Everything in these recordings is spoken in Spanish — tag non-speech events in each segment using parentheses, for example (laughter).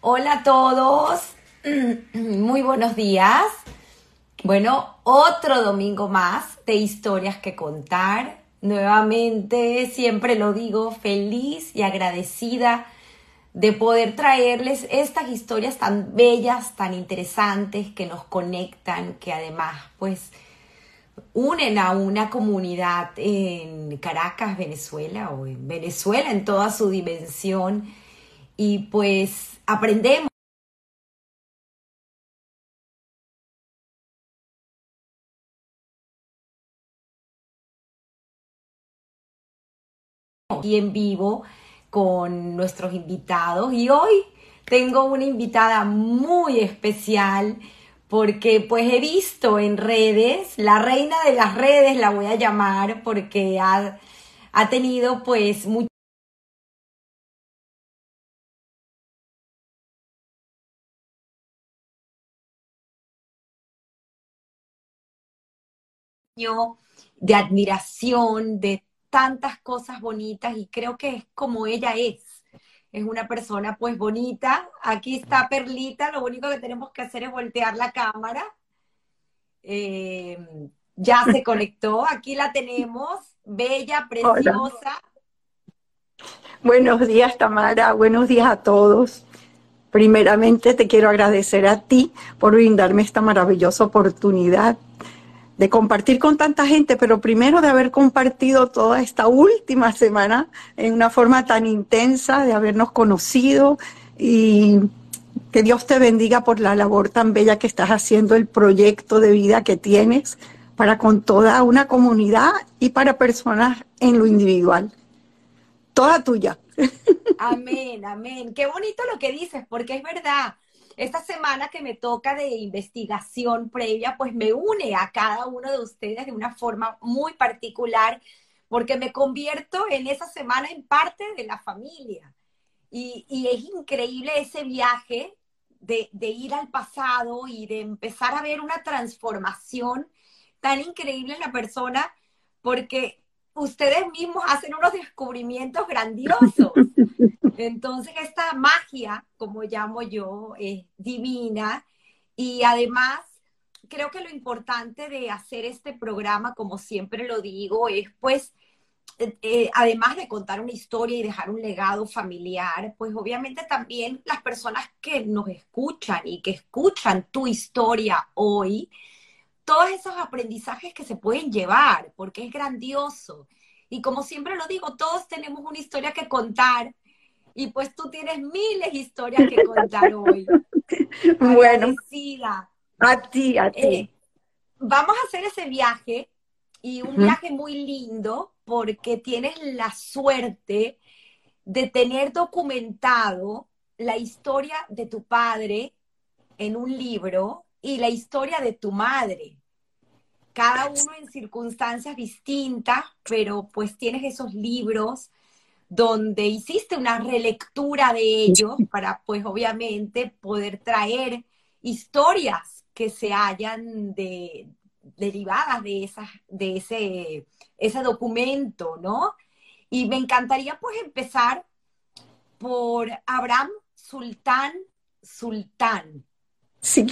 Hola a todos, (clears throat) muy buenos días. Bueno, otro domingo más de historias que contar. Nuevamente, siempre lo digo, feliz y agradecida de poder traerles estas historias tan bellas, tan interesantes, que nos conectan, que además, pues, unen a una comunidad en Caracas, Venezuela, o en Venezuela en toda su dimensión, y pues aprendemos. aquí en vivo con nuestros invitados y hoy tengo una invitada muy especial porque pues he visto en redes, la reina de las redes la voy a llamar porque ha, ha tenido pues mucho de admiración, de tantas cosas bonitas y creo que es como ella es. Es una persona pues bonita. Aquí está Perlita, lo único que tenemos que hacer es voltear la cámara. Eh, ya se conectó, aquí la tenemos, bella, preciosa. Buenos días, Tamara, buenos días a todos. Primeramente te quiero agradecer a ti por brindarme esta maravillosa oportunidad de compartir con tanta gente, pero primero de haber compartido toda esta última semana en una forma tan intensa, de habernos conocido y que Dios te bendiga por la labor tan bella que estás haciendo, el proyecto de vida que tienes para con toda una comunidad y para personas en lo individual. Toda tuya. (laughs) Amén, amén. Qué bonito lo que dices, porque es verdad esta semana que me toca de investigación previa, pues me une a cada uno de ustedes de una forma muy particular, porque me convierto en esa semana en parte de la familia. Y, es increíble ese viaje de, ir al pasado y de empezar a ver una transformación tan increíble en la persona, porque ustedes mismos hacen unos descubrimientos grandiosos. (laughs) Entonces, esta magia, como llamo yo, es divina y además creo que lo importante de hacer este programa, como siempre lo digo, es pues, eh, eh, además de contar una historia y dejar un legado familiar, pues obviamente también las personas que nos escuchan y que escuchan tu historia hoy, todos esos aprendizajes que se pueden llevar, porque es grandioso. Y como siempre lo digo, todos tenemos una historia que contar y pues tú tienes miles de historias que contar hoy. (laughs) bueno, a ti, a ti. Eh, vamos a hacer ese viaje y un viaje muy lindo porque tienes la suerte de tener documentado la historia de tu padre en un libro y la historia de tu madre. Cada uno en circunstancias distintas, pero pues tienes esos libros donde hiciste una relectura de ellos para, pues obviamente, poder traer historias que se hayan de, derivadas de, esas, de ese, ese documento, ¿no? Y me encantaría pues empezar por Abraham Sultán Sultán. Sí,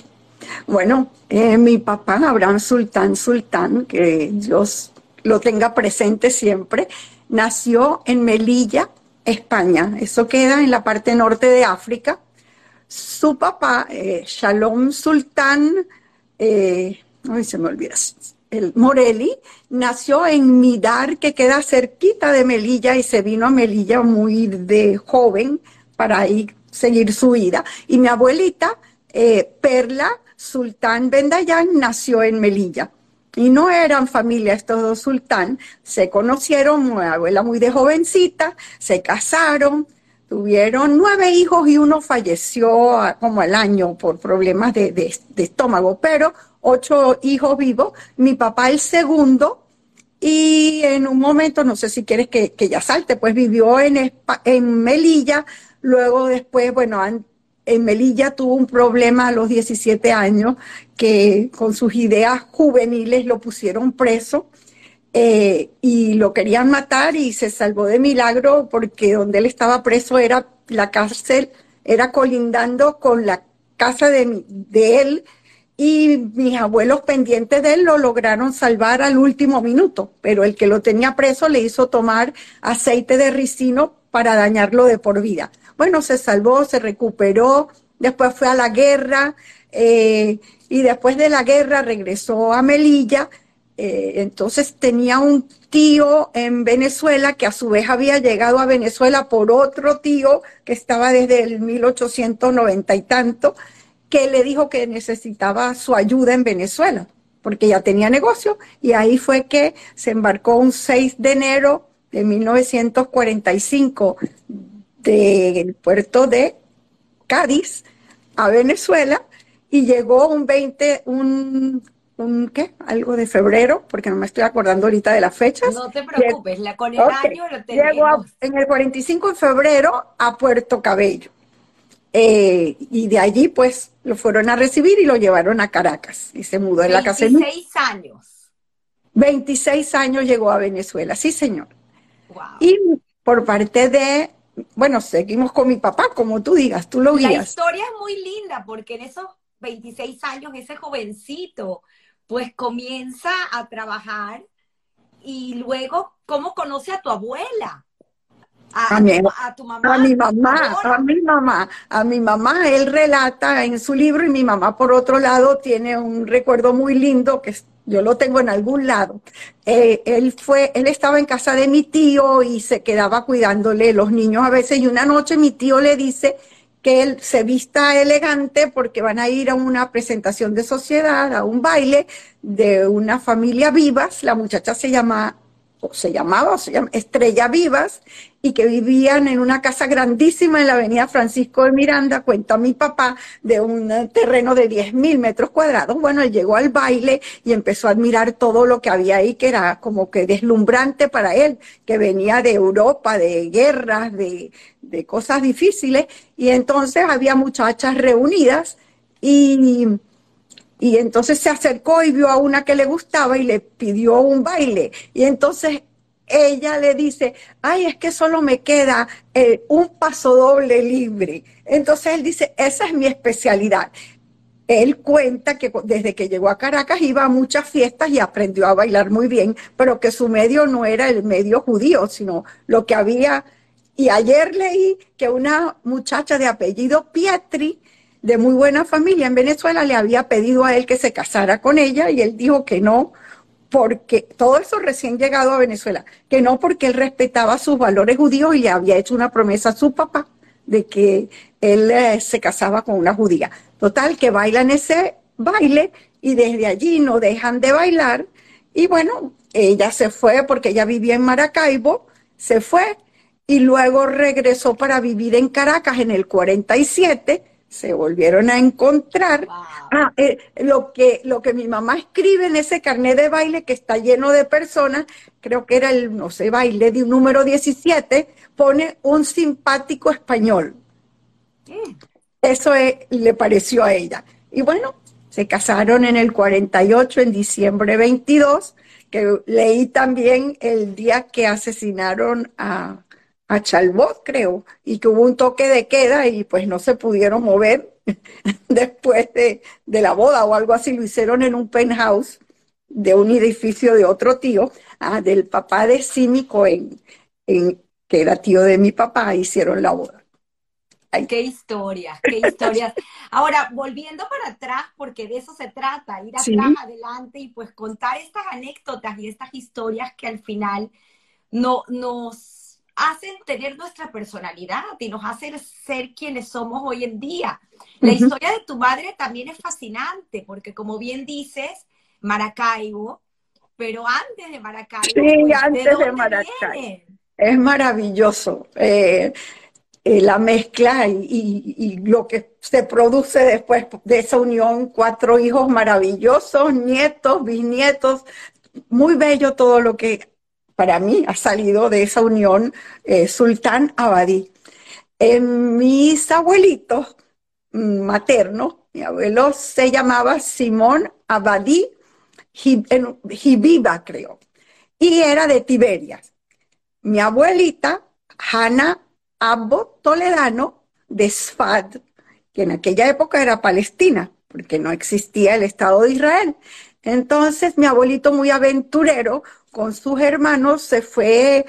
bueno, eh, mi papá Abraham Sultán Sultán, que Dios lo tenga presente siempre, nació en Melilla, España. Eso queda en la parte norte de África. Su papá, eh, Shalom Sultán, eh, se me olvida, el Morelli, nació en Midar, que queda cerquita de Melilla, y se vino a Melilla muy de joven para ir seguir su vida. Y mi abuelita, eh, Perla Sultán Bendayán, nació en Melilla y no eran familia estos dos sultán, se conocieron, mi abuela muy de jovencita, se casaron, tuvieron nueve hijos y uno falleció como al año por problemas de, estómago, pero ocho hijos vivos, mi papá el segundo, y en un momento, no sé si quieres que, ya salte, pues vivió en, en Melilla, luego después, bueno, en Melilla tuvo un problema a los 17 años que con sus ideas juveniles lo pusieron preso eh, y lo querían matar y se salvó de milagro porque donde él estaba preso era la cárcel era colindando con la casa de, de él y mis abuelos pendientes de él lo lograron salvar al último minuto, pero el que lo tenía preso le hizo tomar aceite de ricino para dañarlo de por vida. Bueno, se salvó, se recuperó, después fue a la guerra eh, y después de la guerra regresó a Melilla. Eh, entonces tenía un tío en Venezuela que a su vez había llegado a Venezuela por otro tío que estaba desde el 1890 y tanto que le dijo que necesitaba su ayuda en Venezuela, porque ya tenía negocio, y ahí fue que se embarcó un 6 de enero de 1945 del puerto de Cádiz a Venezuela y llegó un 20, un, un ¿qué? Algo de febrero, porque no me estoy acordando ahorita de las fechas. No te preocupes, la, con el año lo tenemos. Llegó en el 45 de febrero a Puerto Cabello. Eh, y de allí, pues, lo fueron a recibir y lo llevaron a Caracas. Y se mudó en la casa. 26 años. 26 años llegó a Venezuela, sí, señor. Y por parte de, bueno, seguimos con mi papá, como tú digas, tú lo guías. La historia es muy linda porque en esos 26 años, ese jovencito, pues comienza a trabajar y luego, ¿cómo conoce a tu abuela? A, mi, mamá. A mi mamá, a mi mamá, a mi mamá, él relata en su libro y mi mamá por otro lado tiene un recuerdo muy lindo que yo lo tengo en algún lado. Eh, él fue, él estaba en casa de mi tío y se quedaba cuidándole los niños a veces y una noche mi tío le dice que él se vista elegante porque van a ir a una presentación de sociedad, a un baile de una familia vivas, la muchacha se llama se llamaba, se llama Estrella Vivas, y que vivían en una casa grandísima en la avenida Francisco de Miranda, cuenta mi papá, de un terreno de 10 mil metros cuadrados. Bueno, él llegó al baile y empezó a admirar todo lo que había ahí, que era como que deslumbrante para él, que venía de Europa, de guerras, de, de cosas difíciles, y entonces había muchachas reunidas y y entonces se acercó y vio a una que le gustaba y le pidió un baile. Y entonces ella le dice, ay, es que solo me queda eh, un paso doble libre. Entonces él dice, esa es mi especialidad. Él cuenta que desde que llegó a Caracas iba a muchas fiestas y aprendió a bailar muy bien, pero que su medio no era el medio judío, sino lo que había. Y ayer leí que una muchacha de apellido Pietri, de muy buena familia en Venezuela, le había pedido a él que se casara con ella y él dijo que no, porque todo eso recién llegado a Venezuela, que no porque él respetaba sus valores judíos y le había hecho una promesa a su papá de que él eh, se casaba con una judía. Total, que bailan ese baile y desde allí no dejan de bailar. Y bueno, ella se fue porque ella vivía en Maracaibo, se fue y luego regresó para vivir en Caracas en el 47 se volvieron a encontrar. Ah, eh, lo, que, lo que mi mamá escribe en ese carnet de baile que está lleno de personas, creo que era el, no sé, baile de un número 17, pone un simpático español. Mm. Eso le pareció a ella. Y bueno, se casaron en el 48, en diciembre 22, que leí también el día que asesinaron a a Chalbot, creo, y que hubo un toque de queda y pues no se pudieron mover (laughs) después de, la boda o algo así, lo hicieron en un penthouse de un edificio de otro tío, ah, del papá de Simi Cohen, en, que era tío de mi papá, hicieron la boda. Qué historia, qué historias. Ahora, volviendo para atrás, porque de eso se trata, ir atrás, adelante y pues contar estas anécdotas y estas historias que al final no, nos hacen tener nuestra personalidad y nos hacen ser quienes somos hoy en día. La historia de tu madre también es fascinante, porque como bien dices, Maracaibo, pero antes de Maracaibo. Sí, pues, antes de, Maracaibo. Es maravilloso. Eh, eh, la mezcla y, y, lo que se produce después de esa unión, cuatro hijos maravillosos, nietos, bisnietos, muy bello todo lo que para mí ha salido de esa unión eh, Sultán Abadí. mis abuelitos maternos, mi abuelo se llamaba Simón Abadí Jibiba, creo, y era de Tiberias. Mi abuelita, Hanna Abbo Toledano, de Sfad, que en aquella época era Palestina, porque no existía el Estado de Israel. Entonces mi abuelito muy aventurero con sus hermanos se fue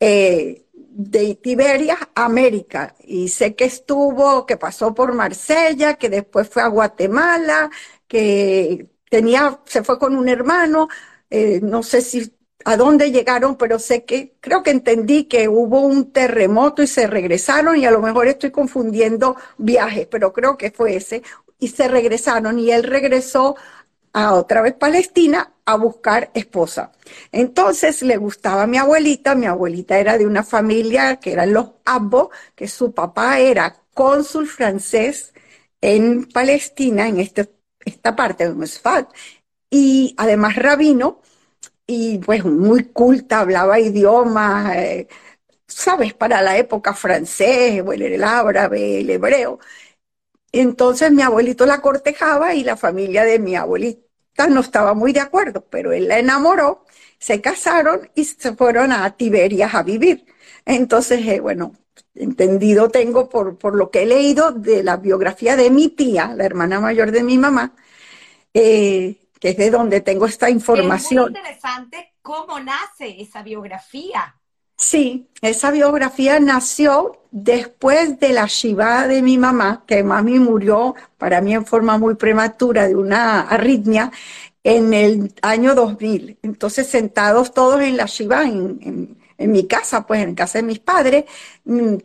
eh, de Tiberia a América. Y sé que estuvo, que pasó por Marsella, que después fue a Guatemala, que tenía, se fue con un hermano, eh, no sé si a dónde llegaron, pero sé que creo que entendí que hubo un terremoto y se regresaron y a lo mejor estoy confundiendo viajes, pero creo que fue ese. Y se regresaron y él regresó a otra vez Palestina a buscar esposa. Entonces le gustaba a mi abuelita, mi abuelita era de una familia que eran los Abbo, que su papá era cónsul francés en Palestina, en este, esta parte de Mesfat, y además rabino, y pues muy culta, hablaba idiomas, eh, sabes, para la época francés, el árabe, el hebreo. Entonces mi abuelito la cortejaba y la familia de mi abuelita no estaba muy de acuerdo, pero él la enamoró, se casaron y se fueron a Tiberias a vivir. Entonces, eh, bueno, entendido tengo por, por lo que he leído de la biografía de mi tía, la hermana mayor de mi mamá, eh, que es de donde tengo esta información. Es muy interesante cómo nace esa biografía. Sí, esa biografía nació después de la Shiva de mi mamá, que mami murió para mí en forma muy prematura de una arritmia en el año 2000. Entonces, sentados todos en la Shiva, en, mi casa, pues en casa de mis padres, mm,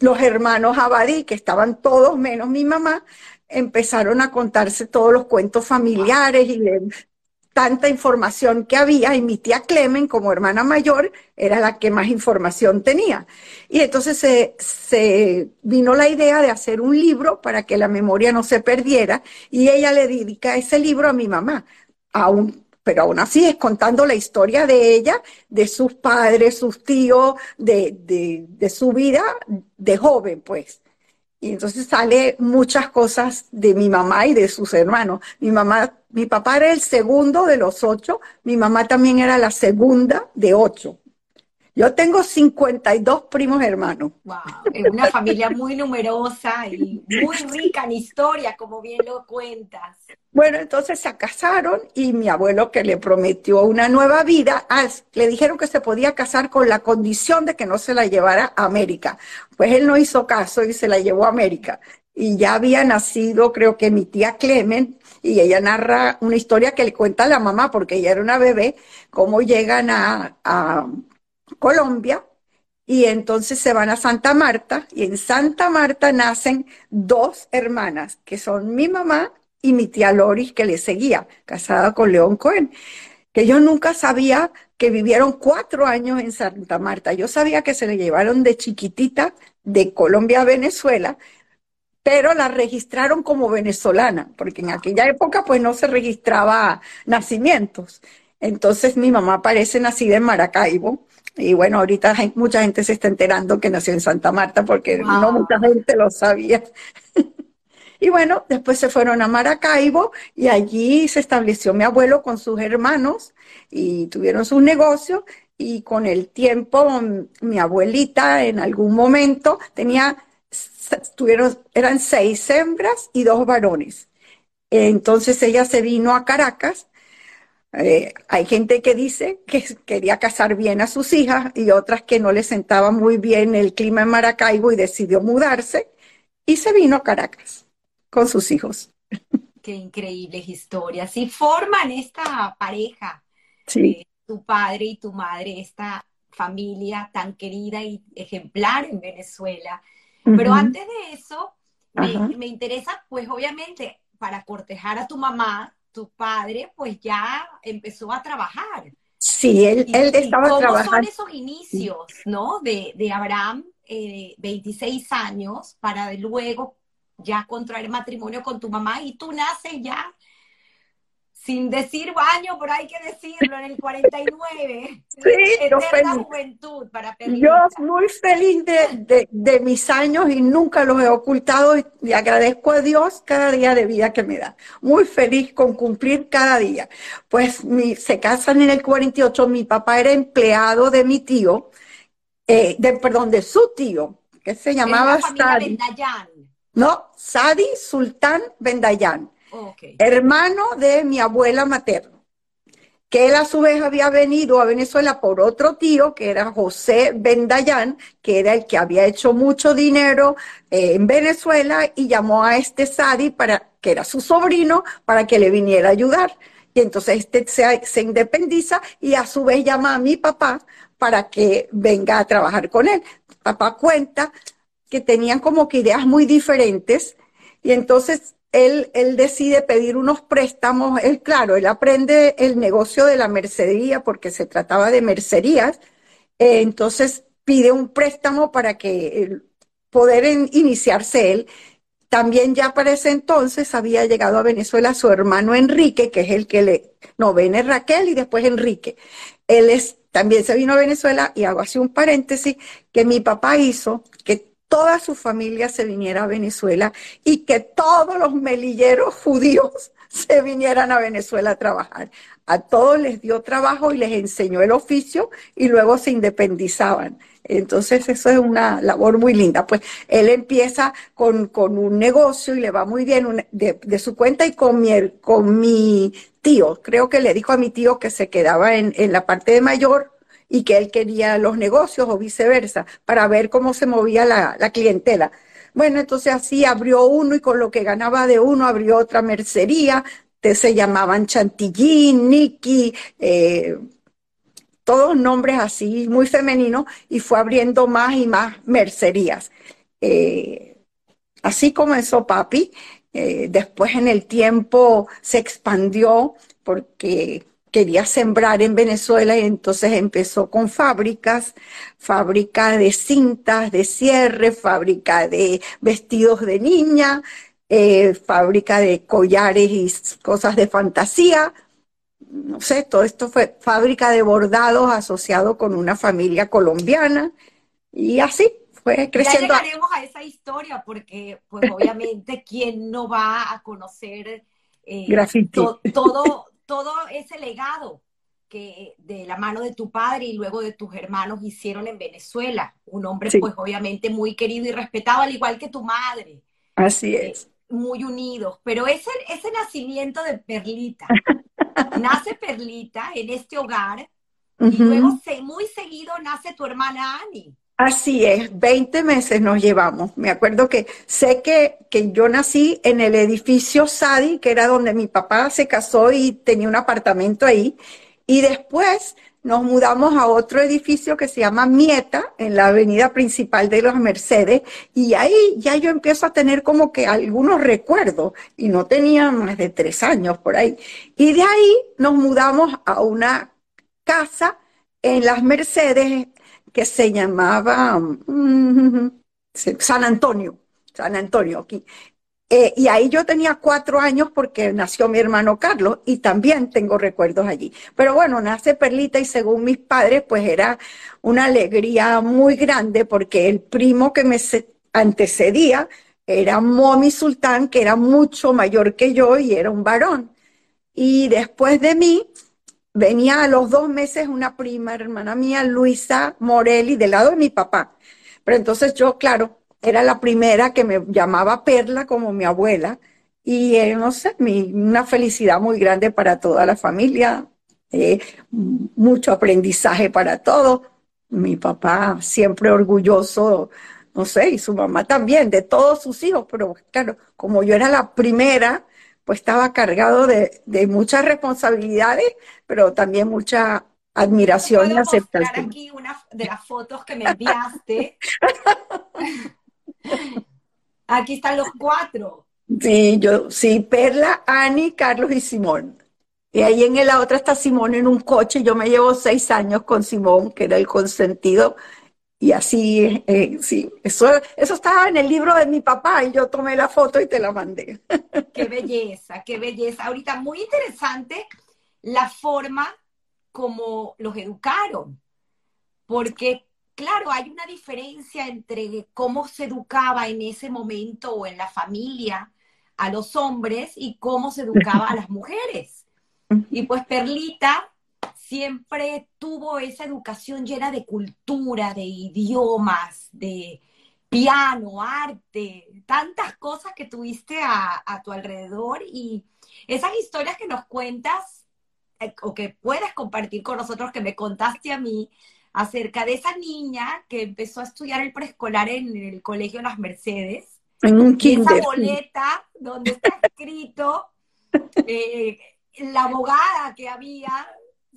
los hermanos Abadí, que estaban todos menos mi mamá, empezaron a contarse todos los cuentos familiares y tanta información que había y mi tía Clemen como hermana mayor era la que más información tenía. Y entonces se, vino la idea de hacer un libro para que la memoria no se perdiera y ella le dedica ese libro a mi mamá, pero aún así es contando la historia de ella, de sus padres, sus tíos, de, de su vida de joven, pues. Y entonces sale muchas cosas de mi mamá y de sus hermanos. Mi mamá, mi papá era el segundo de los ocho, mi mamá también era la segunda de ocho. Yo tengo 52 primos hermanos. Wow, es una familia muy numerosa y muy rica en historia, como bien lo cuentas. Bueno, entonces se casaron y mi abuelo que le prometió una nueva vida, le dijeron que se podía casar con la condición de que no se la llevara a América. Pues él no hizo caso y se la llevó a América. Y ya había nacido, creo que mi tía Clemen, y ella narra una historia que le cuenta a la mamá, porque ella era una bebé, cómo llegan a Colombia, y entonces se van a Santa Marta, y en Santa Marta nacen dos hermanas, que son mi mamá y mi tía Loris, que le seguía, casada con León Cohen, que yo nunca sabía que vivieron cuatro años en Santa Marta. Yo sabía que se le llevaron de chiquitita de Colombia a Venezuela, pero la registraron como venezolana, porque en aquella época pues no se registraba nacimientos. Entonces mi mamá parece nacida en Maracaibo, y bueno, ahorita mucha gente se está enterando que nació en Santa Marta porque no mucha gente lo sabía. (laughs) y bueno, después se fueron a Maracaibo y allí se estableció mi abuelo con sus hermanos y tuvieron sus negocios y con el tiempo mi abuelita en algún momento tenía, tuvieron, eran seis hembras y dos varones. Entonces ella se vino a Caracas eh, hay gente que dice que quería casar bien a sus hijas y otras que no le sentaba muy bien el clima en Maracaibo y decidió mudarse y se vino a Caracas con sus hijos. (laughs) Qué increíbles historias. Y forman esta pareja, sí. Eh, tu padre y tu madre, esta familia tan querida y ejemplar en Venezuela. Pero antes de eso, me, me interesa, pues obviamente, para cortejar a tu mamá, tu padre pues ya empezó a trabajar. Sí, él, él estaba ¿cómo trabajando. son esos inicios, no? De, de Abraham, eh, 26 años, para luego ya contraer matrimonio con tu mamá y tú naces ya sin decir baño, pero hay que decirlo, en el 49. Sí, yo feliz. juventud para Yo muy feliz de, de, mis años y nunca los he ocultado y, agradezco a Dios cada día de vida que me da. Muy feliz con cumplir cada día. Pues mi, se casan en el 48, mi papá era empleado de mi tío, eh, de, perdón, de su tío, que se llamaba Sadi. No, Sadi Sultán Hermano de mi abuela materna que él a su vez había venido a Venezuela por otro tío, que era José Bendayán, que era el que había hecho mucho dinero eh, en Venezuela y llamó a este Sadi, para, que era su sobrino, para que le viniera a ayudar. Y entonces este se, se independiza y a su vez llama a mi papá para que venga a trabajar con él. Papá cuenta que tenían como que ideas muy diferentes y entonces él, decide pedir unos préstamos. Él, claro, él aprende el negocio de la mercería porque se trataba de mercerías. Eh, entonces pide un préstamo para que poder iniciarse él. También ya para ese entonces había llegado a Venezuela su hermano Enrique, que es el que le, no, Raquel y después Enrique. Él es, también se vino a Venezuela y hago así un paréntesis que mi papá hizo, que toda su familia se viniera a Venezuela y que todos los melilleros judíos (laughs) se vinieran a Venezuela a trabajar. A todos les dio trabajo y les enseñó el oficio y luego se independizaban. Entonces eso es una labor muy linda. Pues él empieza con, un negocio y le va muy bien de, su cuenta y con mi, con mi tío. Creo que le dijo a mi tío que se quedaba en, en la parte de mayor y que él quería los negocios o viceversa, para ver cómo se movía la, clientela. Bueno, entonces así abrió uno y con lo que ganaba de uno abrió otra mercería, se llamaban Chantilly, Nikki, eh, todos nombres así muy femeninos y fue abriendo más y más mercerías. Eh, así comenzó papi. Eh, después en el tiempo se expandió porque quería sembrar en Venezuela y entonces empezó con fábricas, fábrica de cintas, de cierre, fábrica de vestidos de niña, eh, fábrica de collares y cosas de fantasía. No sé, todo esto fue fábrica de bordados asociado con una familia colombiana y así fue creciendo. Ya llegaremos a esa historia porque, pues obviamente, ¿quién no va a conocer eh, todo, todo ese legado que de la mano de tu padre y luego de tus hermanos hicieron en Venezuela. Un hombre, pues obviamente muy querido y respetado, al igual que tu madre. Así eh, es. muy unidos. Pero ese, ese nacimiento de Perlita, (laughs) nace Perlita en este hogar y luego muy seguido nace tu hermana Ani. Así es, 20 meses nos llevamos. Me acuerdo que sé que, que yo nací en el edificio Sadi, que era donde mi papá se casó y tenía un apartamento ahí. Y después nos mudamos a otro edificio que se llama Mieta, en la avenida principal de los Mercedes, y ahí ya yo empiezo a tener como que algunos recuerdos, y no tenía más de tres años por ahí. Y de ahí nos mudamos a una casa en las Mercedes, que se llamaba mm, (laughs) San Antonio, San Antonio aquí. Eh, y ahí yo tenía cuatro años porque nació mi hermano Carlos y también tengo recuerdos allí. Pero bueno, nace Perlita y según mis padres, pues era una alegría muy grande porque el primo que me antecedía era Momi Sultán, que era mucho mayor que yo y era un varón. Y después de mí, venía a los dos meses una prima hermana mía, Luisa Morelli, del lado de mi papá. Pero entonces yo, claro, era la primera que me llamaba Perla como mi abuela. Y eh, no sé, una felicidad muy grande para toda la familia, eh, mucho aprendizaje para todos. Mi papá siempre orgulloso, no sé, y su mamá también, de todos sus hijos, pero claro, como yo era la primera, pues estaba cargado de, muchas responsabilidades, pero también mucha admiración y aceptación. aquí una de las fotos que me enviaste. (laughs) aquí están los cuatro. Sí, yo, sí, Perla, Ani, Carlos y Simón. Y ahí en la otra está Simón en un coche. Yo me llevo seis años con Simón, que era el consentido y así, eh, sí, eso, eso estaba en el libro de mi papá y yo tomé la foto y te la mandé. (laughs) Qué belleza, qué belleza. Ahorita muy interesante la forma como los educaron, porque claro, hay una diferencia entre cómo se educaba en ese momento o en la familia a los hombres y cómo se educaba a las mujeres. (laughs) Y pues Perlita siempre tuvo esa educación llena de cultura, de idiomas, de piano, arte, tantas cosas que tuviste a, a tu alrededor y esas historias que nos cuentas eh, o que puedes compartir con nosotros, que me contaste a mí, acerca de esa niña que empezó a estudiar el preescolar en el Colegio Las Mercedes. En un esa boleta donde está escrito (laughs) eh, la abogada que había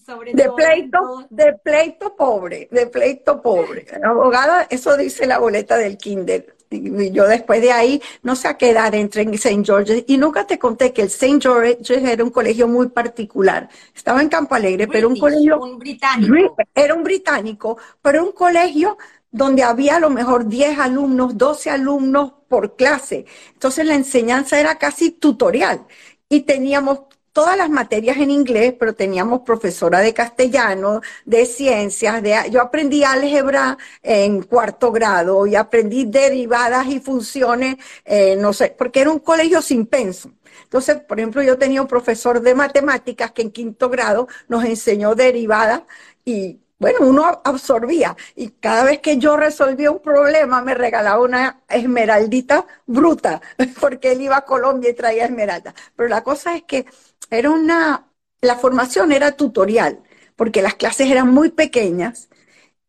sobre de pleito, de pleito pobre, de pleito pobre. (laughs) Abogada, eso dice la boleta del kinder. Y yo después de ahí, no sé a qué edad entré en St. George's y nunca te conté que el St. George's era un colegio muy particular. Estaba en Campo Alegre, pero un colegio... Un británico. Era un británico, pero un colegio donde había a lo mejor 10 alumnos, 12 alumnos por clase. Entonces la enseñanza era casi tutorial y teníamos todas las materias en inglés, pero teníamos profesora de castellano, de ciencias, de, yo aprendí álgebra en cuarto grado y aprendí derivadas y funciones, eh, no sé, porque era un colegio sin penso. Entonces, por ejemplo, yo tenía un profesor de matemáticas que en quinto grado nos enseñó derivadas y bueno, uno absorbía y cada vez que yo resolvía un problema me regalaba una esmeraldita bruta, (laughs) porque él iba a Colombia y traía esmeralda. Pero la cosa es que era una, la formación era tutorial, porque las clases eran muy pequeñas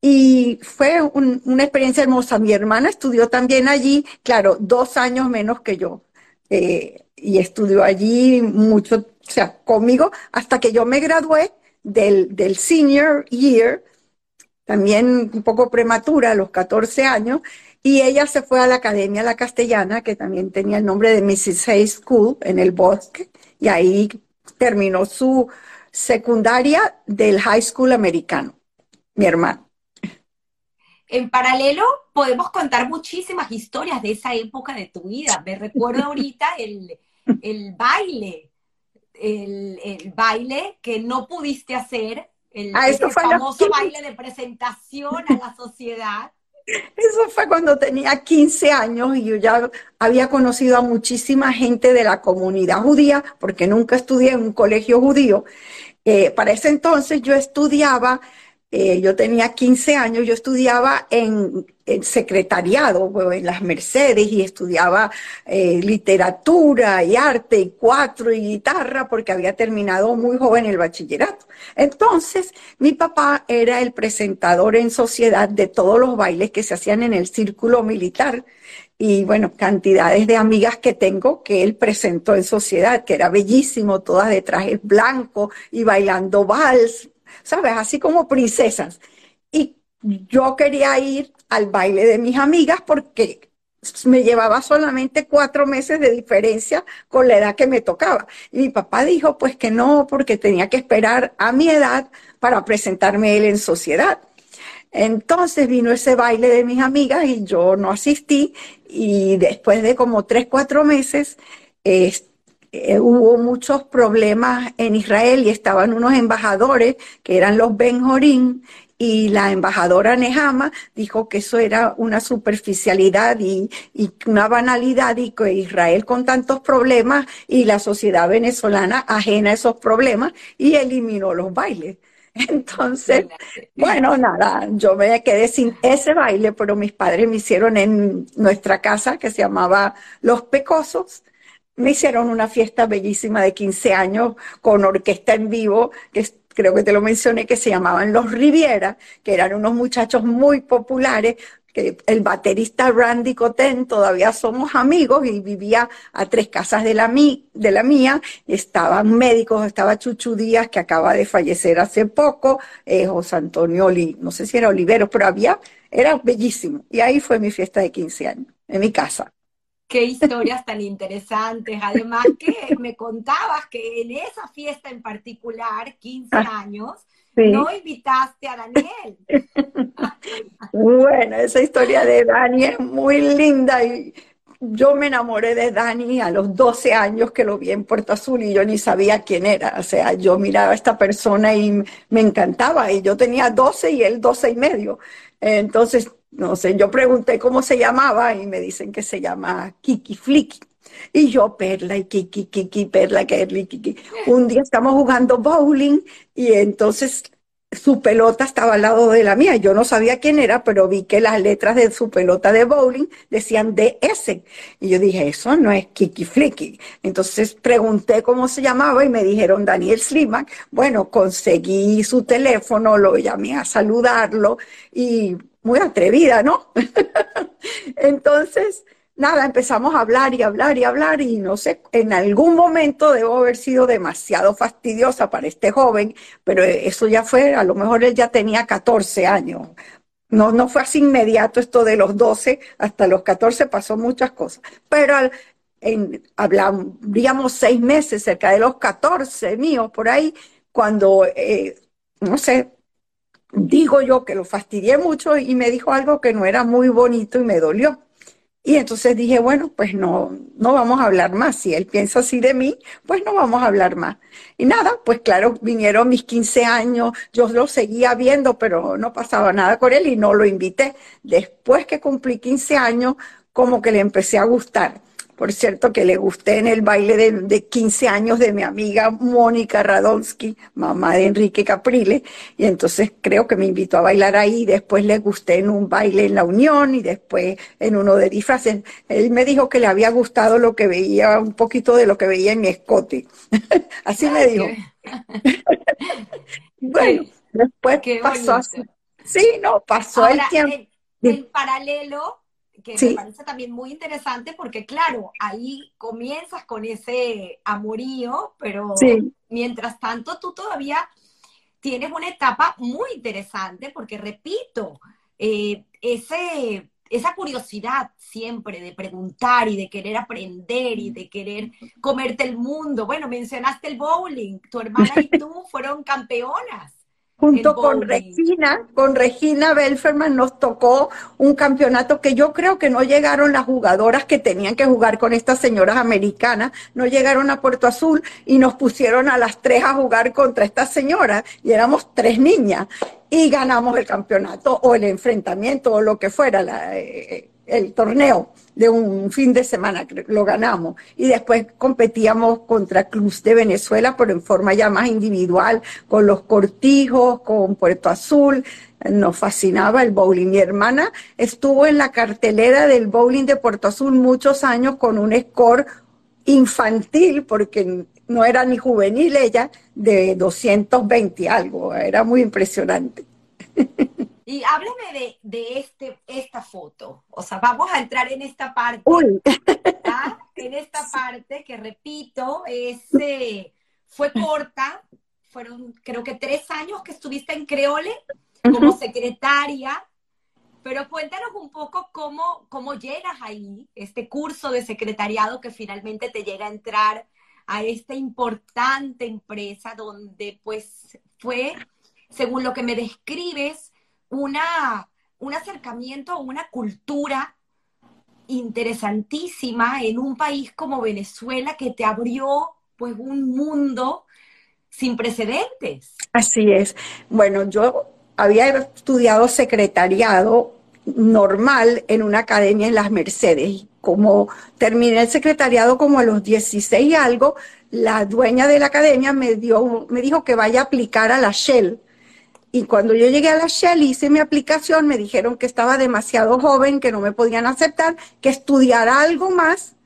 y fue una experiencia hermosa. Mi hermana estudió también allí, claro, dos años menos que yo, eh, y estudió allí mucho, o sea, conmigo, hasta que yo me gradué del, del senior year, también un poco prematura, a los 14 años, y ella se fue a la Academia La Castellana, que también tenía el nombre de Mrs. Hay School en el bosque, y ahí terminó su secundaria del high school americano, mi hermano. En paralelo, podemos contar muchísimas historias de esa época de tu vida. Me recuerdo ahorita (laughs) el, baile, el, baile que no pudiste hacer, el, ah, famoso baile de presentación a la sociedad. Eso fue cuando tenía 15 años y yo ya había conocido a muchísima gente de la comunidad judía, porque nunca estudié en un colegio judío. Eh, para ese entonces yo estudiaba eh, yo tenía 15 años, yo estudiaba en, secretariado, en las Mercedes, y estudiaba eh, literatura y arte y cuatro y guitarra, porque había terminado muy joven el bachillerato. Entonces, mi papá era el presentador en sociedad de todos los bailes que se hacían en el círculo militar. Y bueno, cantidades de amigas que tengo que él presentó en sociedad, que era bellísimo, todas de trajes blancos y bailando vals, ¿sabes? Así como princesas. Yo quería ir al baile de mis amigas porque me llevaba solamente cuatro meses de diferencia con la edad que me tocaba. Y mi papá dijo pues que no, porque tenía que esperar a mi edad para presentarme él en sociedad. Entonces vino ese baile de mis amigas y yo no asistí y después de como tres, cuatro meses, eh, hubo muchos problemas en Israel y estaban unos embajadores que eran los Ben Jorín y la embajadora Nehama dijo que eso era una superficialidad y, y, una banalidad y que Israel con tantos problemas y la sociedad venezolana ajena a esos problemas y eliminó los bailes. (laughs) Entonces, bueno, nada, yo me quedé sin ese baile, pero mis padres me hicieron en nuestra casa que se llamaba Los Pecosos me hicieron una fiesta bellísima de 15 años con orquesta en vivo, que creo que te lo mencioné, que se llamaban Los Riviera, que eran unos muchachos muy populares, que el baterista Randy Cotten todavía somos amigos y vivía a tres casas de la, de la mía, estaban médicos, estaba Chuchu Díaz, que acaba de fallecer hace poco, eh, José Antonio Oli, no sé si era Olivero, pero había, era bellísimo. Y ahí fue mi fiesta de 15 años, en mi casa. Qué historias tan interesantes. Además que me contabas que en esa fiesta en particular, 15 ah, años, no invitaste a Daniel. bueno, esa historia de Dani es muy linda y yo me enamoré de Dani a los 12 años que lo vi en Puerto Azul y yo ni sabía quién era. O sea, yo miraba a esta persona y me encantaba y yo tenía 12 y él 12 y medio. Entonces no sé, yo pregunté cómo se llamaba y me dicen que se llama Kiki Flicky. Y yo, Perla y Kiki, Kiki, Perla, Kerly, Kiki. (laughs) Un día estamos jugando bowling y entonces su pelota estaba al lado de la mía. Yo no sabía quién era, pero vi que las letras de su pelota de bowling decían DS. Y yo dije, eso no es Kiki Flicky. Entonces pregunté cómo se llamaba y me dijeron Daniel Slimak. Bueno, conseguí su teléfono, lo llamé a saludarlo y muy atrevida, ¿no? (laughs) Entonces, nada, empezamos a hablar y hablar y hablar y no sé, en algún momento debo haber sido demasiado fastidiosa para este joven, pero eso ya fue, a lo mejor él ya tenía 14 años. No, no fue así inmediato esto de los 12, hasta los 14 pasó muchas cosas, pero en, hablaríamos seis meses, cerca de los 14 míos por ahí, cuando, eh, no sé, digo yo que lo fastidié mucho y me dijo algo que no era muy bonito y me dolió. Y entonces dije, bueno, pues no, no vamos a hablar más. Si él piensa así de mí, pues no vamos a hablar más. Y nada, pues claro, vinieron mis 15 años, yo lo seguía viendo, pero no pasaba nada con él y no lo invité. Después que cumplí 15 años, como que le empecé a gustar. Por cierto, que le gusté en el baile de, 15 años de mi amiga Mónica Radonsky, mamá de Enrique Caprile, y entonces creo que me invitó a bailar ahí, después le gusté en un baile en la Unión y después en uno de disfraces. Él me dijo que le había gustado lo que veía, un poquito de lo que veía en mi escote. (laughs) así me dijo. (laughs) bueno, después (laughs) pasó así. Sí, no, pasó el tiempo. en paralelo, que me parece también muy interesante porque, claro, ahí comienzas con ese amorío, pero mientras tanto tú todavía tienes una etapa muy interesante porque, repito, eh, ese, esa curiosidad siempre de preguntar y de querer aprender y de querer comerte el mundo. Bueno, mencionaste el bowling, tu hermana y tú fueron campeonas junto con Regina, con Regina Belferman nos tocó un campeonato que yo creo que no llegaron las jugadoras que tenían que jugar con estas señoras americanas, no llegaron a Puerto Azul y nos pusieron a las tres a jugar contra estas señoras y éramos tres niñas y ganamos el campeonato o el enfrentamiento o lo que fuera, la, eh, el torneo de un fin de semana, lo ganamos. Y después competíamos contra Cruz de Venezuela, pero en forma ya más individual, con los cortijos, con Puerto Azul. Nos fascinaba el bowling. Mi hermana estuvo en la cartelera del bowling de Puerto Azul muchos años con un score infantil, porque no era ni juvenil ella, de 220 algo. Era muy impresionante. Y háblame de, de, este, esta foto. O sea, vamos a entrar en esta parte. En esta parte que, repito, es, fue corta. Fueron, creo que tres años que estuviste en Creole como secretaria. Pero cuéntanos un poco cómo, cómo llegas ahí, este curso de secretariado que finalmente te llega a entrar a esta importante empresa donde pues fue, según lo que me describes, una, un acercamiento a una cultura interesantísima en un país como Venezuela que te abrió pues un mundo sin precedentes. Así es. Bueno, yo había estudiado secretariado normal en una academia en las Mercedes. Como terminé el secretariado como a los 16 y algo, la dueña de la academia me dio, me dijo que vaya a aplicar a la Shell y cuando yo llegué a la Shell hice mi aplicación, me dijeron que estaba demasiado joven, que no me podían aceptar, que estudiara algo más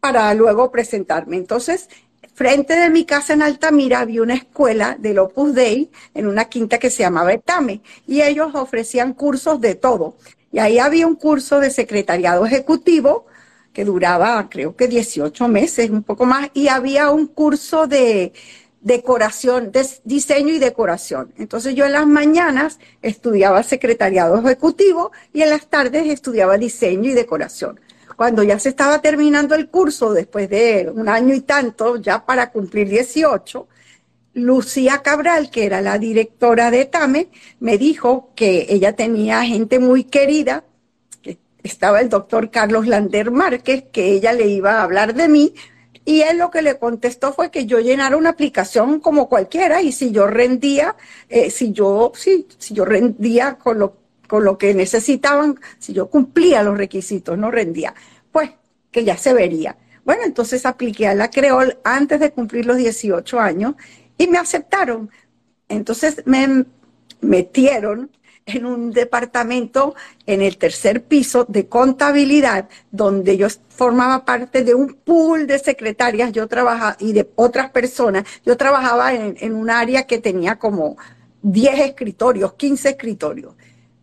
para luego presentarme. Entonces, frente de mi casa en Altamira había una escuela del Opus Dei en una quinta que se llamaba Etame y ellos ofrecían cursos de todo. Y ahí había un curso de secretariado ejecutivo que duraba creo que 18 meses, un poco más, y había un curso de decoración, diseño y decoración. Entonces yo en las mañanas estudiaba secretariado ejecutivo y en las tardes estudiaba diseño y decoración. Cuando ya se estaba terminando el curso, después de un año y tanto, ya para cumplir 18, Lucía Cabral, que era la directora de TAME, me dijo que ella tenía gente muy querida, que estaba el doctor Carlos Lander Márquez, que ella le iba a hablar de mí y él lo que le contestó fue que yo llenara una aplicación como cualquiera y si yo rendía, eh, si yo, sí, si yo rendía con lo, con lo que necesitaban, si yo cumplía los requisitos, no rendía, pues que ya se vería. Bueno, entonces apliqué a la Creol antes de cumplir los 18 años y me aceptaron. Entonces me metieron en un departamento en el tercer piso de contabilidad, donde yo formaba parte de un pool de secretarias, yo trabajaba, y de otras personas, yo trabajaba en, un área que tenía como 10 escritorios, 15 escritorios.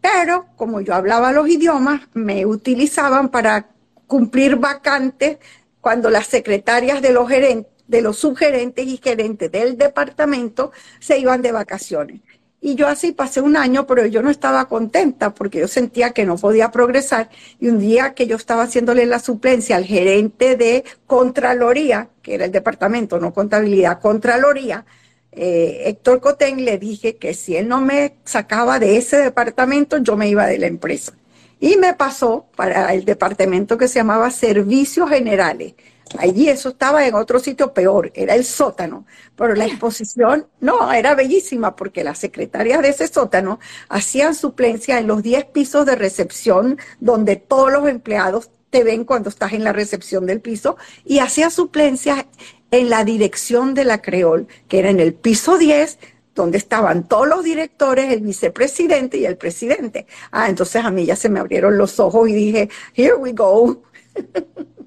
Pero como yo hablaba los idiomas, me utilizaban para cumplir vacantes cuando las secretarias de los gerentes, de los subgerentes y gerentes del departamento se iban de vacaciones. Y yo así pasé un año, pero yo no estaba contenta porque yo sentía que no podía progresar. Y un día que yo estaba haciéndole la suplencia al gerente de Contraloría, que era el departamento, no contabilidad, Contraloría, eh, Héctor Cotén, le dije que si él no me sacaba de ese departamento, yo me iba de la empresa. Y me pasó para el departamento que se llamaba Servicios Generales. Allí eso estaba en otro sitio peor, era el sótano. Pero la exposición, no, era bellísima porque las secretarias de ese sótano hacían suplencia en los 10 pisos de recepción donde todos los empleados te ven cuando estás en la recepción del piso y hacían suplencia en la dirección de la Creol, que era en el piso 10 donde estaban todos los directores, el vicepresidente y el presidente. Ah, entonces a mí ya se me abrieron los ojos y dije, here we go. (laughs)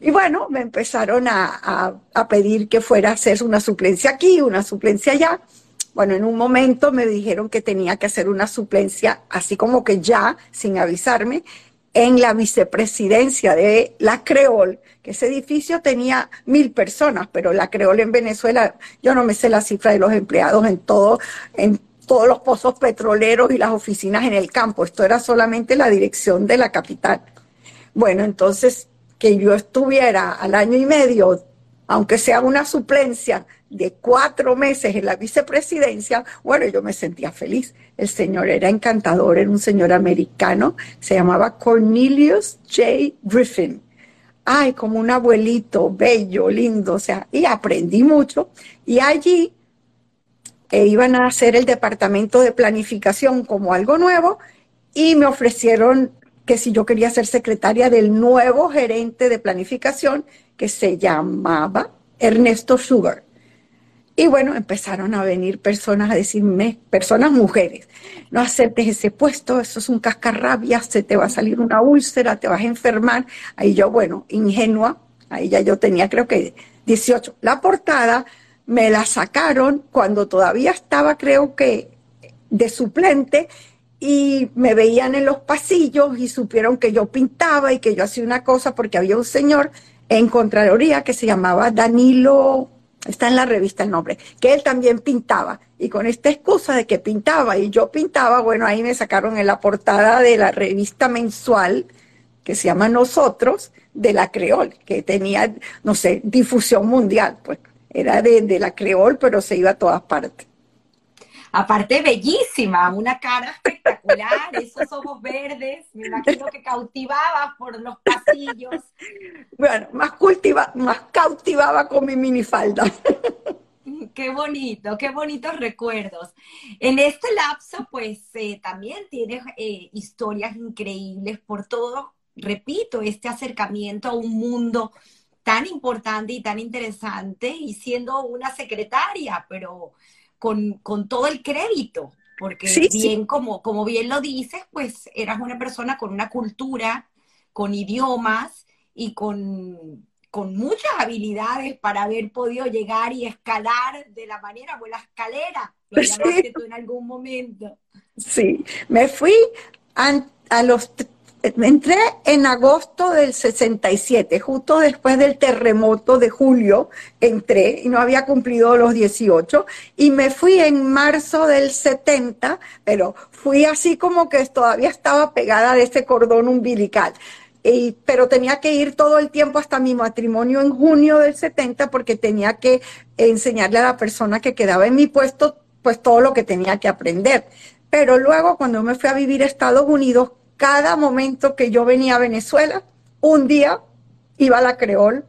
Y bueno, me empezaron a, pedir que fuera a hacer una suplencia aquí, una suplencia allá. Bueno, en un momento me dijeron que tenía que hacer una suplencia, así como que ya, sin avisarme, en la vicepresidencia de la Creol, que ese edificio tenía mil personas, pero la Creol en Venezuela, yo no me sé la cifra de los empleados en todo, en todos los pozos petroleros y las oficinas en el campo. Esto era solamente la dirección de la capital. Bueno, entonces que yo estuviera al año y medio, aunque sea una suplencia de cuatro meses en la vicepresidencia, bueno, yo me sentía feliz. El señor era encantador, era un señor americano, se llamaba Cornelius J. Griffin. Ay, como un abuelito, bello, lindo, o sea, y aprendí mucho. Y allí eh, iban a hacer el departamento de planificación como algo nuevo y me ofrecieron que si yo quería ser secretaria del nuevo gerente de planificación que se llamaba Ernesto Sugar. Y bueno, empezaron a venir personas a decirme, personas mujeres, no aceptes ese puesto, eso es un cascarrabia, se te va a salir una úlcera, te vas a enfermar. Ahí yo, bueno, ingenua, ahí ya yo tenía creo que 18. La portada me la sacaron cuando todavía estaba creo que de suplente y me veían en los pasillos y supieron que yo pintaba y que yo hacía una cosa porque había un señor en Contraloría que se llamaba Danilo, está en la revista el nombre, que él también pintaba. Y con esta excusa de que pintaba y yo pintaba, bueno, ahí me sacaron en la portada de la revista mensual que se llama Nosotros, de la Creol, que tenía, no sé, difusión mundial, pues era de, de la Creol, pero se iba a todas partes. Aparte, bellísima, una cara (laughs) espectacular, esos ojos verdes, me imagino que cautivaba por los pasillos. Bueno, más, cultiva, más cautivaba con mi minifalda. (laughs) Qué bonito, qué bonitos recuerdos. En este lapso, pues eh, también tienes eh, historias increíbles por todo, repito, este acercamiento a un mundo tan importante y tan interesante y siendo una secretaria, pero con, todo el crédito, porque bien, Como, como bien lo dices, pues eras una persona con una cultura, con idiomas y con, con muchas habilidades para haber podido llegar y escalar de la manera, o la escalera, lo llamaste tú en algún momento. Sí, me fui a, a los entré en agosto del 67, justo después del terremoto de julio, entré y no había cumplido los 18 y me fui en marzo del 70, pero fui así como que todavía estaba pegada de ese cordón umbilical. Y, pero tenía que ir todo el tiempo hasta mi matrimonio en junio del 70 porque tenía que enseñarle a la persona que quedaba en mi puesto pues todo lo que tenía que aprender. Pero luego cuando me fui a vivir a Estados Unidos, cada momento que yo venía a Venezuela, un día iba a la Creol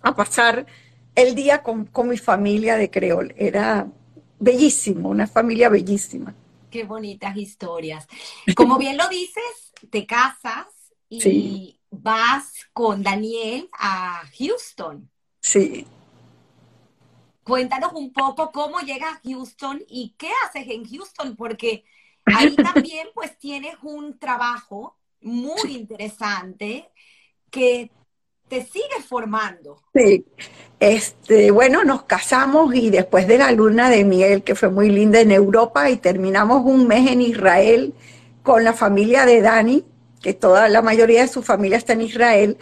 a pasar el día con, mi familia de Creol. Era bellísimo, una familia bellísima. Qué bonitas historias. Como (laughs) bien lo dices, te casas y vas con Daniel a Houston. Sí. Cuéntanos un poco cómo llegas a Houston y qué haces en Houston, porque ahí (laughs) también pues tienes un trabajo muy interesante que te sigue formando. Sí, este, bueno, nos casamos y después de la luna de miel, que fue muy linda en Europa, y terminamos un mes en Israel con la familia de Dani, que toda la mayoría de su familia está en Israel.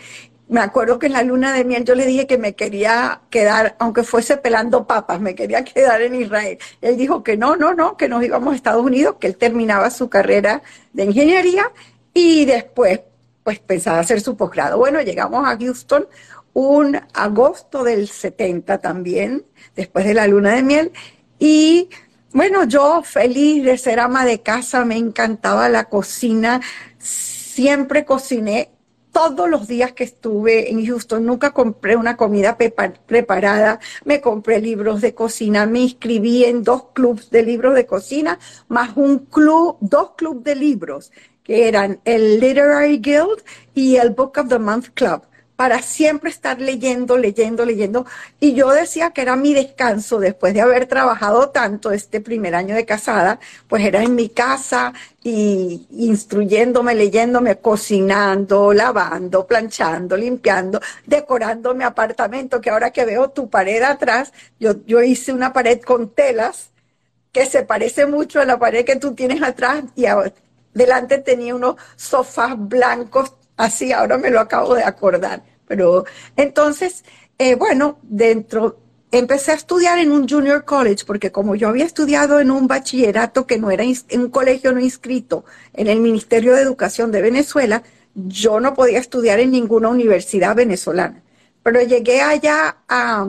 Me acuerdo que en la luna de miel yo le dije que me quería quedar, aunque fuese pelando papas, me quería (laughs) quedar en Israel. Él dijo que no, no, no, que nos íbamos a Estados Unidos, que él terminaba su carrera de ingeniería y después pues pensaba hacer su posgrado. Bueno, llegamos a Houston un agosto del 70 también, después de la luna de miel, y bueno, yo feliz de ser ama de casa, me encantaba la cocina, siempre cociné todos los días que estuve en Houston, nunca compré una comida preparada, me compré libros de cocina, me inscribí en dos clubs de libros de cocina, más un club, dos clubes de libros que eran el Literary Guild y el Book of the Month Club, para siempre estar leyendo, leyendo, leyendo. Y yo decía que era mi descanso después de haber trabajado tanto este primer año de casada, pues era en mi casa y instruyéndome, leyéndome, cocinando, lavando, planchando, limpiando, decorando mi apartamento, que ahora que veo tu pared atrás, yo, yo hice una pared con telas que se parece mucho a la pared que tú tienes atrás y delante tenía unos sofás blancos, así, ahora me lo acabo de acordar. Pero entonces, eh, bueno, dentro, empecé a estudiar en un junior college, porque como yo había estudiado en un bachillerato que no era en un colegio no inscrito en el Ministerio de Educación de Venezuela, yo no podía estudiar en ninguna universidad venezolana. Pero llegué allá a,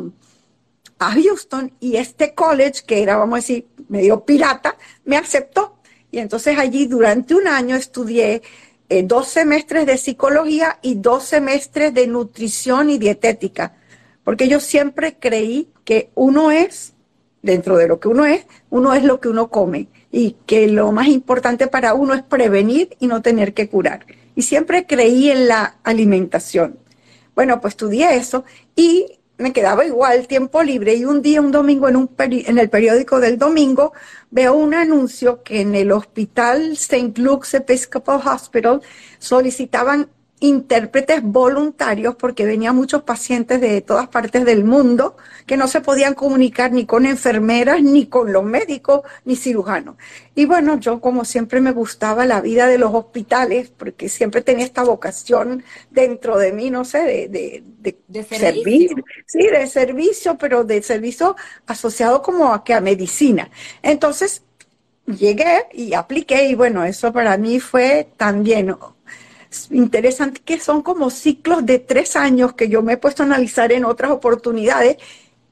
a Houston y este college, que era, vamos a decir, medio pirata, me aceptó y entonces allí durante un año estudié eh, dos semestres de psicología y dos semestres de nutrición y dietética, porque yo siempre creí que uno es, dentro de lo que uno es, uno es lo que uno come y que lo más importante para uno es prevenir y no tener que curar. Y siempre creí en la alimentación. Bueno, pues estudié eso y me quedaba igual tiempo libre y un día, un domingo, en, un en el periódico del domingo, veo un anuncio que en el hospital St. Luke's Episcopal Hospital solicitaban intérpretes voluntarios porque venían muchos pacientes de todas partes del mundo que no se podían comunicar ni con enfermeras, ni con los médicos, ni cirujanos. Y bueno, yo como siempre me gustaba la vida de los hospitales, porque siempre tenía esta vocación dentro de mí, no sé, de, de, servir, sí, de servicio, pero de servicio asociado como a que a medicina. Entonces, llegué y apliqué y bueno, eso para mí fue también interesante que son como ciclos de tres años que yo me he puesto a analizar en otras oportunidades,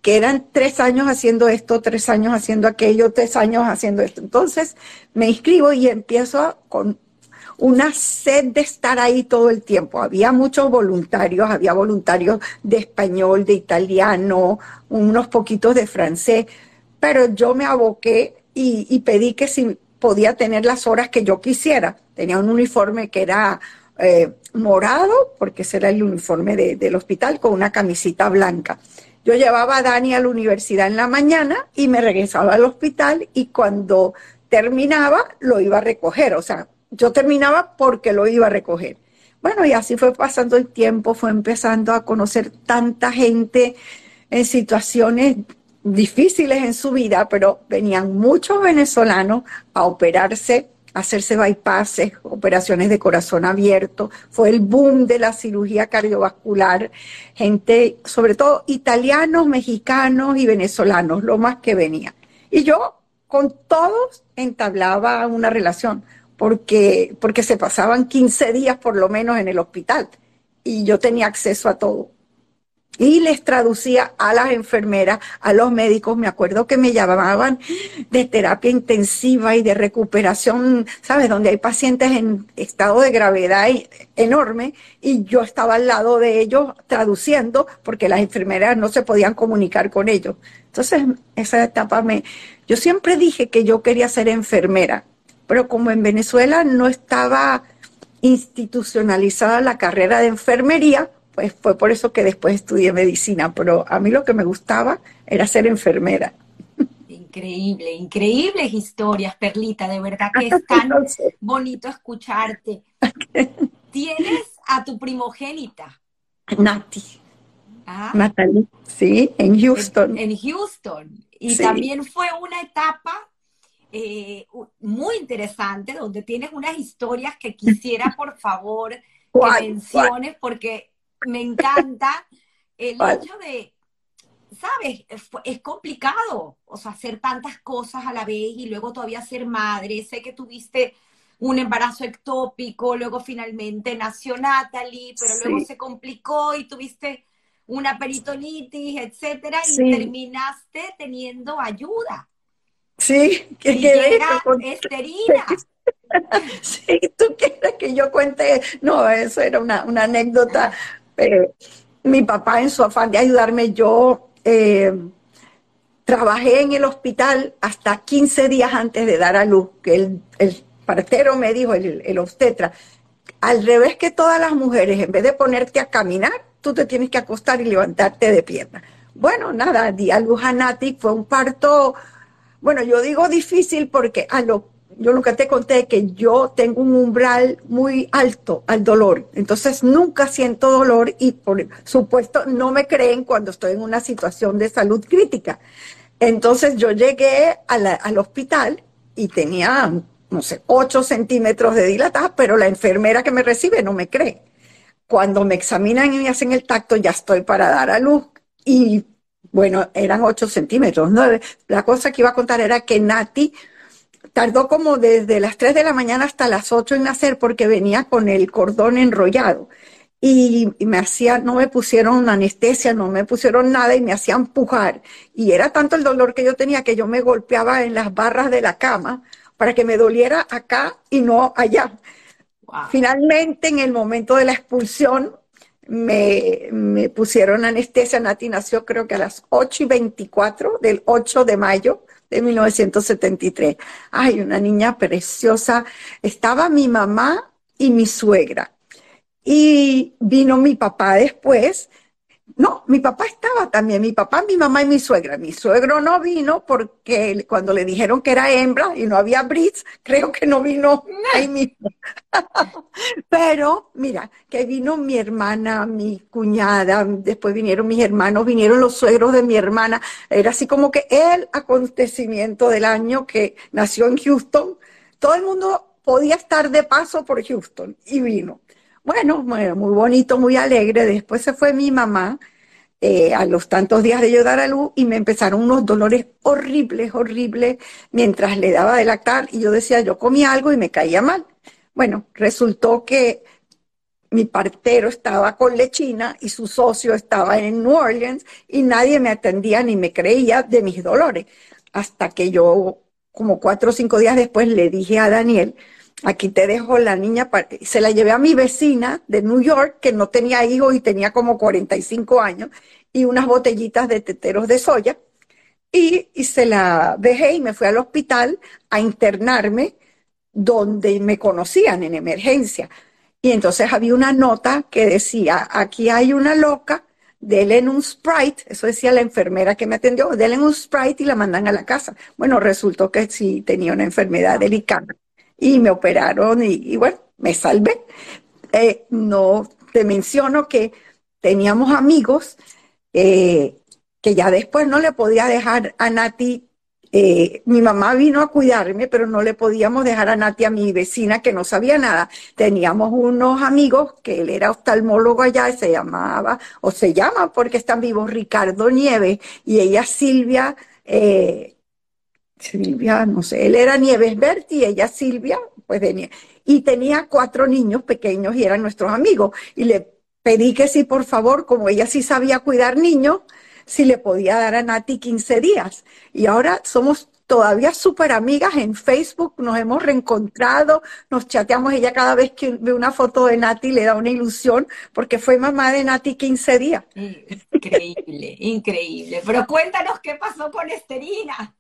que eran tres años haciendo esto, tres años haciendo aquello, tres años haciendo esto. Entonces me inscribo y empiezo con una sed de estar ahí todo el tiempo. Había muchos voluntarios, había voluntarios de español, de italiano, unos poquitos de francés, pero yo me aboqué y, y pedí que si podía tener las horas que yo quisiera. Tenía un uniforme que era eh, morado, porque ese era el uniforme del hospital, con una camisita blanca. Yo llevaba a Dani a la universidad en la mañana y me regresaba al hospital y cuando terminaba lo iba a recoger. O sea, yo terminaba porque lo iba a recoger. Bueno, y así fue pasando el tiempo, fue empezando a conocer tanta gente en situaciones difíciles en su vida, pero venían muchos venezolanos a operarse hacerse bypasses, operaciones de corazón abierto, fue el boom de la cirugía cardiovascular, gente, sobre todo italianos, mexicanos y venezolanos, lo más que venía. Y yo con todos entablaba una relación, porque, porque se pasaban 15 días por lo menos en el hospital y yo tenía acceso a todo y les traducía a las enfermeras, a los médicos. Me acuerdo que me llamaban de terapia intensiva y de recuperación, ¿sabes? Donde hay pacientes en estado de gravedad enorme y yo estaba al lado de ellos traduciendo porque las enfermeras no se podían comunicar con ellos. Entonces, esa etapa me... Yo siempre dije que yo quería ser enfermera, pero como en Venezuela no estaba institucionalizada la carrera de enfermería, pues fue por eso que después estudié medicina, pero a mí lo que me gustaba era ser enfermera. Increíble, increíbles historias, Perlita, de verdad que (laughs) es tan bonito escucharte. (laughs) Tienes a tu primogénita. Nati. Ah. Natalie, sí, en Houston. En, Houston. Y también fue una etapa eh, muy interesante donde tienes unas historias que quisiera, por favor, que menciones, porque me encanta el hecho de sabes, es, complicado, o sea, hacer tantas cosas a la vez y luego todavía ser madre. Sé que tuviste un embarazo ectópico, luego finalmente nació Natalie, pero luego se complicó y tuviste una peritonitis, etcétera, y terminaste teniendo ayuda. Sí, que llega esterina. (laughs) Sí, tú quieres que yo cuente. No, eso era una, anécdota. Eh, mi papá, en su afán de ayudarme, yo eh, trabajé en el hospital hasta 15 días antes de dar a luz, que el, partero me dijo, el, obstetra, al revés que todas las mujeres, en vez de ponerte a caminar, tú te tienes que acostar y levantarte de pierna. Bueno, nada, di a luz a Nati, fue un parto, bueno, yo digo difícil porque a lo yo nunca te conté que yo tengo un umbral muy alto al dolor, entonces nunca siento dolor y por supuesto no me creen cuando estoy en una situación de salud crítica. Entonces yo llegué al hospital y tenía, no sé, 8 centímetros de dilatada, pero la enfermera que me recibe no me cree. Cuando me examinan y me hacen el tacto, ya estoy para dar a luz y bueno, eran 8 centímetros. La cosa que iba a contar era que Nati tardó como desde las 3 de la mañana hasta las 8 en nacer porque venía con el cordón enrollado. Y, me hacía, no me pusieron anestesia, no me pusieron nada y me hacían pujar. Y era tanto el dolor que yo tenía que yo me golpeaba en las barras de la cama para que me doliera acá y no allá. Finalmente, en el momento de la expulsión, me, me, pusieron anestesia. Nati nació creo que a las 8 y 24 del 8 de mayo de 1973. Ay, una niña preciosa. Estaba mi mamá y mi suegra. Y vino mi papá después no, mi papá estaba también, mi papá, mi mamá y mi suegra. Mi suegro no vino porque cuando le dijeron que era hembra y no había Brits, creo que no vino ahí (laughs) mismo. (laughs) Pero mira, que vino mi hermana, mi cuñada, después vinieron mis hermanos, vinieron los suegros de mi hermana. Era así como que el acontecimiento del año que nació en Houston. Todo el mundo podía estar de paso por Houston y vino. Bueno, muy bonito, muy alegre. Después se fue mi mamá eh, a los tantos días de yo dar a luz y me empezaron unos dolores horribles, horribles, mientras le daba de lactar y yo decía, yo comí algo y me caía mal. Bueno, resultó que mi partero estaba con lechina y su socio estaba en New Orleans y nadie me atendía ni me creía de mis dolores. Hasta que yo, como cuatro o cinco días después, le dije a Daniel, aquí te dejo la niña, se la llevé a mi vecina de New York, que no tenía hijos y tenía como 45 años, y unas botellitas de teteros de soya, y, y se la dejé y me fui al hospital a internarme donde me conocían en emergencia. Y entonces había una nota que decía, aquí hay una loca, denle un Sprite, eso decía la enfermera que me atendió, denle un Sprite y la mandan a la casa. Bueno, resultó que sí tenía una enfermedad delicada y me operaron y, bueno, me salvé. Eh, no te menciono que teníamos amigos eh, que ya después no le podía dejar a Nati. Eh, mi mamá vino a cuidarme, pero no le podíamos dejar a Nati a mi vecina que no sabía nada. Teníamos unos amigos que él era oftalmólogo allá y se llamaba, o se llama porque están vivos, Ricardo Nieves y ella Silvia Silvia, no sé, él era Nieves Berti y ella Silvia, pues de Y tenía cuatro niños pequeños y eran nuestros amigos. Y le pedí que sí, por favor, como ella sí sabía cuidar niños, si le podía dar a Nati 15 días. Y ahora somos todavía súper amigas en Facebook, nos hemos reencontrado, nos chateamos, ella cada vez que ve una foto de Nati le da una ilusión, porque fue mamá de Nati 15 días. Increíble, increíble. Pero cuéntanos qué pasó con Esterina.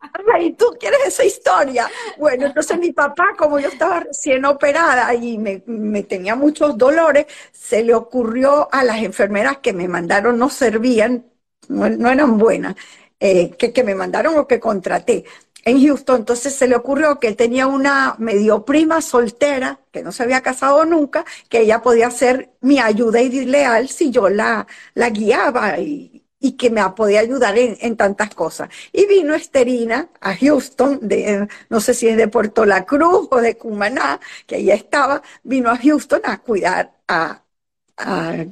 Ay, ¿tú quieres esa historia? Bueno, entonces mi papá, como yo estaba recién operada y me, tenía muchos dolores, se le ocurrió a las enfermeras que me mandaron, no servían, no, eran buenas, eh, que, me mandaron o que contraté en Houston, entonces se le ocurrió que él tenía una medio prima soltera, que no se había casado nunca, que ella podía ser mi ayuda y leal si yo la, la guiaba y, y que me podía ayudar en, tantas cosas. Y vino Esterina a Houston, de, no sé si es de Puerto La Cruz o de Cumaná, que ella estaba, vino a Houston a cuidar a, a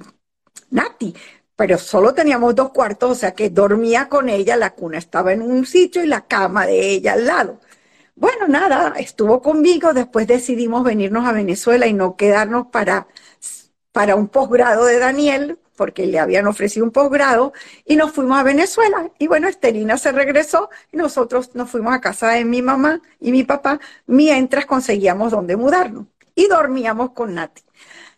Nati. Pero solo teníamos dos cuartos, o sea que dormía con ella, la cuna estaba en un sitio y la cama de ella al lado. Bueno, nada, estuvo conmigo, después decidimos venirnos a Venezuela y no quedarnos para, para un posgrado de Daniel, porque le habían ofrecido un posgrado, y nos fuimos a Venezuela. Y bueno, Estelina se regresó y nosotros nos fuimos a casa de mi mamá y mi papá mientras conseguíamos dónde mudarnos. Y dormíamos con Nati.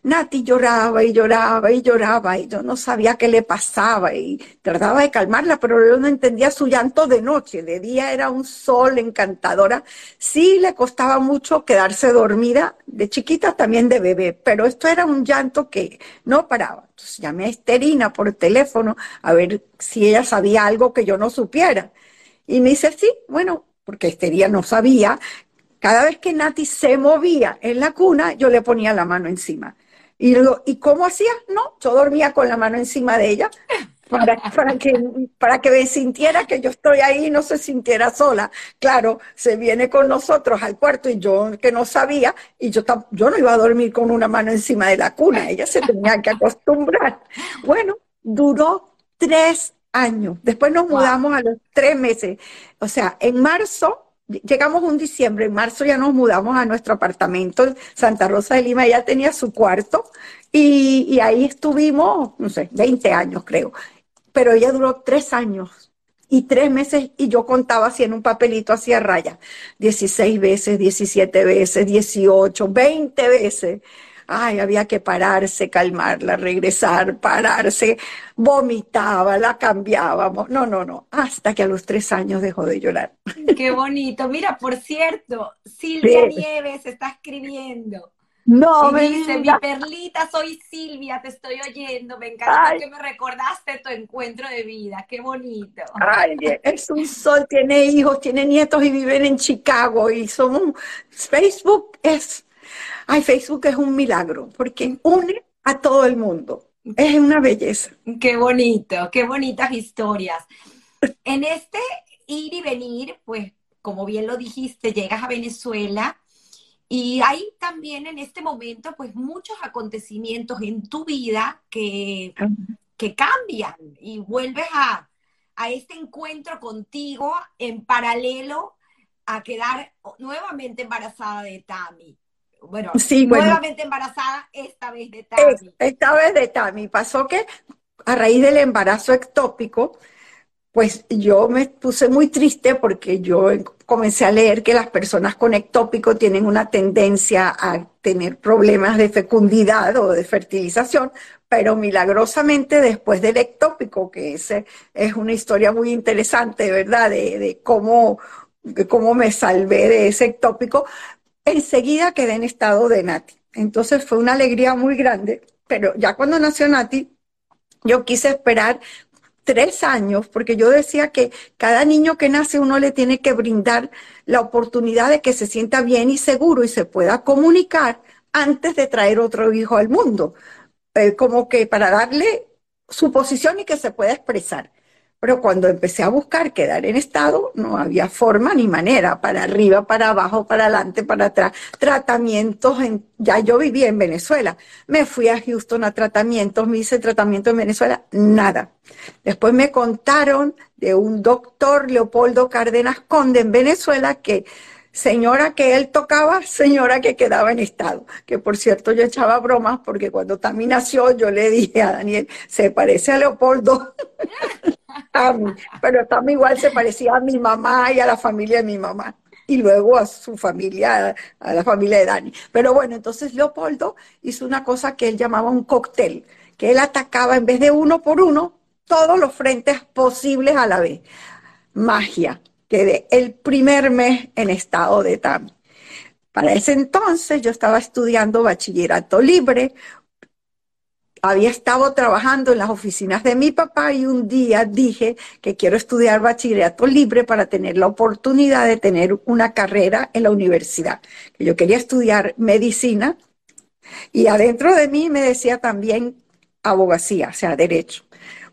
Nati lloraba y lloraba y lloraba y yo no sabía qué le pasaba y trataba de calmarla, pero yo no entendía su llanto de noche. De día era un sol encantadora. Sí le costaba mucho quedarse dormida, de chiquita también de bebé, pero esto era un llanto que no paraba. Entonces llamé a Esterina por teléfono a ver si ella sabía algo que yo no supiera. Y me dice, sí, bueno, porque Esterina no sabía. Cada vez que Nati se movía en la cuna, yo le ponía la mano encima. Y ¿y cómo hacía? No, yo dormía con la mano encima de ella para, para, que, para que sintiera que yo estoy ahí y no se sintiera sola. Claro, se viene con nosotros al cuarto y yo que no sabía, y yo, yo no iba a dormir con una mano encima de la cuna, ella se tenía que acostumbrar. Bueno, duró tres años. Después nos mudamos a los tres meses. O sea, en marzo llegamos un diciembre, en marzo ya nos mudamos a nuestro apartamento en Santa Rosa de Lima, ella tenía su cuarto y, ahí estuvimos, no sé, 20 años creo, pero ella duró tres años y tres meses y yo contaba así en un papelito hacía raya, 16 veces, 17 veces, 18, 20 veces ay, había que pararse, calmarla, regresar, pararse, vomitaba, la cambiábamos. No, no, no, hasta que a los tres años dejó de llorar. Qué bonito. Mira, por cierto, Silvia Nieves está escribiendo. No, me dice, mi perlita, soy Silvia, te estoy oyendo. Me encanta que me recordaste tu encuentro de vida. Qué bonito. Ay, es un sol, tiene hijos, tiene nietos y viven en Chicago y somos Facebook es Ay, Facebook es un milagro porque une a todo el mundo. Es una belleza. Qué bonito, qué bonitas historias. En este ir y venir, pues como bien lo dijiste, llegas a Venezuela y hay también en este momento pues muchos acontecimientos en tu vida que, que cambian y vuelves a, a este encuentro contigo en paralelo a quedar nuevamente embarazada de Tami bueno, nuevamente embarazada, esta vez de Tami. Esta vez de Tami. Pasó que a raíz del embarazo ectópico, pues yo me puse muy triste porque yo comencé a leer que las personas con ectópico tienen una tendencia a tener problemas de fecundidad o de fertilización, pero milagrosamente después del ectópico, que ese es una historia muy interesante, ¿verdad? De, de cómo, de cómo me salvé de ese ectópico, enseguida quedé en estado de Nati. Entonces fue una alegría muy grande, pero ya cuando nació Nati, yo quise esperar tres años, porque yo decía que cada niño que nace uno le tiene que brindar la oportunidad de que se sienta bien y seguro y se pueda comunicar antes de traer otro hijo al mundo, eh, como que para darle su posición y que se pueda expresar. Pero cuando empecé a buscar quedar en estado, no había forma ni manera, para arriba, para abajo, para adelante, para atrás. Tratamientos, en, ya yo vivía en Venezuela. Me fui a Houston a tratamientos, me hice tratamiento en Venezuela, nada. Después me contaron de un doctor, Leopoldo Cárdenas Conde, en Venezuela, que señora que él tocaba, señora que quedaba en estado. Que por cierto yo echaba bromas porque cuando también nació yo le dije a Daniel, se parece a Leopoldo. (laughs) Tami, pero Tami igual se parecía a mi mamá y a la familia de mi mamá y luego a su familia, a la familia de Dani. Pero bueno, entonces Leopoldo hizo una cosa que él llamaba un cóctel, que él atacaba en vez de uno por uno todos los frentes posibles a la vez. Magia. Quedé el primer mes en estado de TAMI. Para ese entonces yo estaba estudiando bachillerato libre, había estado trabajando en las oficinas de mi papá y un día dije que quiero estudiar bachillerato libre para tener la oportunidad de tener una carrera en la universidad. Yo quería estudiar medicina y adentro de mí me decía también abogacía, o sea, derecho.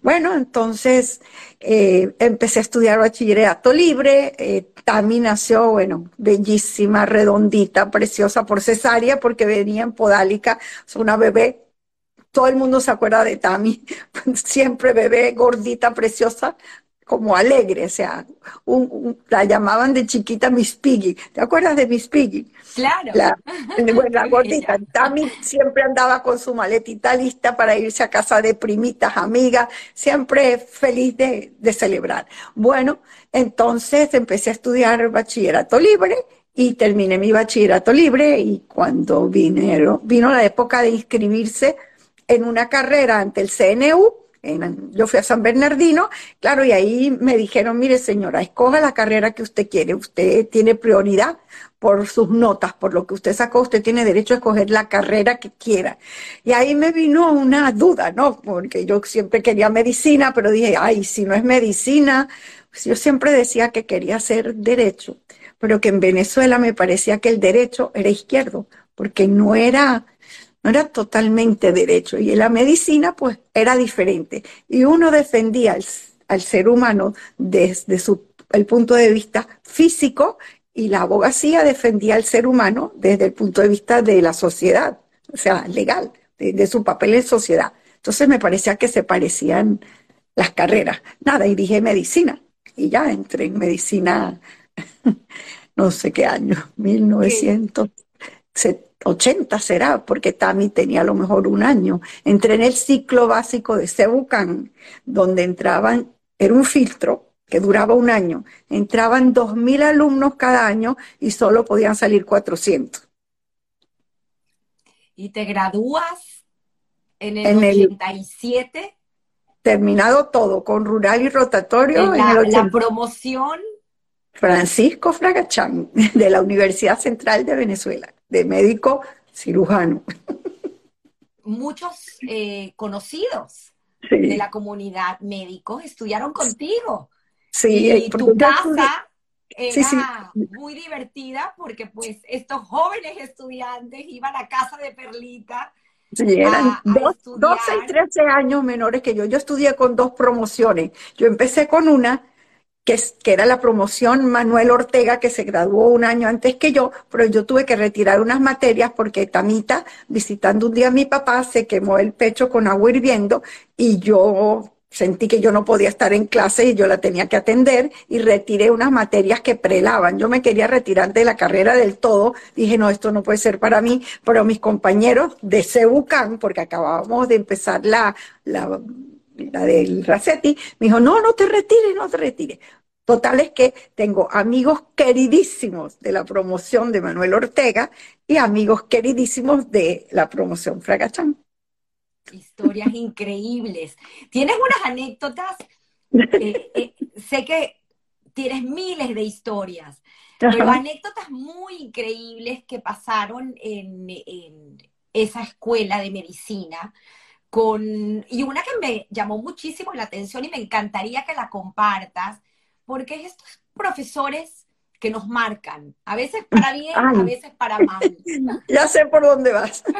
Bueno, entonces eh, empecé a estudiar bachillerato libre. Eh, Tami nació, bueno, bellísima, redondita, preciosa por cesárea, porque venía en podálica, o una bebé todo el mundo se acuerda de Tami, (laughs) siempre bebé, gordita, preciosa, como alegre, o sea, la llamaban de chiquita Miss Piggy. ¿Te acuerdas de Miss Piggy? Claro. La, la (laughs) gordita. Tami siempre andaba con su maletita lista para irse a casa de primitas, amigas, siempre feliz de, de celebrar. Bueno, entonces empecé a estudiar bachillerato libre y terminé mi bachillerato libre y cuando vino, vino la época de inscribirse en una carrera ante el CNU, yo fui a San Bernardino, claro, y ahí me dijeron, mire señora, escoja la carrera que usted quiere, usted tiene prioridad por sus notas, por lo que usted sacó, usted tiene derecho a escoger la carrera que quiera. Y ahí me vino una duda, ¿no? Porque yo siempre quería medicina, pero dije, ay, si no es medicina, pues yo siempre decía que quería hacer derecho, pero que en Venezuela me parecía que el derecho era izquierdo, porque no era no era totalmente derecho. Y en la medicina, pues, era diferente. Y uno defendía al, ser humano desde su, el punto de vista físico y la abogacía defendía al ser humano desde el punto de vista de la sociedad, o sea, legal, de, su papel en sociedad. Entonces me parecía que se parecían las carreras. Nada, y dije medicina. Y ya entré en medicina, (laughs) no sé qué año, 1970. 80 será, porque Tami tenía a lo mejor un año. Entré en el ciclo básico de Cebucán, donde entraban, era un filtro que duraba un año, entraban 2.000 alumnos cada año y solo podían salir 400. ¿Y te gradúas en el, 87? terminado todo, con rural y rotatorio. En la, la promoción. Francisco Fragachán, (laughs) de la Universidad Central de Venezuela de médico cirujano. Muchos eh, conocidos de la comunidad médicos estudiaron contigo. Sí, y tu casa era muy divertida porque pues estos jóvenes estudiantes iban a casa de Perlita. Sí, eran 12 y 13 años menores que yo. Yo estudié con dos promociones. Yo empecé con una que, era la promoción Manuel Ortega, que se graduó un año antes que yo, pero yo tuve que retirar unas materias porque Tamita, visitando un día a mi papá, se quemó el pecho con agua hirviendo y yo sentí que yo no podía estar en clase y yo la tenía que atender y retiré unas materias que prelaban. Yo me quería retirar de la carrera del todo. Dije, no, esto no puede ser para mí, pero mis compañeros de Cebucán, porque acabábamos de empezar la, la la del Racetti, me dijo, no, no te retires, no te retires. Total es que tengo amigos queridísimos de la promoción de Manuel Ortega y amigos queridísimos de la promoción Fragachán. Historias increíbles. ¿Tienes unas anécdotas? Eh, eh, sé que tienes miles de historias, pero anécdotas muy increíbles que pasaron en, en esa escuela de medicina y una que me llamó muchísimo la atención y me encantaría que la compartas, porque es estos profesores que nos marcan, a veces para bien, a veces para mal. (laughs) Ya sé por dónde vas. (laughs)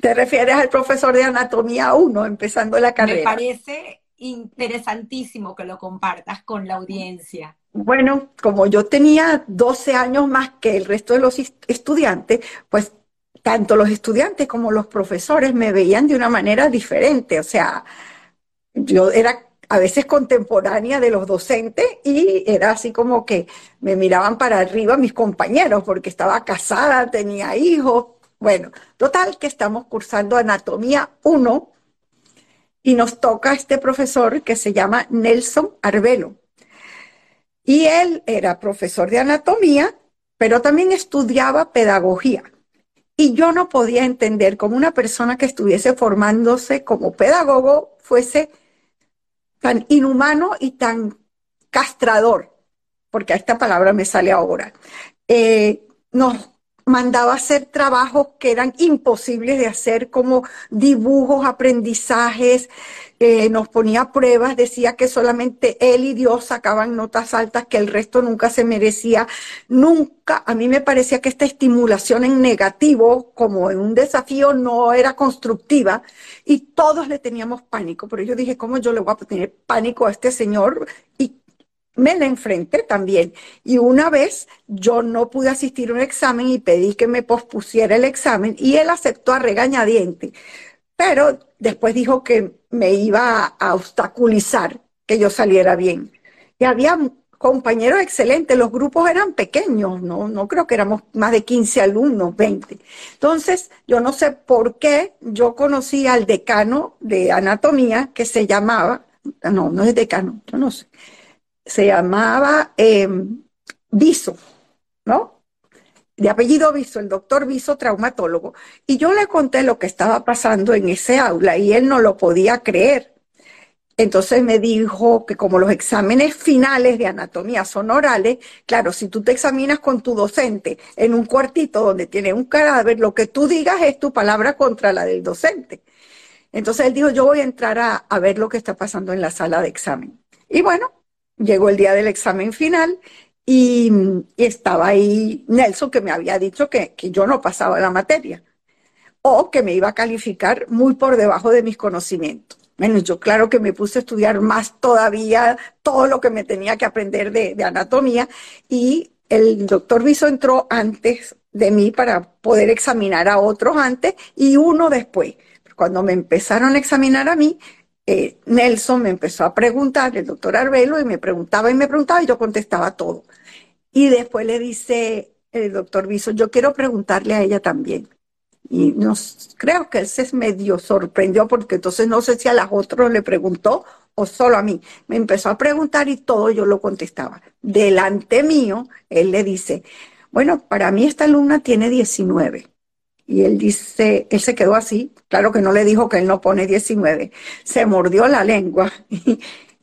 Te refieres al profesor de anatomía 1, empezando la carrera. Me parece interesantísimo que lo compartas con la audiencia. Bueno, como yo tenía 12 años más que el resto de los estudiantes, pues tanto los estudiantes como los profesores me veían de una manera diferente. O sea, yo era a veces contemporánea de los docentes y era así como que me miraban para arriba mis compañeros porque estaba casada, tenía hijos. Bueno, total que estamos cursando Anatomía 1 y nos toca este profesor que se llama Nelson Arbelo. Y él era profesor de anatomía, pero también estudiaba pedagogía. Y yo no podía entender cómo una persona que estuviese formándose como pedagogo fuese tan inhumano y tan castrador, porque esta palabra me sale ahora. Eh, mandaba hacer trabajos que eran imposibles de hacer, como dibujos, aprendizajes, eh, nos ponía pruebas, decía que solamente él y Dios sacaban notas altas, que el resto nunca se merecía. Nunca, a mí me parecía que esta estimulación en negativo, como en un desafío, no era constructiva y todos le teníamos pánico. Pero yo dije, ¿cómo yo le voy a tener pánico a este señor? Y me la enfrenté también. Y una vez yo no pude asistir a un examen y pedí que me pospusiera el examen y él aceptó a regañadiente. Pero después dijo que me iba a obstaculizar que yo saliera bien. Y había compañeros excelentes, los grupos eran pequeños, no, no creo que éramos más de 15 alumnos, 20. Entonces, yo no sé por qué yo conocí al decano de anatomía que se llamaba, no, no es decano, yo no sé, se llamaba eh, Viso, ¿no? De apellido Viso, el doctor Viso, traumatólogo. Y yo le conté lo que estaba pasando en ese aula y él no lo podía creer. Entonces me dijo que como los exámenes finales de anatomía son orales, claro, si tú te examinas con tu docente en un cuartito donde tiene un cadáver, lo que tú digas es tu palabra contra la del docente. Entonces él dijo, yo voy a entrar a, a ver lo que está pasando en la sala de examen. Y bueno, llegó el día del examen final y, estaba ahí Nelson que me había dicho que, yo no pasaba la materia o que me iba a calificar muy por debajo de mis conocimientos. Bueno, yo claro que me puse a estudiar más todavía todo lo que me tenía que aprender de, de anatomía y el doctor Viso entró antes de mí para poder examinar a otros antes y uno después. Cuando me empezaron a examinar a mí, eh, Nelson me empezó a preguntar, el doctor Arbelo, y me preguntaba y me preguntaba y yo contestaba todo. Y después le dice el doctor Viso, yo quiero preguntarle a ella también. Y nos, creo que él se medio sorprendió porque entonces no sé si a las otras le preguntó o solo a mí. Me empezó a preguntar y todo yo lo contestaba. Delante mío, él le dice, bueno, para mí esta alumna tiene 19. Y él dice, él se quedó así, claro que no le dijo que él no pone 19, se mordió la lengua (laughs)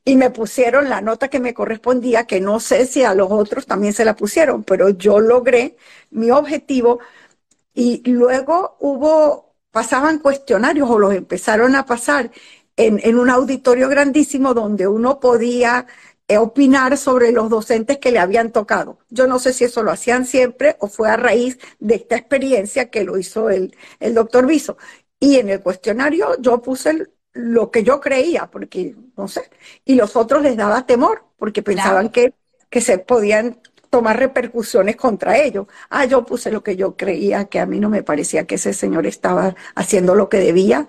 y, me pusieron la nota que me correspondía, que no sé si a los otros también se la pusieron, pero yo logré mi objetivo. Y luego hubo, pasaban cuestionarios o los empezaron a pasar en, en un auditorio grandísimo donde uno podía opinar sobre los docentes que le habían tocado. Yo no sé si eso lo hacían siempre o fue a raíz de esta experiencia que lo hizo el, el doctor Viso. Y en el cuestionario yo puse lo que yo creía, porque no sé, y los otros les daba temor, porque pensaban que, que se podían tomar repercusiones contra ellos. Ah, yo puse lo que yo creía, que a mí no me parecía que ese señor estaba haciendo lo que debía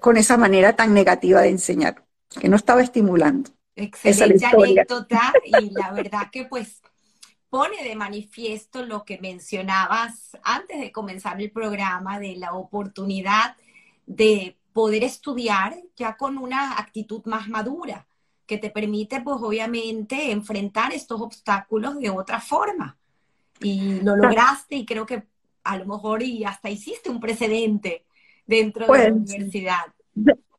con esa manera tan negativa de enseñar, que no estaba estimulando. Excelente anécdota y la verdad que pues pone de manifiesto lo que mencionabas antes de comenzar el programa de la oportunidad de poder estudiar ya con una actitud más madura, que te permite pues obviamente enfrentar estos obstáculos de otra forma. Y lo lograste y creo que a lo mejor y hasta hiciste un precedente dentro de la pues, universidad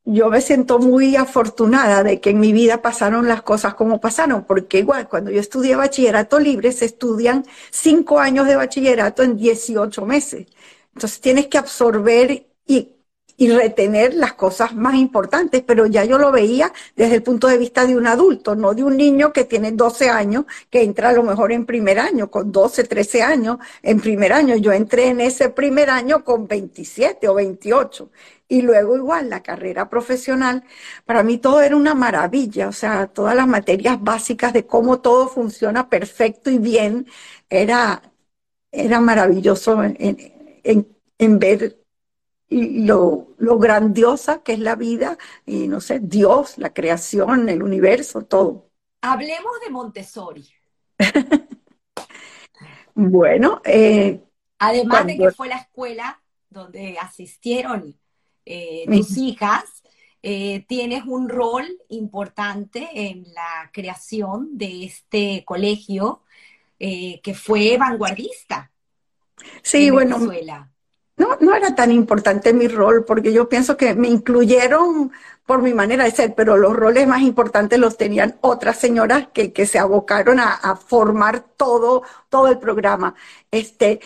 yo me siento muy afortunada de que en mi vida pasaron las cosas como pasaron, porque igual cuando yo estudié bachillerato libre se estudian cinco años de bachillerato en 18 meses. Entonces tienes que absorber y, y retener las cosas más importantes, pero ya yo lo veía desde el punto de vista de un adulto, no de un niño que tiene 12 años, que entra a lo mejor en primer año, con 12, 13 años en primer año. Yo entré en ese primer año con 27 o 28 y luego igual la carrera profesional, para mí todo era una maravilla, o sea, todas las materias básicas de cómo todo funciona perfecto y bien, era, era maravilloso en, en, ver lo, lo, grandiosa que es la vida y no sé, Dios, la creación, el universo, todo. Hablemos de Montessori. (laughs) bueno, eh, además de que fue la escuela donde asistieron eh, tus hijas, eh, tienes un rol importante en la creación de este colegio eh, que fue vanguardista. Sí, bueno, no, no era tan importante mi rol, porque yo pienso que me incluyeron por mi manera de ser, pero los roles más importantes los tenían otras señoras que, que se abocaron a, formar todo, todo el programa. Este,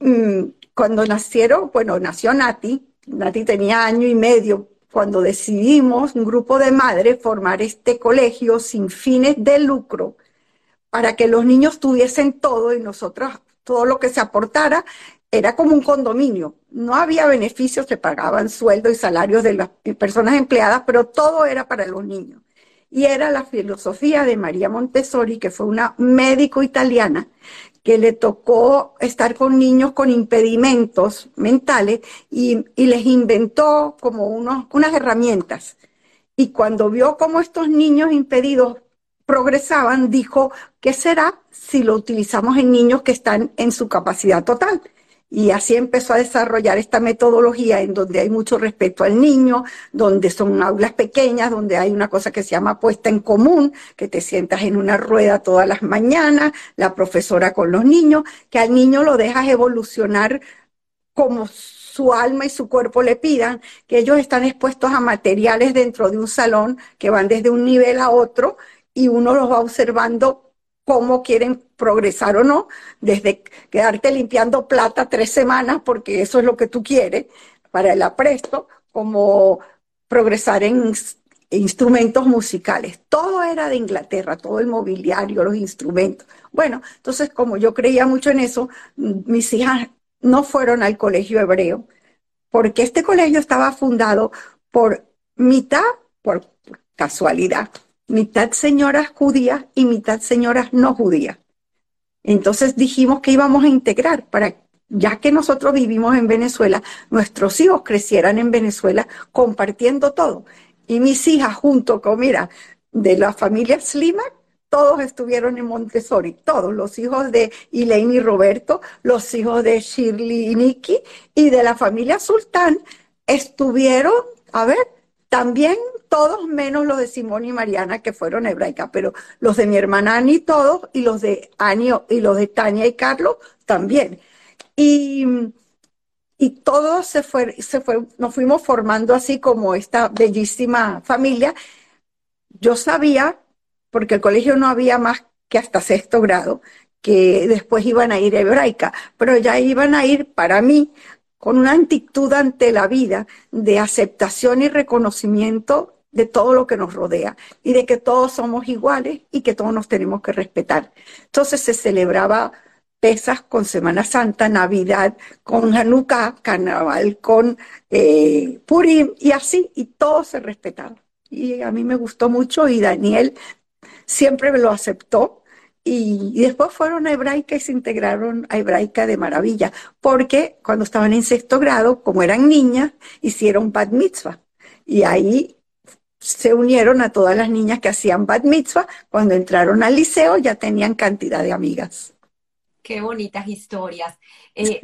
mm, cuando nacieron, bueno, nació Nati, Nati tenía año y medio, cuando decidimos, un grupo de madres, formar este colegio sin fines de lucro, para que los niños tuviesen todo y nosotros todo lo que se aportara era como un condominio. No había beneficios, se pagaban sueldos y salarios de las personas empleadas, pero todo era para los niños. Y era la filosofía de María Montessori, que fue una médico italiana, que le tocó estar con niños con impedimentos mentales y, les inventó como unos, unas herramientas. Y cuando vio cómo estos niños impedidos progresaban, dijo, ¿qué será si lo utilizamos en niños que están en su capacidad total? Y así empezó a desarrollar esta metodología en donde hay mucho respeto al niño, donde son aulas pequeñas, donde hay una cosa que se llama puesta en común, que te sientas en una rueda todas las mañanas, la profesora con los niños, que al niño lo dejas evolucionar como su alma y su cuerpo le pidan, que ellos están expuestos a materiales dentro de un salón que van desde un nivel a otro y uno los va observando cómo quieren progresar o no, desde quedarte limpiando plata tres semanas, porque eso es lo que tú quieres para el apresto, como progresar en instrumentos musicales. Todo era de Inglaterra, todo el mobiliario, los instrumentos. Bueno, entonces como yo creía mucho en eso, mis hijas no fueron al colegio hebreo, porque este colegio estaba fundado por mitad, por casualidad, mitad señoras judías y mitad señoras no judías. Entonces dijimos que íbamos a integrar para, ya que nosotros vivimos en Venezuela, nuestros hijos crecieran en Venezuela compartiendo todo. Y mis hijas junto con, mira, de la familia Slimak, todos estuvieron en Montessori, todos, los hijos de Elaine y Roberto, los hijos de Shirley y Nicky, y de la familia Sultán, estuvieron, a ver, también todos menos los de Simón y Mariana que fueron hebraicas, pero los de mi hermana Ani todos y los de Ani y los de Tania y Carlos también. Y, y todos se fue, se fue, nos fuimos formando así como esta bellísima familia. Yo sabía, porque el colegio no había más que hasta sexto grado, que después iban a ir hebraica, pero ya iban a ir para mí con una actitud ante la vida de aceptación y reconocimiento de todo lo que nos rodea y de que todos somos iguales y que todos nos tenemos que respetar. Entonces se celebraba Pesas con Semana Santa, Navidad con Hanukkah, Carnaval con eh, Purim y así, y todo se respetaba. Y a mí me gustó mucho y Daniel siempre me lo aceptó y, después fueron a hebraica y se integraron a hebraica de maravilla, porque cuando estaban en sexto grado, como eran niñas, hicieron bat mitzvah. Y ahí se unieron a todas las niñas que hacían bat mitzvah. Cuando entraron al liceo ya tenían cantidad de amigas. Qué bonitas historias. Eh,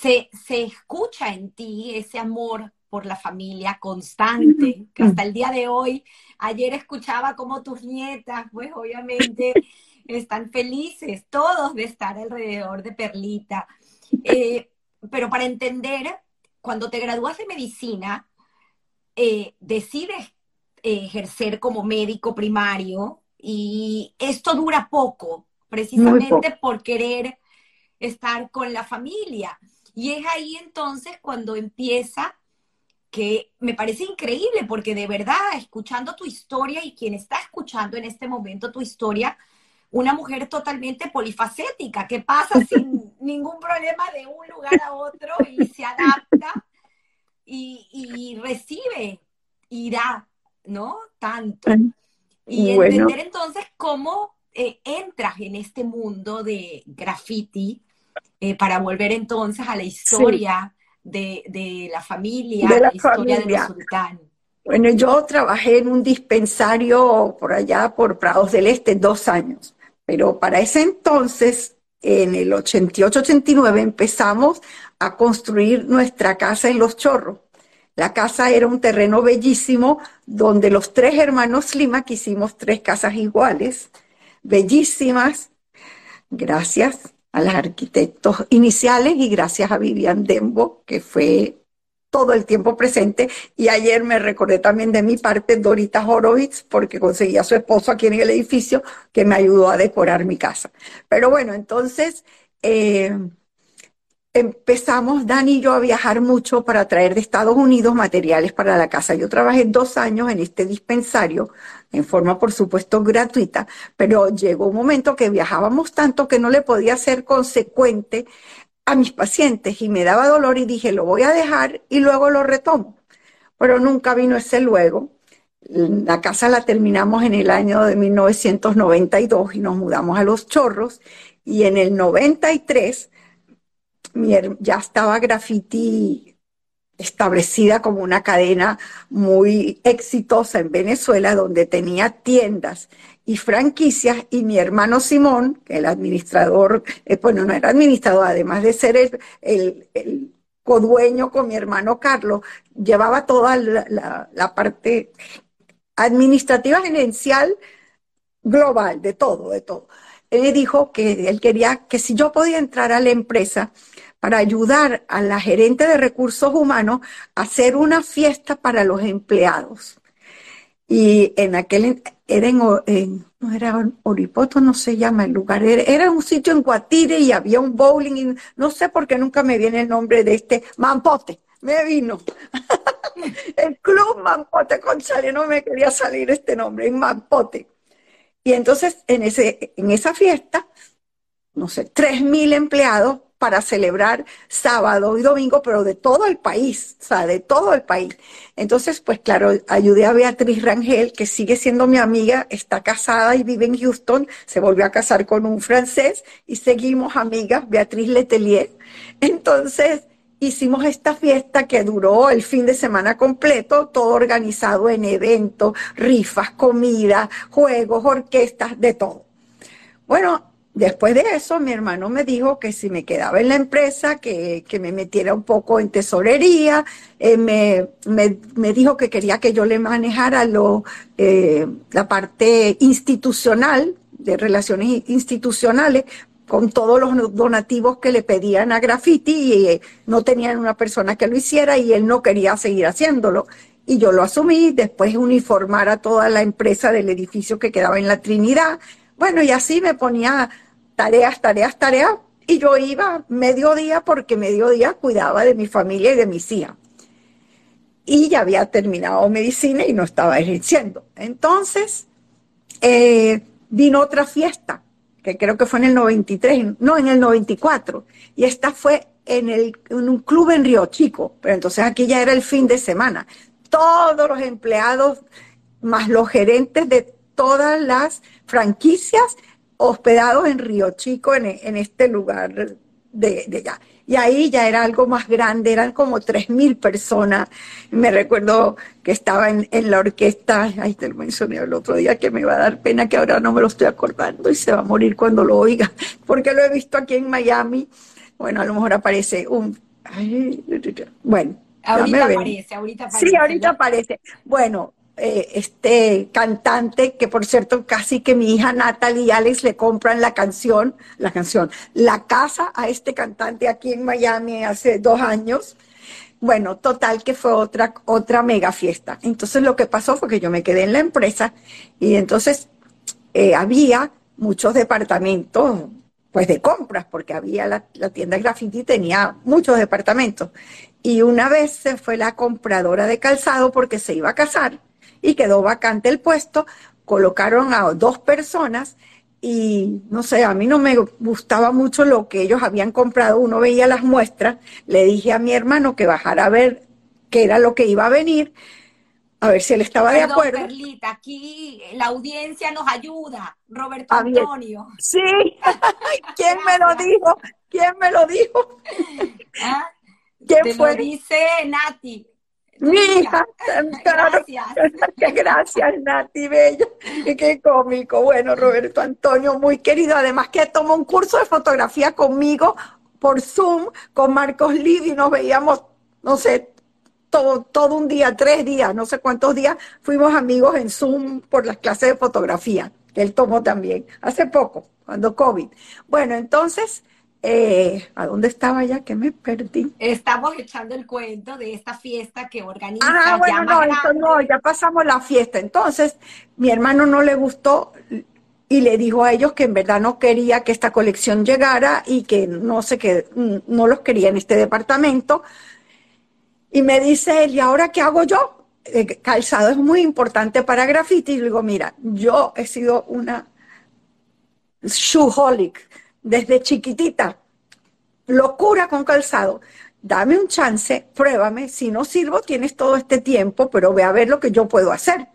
se, se escucha en ti ese amor por la familia constante, que hasta el día de hoy, ayer escuchaba como tus nietas, pues obviamente (laughs) están felices todos de estar alrededor de Perlita. Eh, pero para entender, cuando te gradúas de medicina, eh, decides ejercer como médico primario y esto dura poco, precisamente por querer estar con la familia. Y es ahí entonces cuando empieza que me parece increíble porque de verdad, escuchando tu historia y quien está escuchando en este momento tu historia, una mujer totalmente polifacética, que pasa (laughs) sin ningún problema de un lugar a otro y se adapta y, recibe y da, ¿no? Tanto. Y entender entonces cómo eh, entras en este mundo de graffiti eh, para volver entonces a la historia de, la familia, de la, historia de sultán. Bueno, yo trabajé en un dispensario por allá, por Prados del Este, dos años. Pero para ese entonces, en el 88-89, empezamos a construir nuestra casa en Los Chorros. La casa era un terreno bellísimo donde los tres hermanos Slimak hicimos tres casas iguales, bellísimas, gracias a los arquitectos iniciales y gracias a Vivian Dembo, que fue todo el tiempo presente. Y ayer me recordé también de mi parte Dorita Horowitz, porque conseguí a su esposo aquí en el edificio, que me ayudó a decorar mi casa. Pero bueno, entonces eh, empezamos, Dani y yo, a viajar mucho para traer de Estados Unidos materiales para la casa. Yo trabajé dos años en este dispensario, en forma, por supuesto, gratuita, pero llegó un momento que viajábamos tanto que no le podía ser consecuente a mis pacientes y me daba dolor y dije, lo voy a dejar y luego lo retomo. Pero nunca vino ese luego. La casa la terminamos en el año de 1992 y nos mudamos a Los Chorros y en el 93 ya estaba Graffiti establecida como una cadena muy exitosa en Venezuela, donde tenía tiendas y franquicias, y mi hermano Simón, el administrador, eh, bueno, no era administrador, además de ser el, el, el codueño con mi hermano Carlos, llevaba toda la, parte administrativa gerencial global, de todo, de todo. Él dijo que él quería que si yo podía entrar a la empresa, para ayudar a la gerente de recursos humanos a hacer una fiesta para los empleados. Y en aquel, era en, no era Oripoto, no se llama el lugar, era, un sitio en Guatire y había un bowling, y no sé por qué nunca me viene el nombre de este, Mampote, me vino. (laughs) el club Mampote, Conchale, no me quería salir este nombre, en Mampote. Y entonces en, ese, en esa fiesta, no sé, 3.000 empleados para celebrar sábado y domingo, pero de todo el país, o sea, de todo el país. Entonces, pues claro, ayudé a Beatriz Rangel, que sigue siendo mi amiga, está casada y vive en Houston, se volvió a casar con un francés y seguimos amigas, Beatriz Letelier. Entonces, hicimos esta fiesta que duró el fin de semana completo, todo organizado en eventos, rifas, comida, juegos, orquestas, de todo. Bueno, Después de eso, mi hermano me dijo que si me quedaba en la empresa, que, me metiera un poco en tesorería, eh, me, me, dijo que quería que yo le manejara lo, eh, la parte institucional, de relaciones institucionales, con todos los donativos que le pedían a Graffiti y eh, no tenían una persona que lo hiciera y él no quería seguir haciéndolo. Y yo lo asumí, después uniformar a toda la empresa del edificio que quedaba en la Trinidad. Bueno, y así me ponía tareas, tareas, tareas, y yo iba mediodía porque mediodía cuidaba de mi familia y de mis hijas. Y ya había terminado medicina y no estaba ejerciendo. Entonces, eh, vino otra fiesta, que creo que fue en el 93, no, en el 94. Y esta fue en, el, en un club en Río Chico, pero entonces aquí ya era el fin de semana. Todos los empleados, más los gerentes de todas las franquicias, hospedados en Río Chico, en, este lugar de, de, allá. Y ahí ya era algo más grande, eran como tres mil personas. Me recuerdo que estaba en, la orquesta, ahí te lo mencioné el otro día, que me iba a dar pena que ahora no me lo estoy acordando y se va a morir cuando lo oiga, (laughs) porque lo he visto aquí en Miami. Bueno, a lo mejor aparece un... bueno. Ahorita aparece, ahorita aparece. Sí, ahorita aparece. Bueno, eh, este cantante, que por cierto casi que mi hija Natalie y Alex le compran la canción, la canción, la casa a este cantante aquí en Miami hace dos años. Bueno, total que fue otra, otra mega fiesta. Entonces lo que pasó fue que yo me quedé en la empresa y entonces eh, había muchos departamentos pues de compras, porque había la, la tienda graffiti tenía muchos departamentos. Y una vez se fue la compradora de calzado porque se iba a casar y quedó vacante el puesto, colocaron a dos personas y no sé, a mí no me gustaba mucho lo que ellos habían comprado, uno veía las muestras, le dije a mi hermano que bajara a ver qué era lo que iba a venir, a ver si él estaba de acuerdo. Perlita, aquí la audiencia nos ayuda, Roberto Antonio. Sí, ¿quién me lo dijo? ¿Quién me lo dijo? (laughs) ¿Ah? ¿Quién fue? Lo dice Nati. Mi hija, gracias. gracias, Nati Bella. Y qué cómico. Bueno, Roberto Antonio, muy querido. Además que tomó un curso de fotografía conmigo por Zoom con Marcos Liv y nos veíamos, no sé, todo, todo un día, tres días, no sé cuántos días, fuimos amigos en Zoom por las clases de fotografía, que él tomó también, hace poco, cuando COVID. Bueno, entonces, eh, ¿a dónde estaba ya? Que me perdí. Estamos echando el cuento de esta fiesta que organiza. Ah, bueno, no, no, ya pasamos la fiesta. Entonces, mi hermano no le gustó y le dijo a ellos que en verdad no quería que esta colección llegara y que no sé qué, no los quería en este departamento. Y me dice él, ¿y ahora qué hago yo? El eh, calzado es muy importante para graffiti. Y le digo, mira, yo he sido una shoeholic desde chiquitita, locura con calzado. Dame un chance, pruébame. Si no sirvo, tienes todo este tiempo, pero ve a ver lo que yo puedo hacer.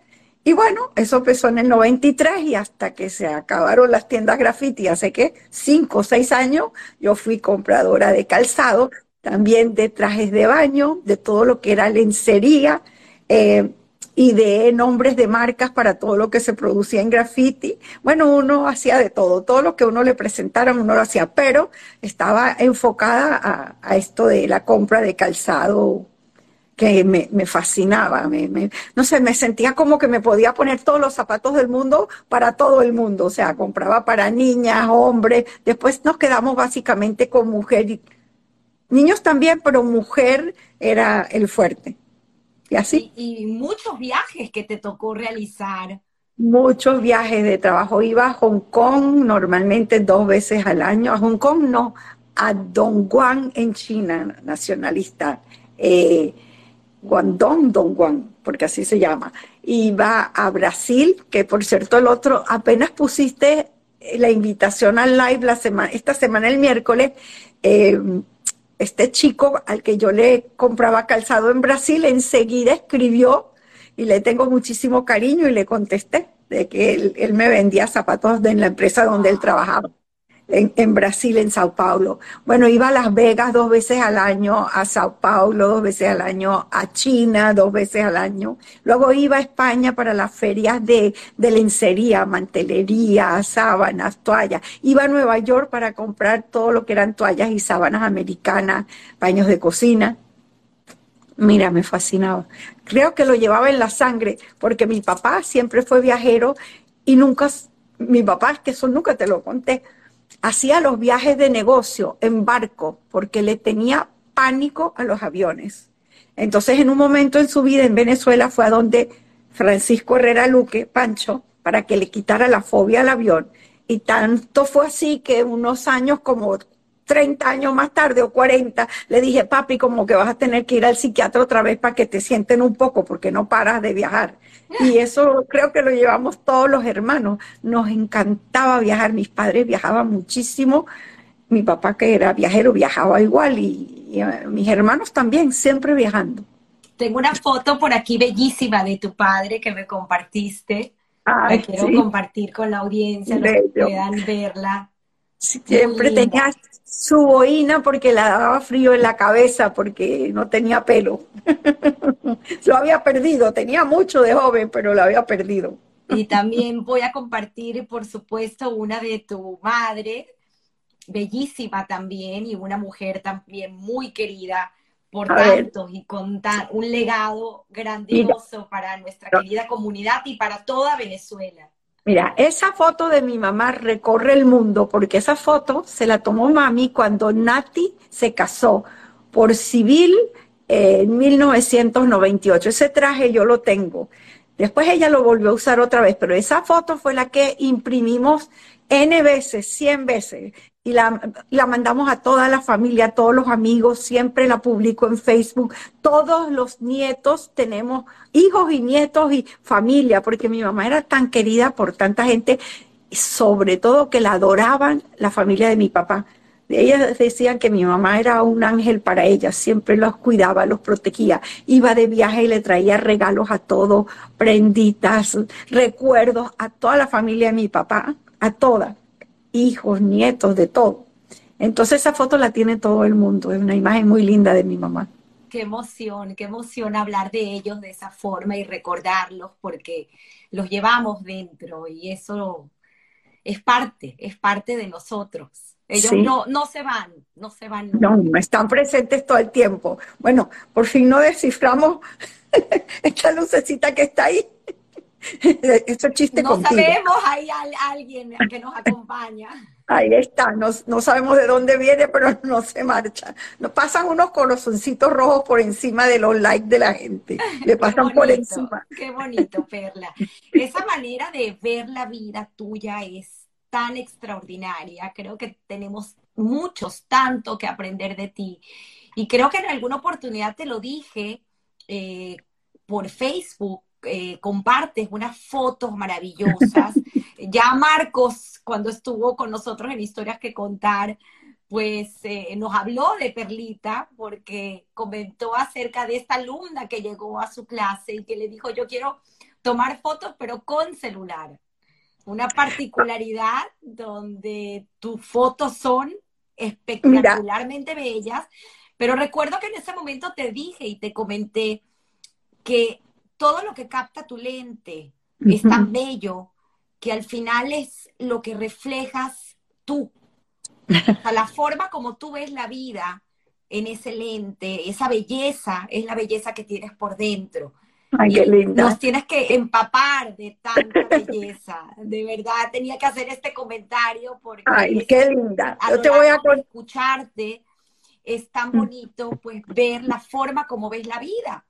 Y bueno, eso empezó en el 93 y hasta que se acabaron las tiendas graffiti, hace que cinco o seis años, yo fui compradora de calzado, también de trajes de baño, de todo lo que era lencería eh, y de nombres de marcas para todo lo que se producía en graffiti. Bueno, uno hacía de todo, todo lo que uno le presentaron uno lo hacía, pero estaba enfocada a, esto de la compra de calzado que me, fascinaba, no sé, me sentía como que me podía poner todos los zapatos del mundo para todo el mundo, o sea, compraba para niñas, hombres, después nos quedamos básicamente con mujer, niños también, pero mujer era el fuerte. Y así. Y, y muchos viajes que te tocó realizar. Muchos viajes de trabajo. Iba a Hong Kong normalmente dos veces al año. A Hong Kong no, a Dongguan en China, nacionalista. Eh, Guangdong, Dongguan, porque así se llama, y va a Brasil, que por cierto el otro, apenas pusiste la invitación al live la semana, esta semana el miércoles, eh, este chico al que yo le compraba calzado en Brasil enseguida escribió y le tengo muchísimo cariño y le contesté de que él, me vendía zapatos de en la empresa donde él trabajaba en, Brasil, en Sao Paulo. Bueno, iba a Las Vegas dos veces al año, a Sao Paulo dos veces al año, a China dos veces al año. Luego iba a España para las ferias de, de lencería, mantelería, sábanas, toallas. Iba a Nueva York para comprar todo lo que eran toallas y sábanas americanas, baños de cocina. Mira, me fascinaba. Creo que lo llevaba en la sangre, porque mi papá siempre fue viajero y nunca, mi papá, que eso nunca te lo conté, hacía los viajes de negocio en barco porque le tenía pánico a los aviones. Entonces, en un momento en su vida en Venezuela fue a donde Francisco Herrera Luque, Pancho, para que le quitara la fobia al avión. Y tanto fue así que unos años como 30 años más tarde o 40, le dije, papi, como que vas a tener que ir al psiquiatra otra vez para que te sienten un poco porque no paras de viajar. Y (laughs) eso creo que lo llevamos todos los hermanos. Nos encantaba viajar. Mis padres viajaban muchísimo. Mi papá, que era viajero, viajaba igual. Y, eh, mis hermanos también, siempre viajando. Tengo una foto por aquí bellísima de tu padre que me compartiste. la quiero compartir con la audiencia, los que puedan verla. Siempre tenía su boina porque le daba frío en la cabeza porque no tenía pelo. (laughs) lo había perdido, tenía mucho de joven, pero lo había perdido. Y también voy a compartir, por supuesto, una de tu madre, bellísima también, y una mujer también muy querida por tantos y con un legado grandioso para nuestra querida comunidad y para toda Venezuela. Mira, esa foto de mi mamá recorre el mundo porque esa foto se la tomó mami cuando Nati se casó por civil en 1998. Ese traje yo lo tengo. Después ella lo volvió a usar otra vez, pero esa foto fue la que imprimimos N veces, 100 veces, y la, la, mandamos a toda la familia, a todos los amigos, siempre la publico en Facebook. Todos los nietos tenemos hijos y nietos y familia, porque mi mamá era tan querida por tanta gente, sobre todo que la adoraban la familia de mi papá. Ellas decían que mi mamá era un ángel para ellas, siempre los cuidaba, los protegía. Iba de viaje y le traía regalos a todos, prenditas, recuerdos a toda la familia de mi papá, a todas hijos, nietos, de todo. Entonces esa foto la tiene todo el mundo, es una imagen muy linda de mi mamá. Qué emoción, qué emoción hablar de ellos de esa forma y recordarlos porque los llevamos dentro y eso es parte, es parte de nosotros. Ellos no, no se van, no se van. No, están presentes todo el tiempo. Bueno, por fin no desciframos (laughs) esta lucecita que está ahí. (laughs) Eso chiste No sabemos, hay alguien que nos acompaña. Ahí está, no, no, sabemos de dónde viene, pero no se marcha. Nos pasan unos corazoncitos rojos por encima de los likes de la gente. (laughs) Le pasan por encima. Qué bonito, Perla. Esa manera de ver la vida tuya es tan extraordinaria. Creo que tenemos muchos, tanto que aprender de ti. Y creo que en alguna oportunidad te lo dije eh, por Facebook, eh, compartes unas fotos maravillosas. (laughs) ya Marcos, cuando estuvo con nosotros en Historias que Contar, pues eh, nos habló de Perlita porque comentó acerca de esta alumna que llegó a su clase y que le dijo, yo quiero tomar fotos pero con celular. Una particularidad donde tus fotos son espectacularmente bellas, pero recuerdo que en ese momento te dije y te comenté que todo lo que capta tu lente es tan bello que al final es lo que reflejas tú. O la forma como tú ves la vida en ese lente, esa belleza, es la belleza que tienes por dentro. Ay, qué linda. Nos tienes que empapar de tanta belleza. De verdad, tenía que hacer este comentario porque. Ay, qué linda. Yo te voy a escucharte. Es tan bonito, pues, ver la forma como ves la vida.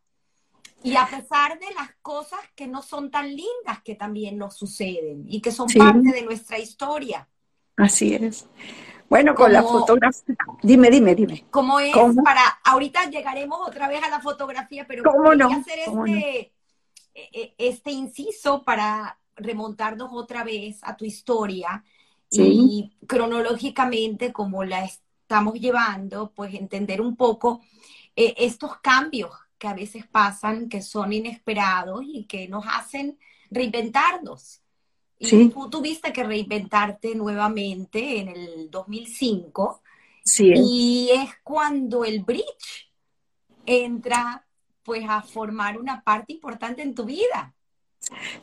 Y a pesar de las cosas que no son tan lindas que también nos suceden y que son parte de nuestra historia. Así es. Bueno, con la fotografía. Dime, dime, dime. ¿Cómo es para. Ahorita llegaremos otra vez a la fotografía, pero ¿Cómo no? hacer este, e, e, este inciso para remontarnos otra vez a tu historia y cronológicamente, como la estamos llevando, pues entender un poco eh, estos cambios que a veces pasan, que son inesperados y que nos hacen reinventarnos. Y tú tuviste que reinventarte nuevamente en el 2005. Sí. Y es cuando el bridge entra pues a formar una parte importante en tu vida.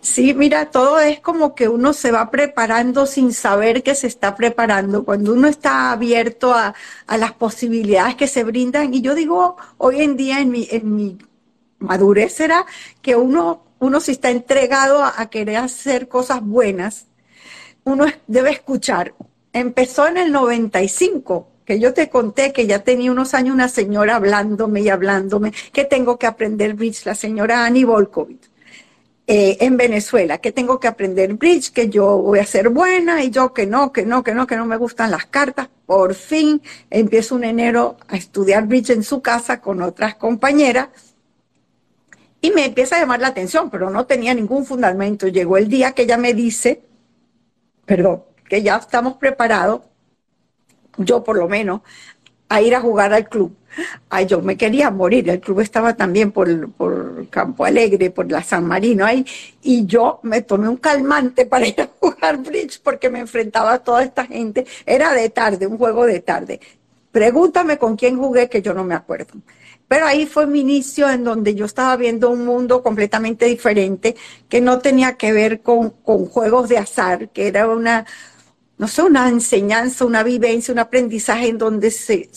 Sí, mira, todo es como que uno se va preparando sin saber que se está preparando, cuando uno está abierto a, las posibilidades que se brindan. Y yo digo, hoy en día en mi, en mi madurez será que uno, uno si está entregado a, querer hacer cosas buenas, uno debe escuchar. Empezó en el 95, que yo te conté que ya tenía unos años una señora hablándome y hablándome que tengo que aprender bridge, la señora Annie Volkovich eh, en Venezuela, que tengo que aprender bridge, que yo voy a ser buena y yo que no, que no, que no, que no me gustan las cartas. Por fin empiezo un enero a estudiar bridge en su casa con otras compañeras y me empieza a llamar la atención, pero no tenía ningún fundamento. Llegó el día que ella me dice, perdón, que ya estamos preparados, yo por lo menos, a ir a jugar al club. Ay, yo me quería morir, el club estaba también por, por Campo Alegre, por la San Marino ahí, y yo me tomé un calmante para (laughs) ir a jugar bridge porque me enfrentaba a toda esta gente. Era de tarde, un juego de tarde. Pregúntame con quién jugué que yo no me acuerdo. Pero ahí fue mi inicio en donde yo estaba viendo un mundo completamente diferente que no tenía que ver con, con juegos de azar, que era una, no sé, una enseñanza, una vivencia, un aprendizaje en donde se,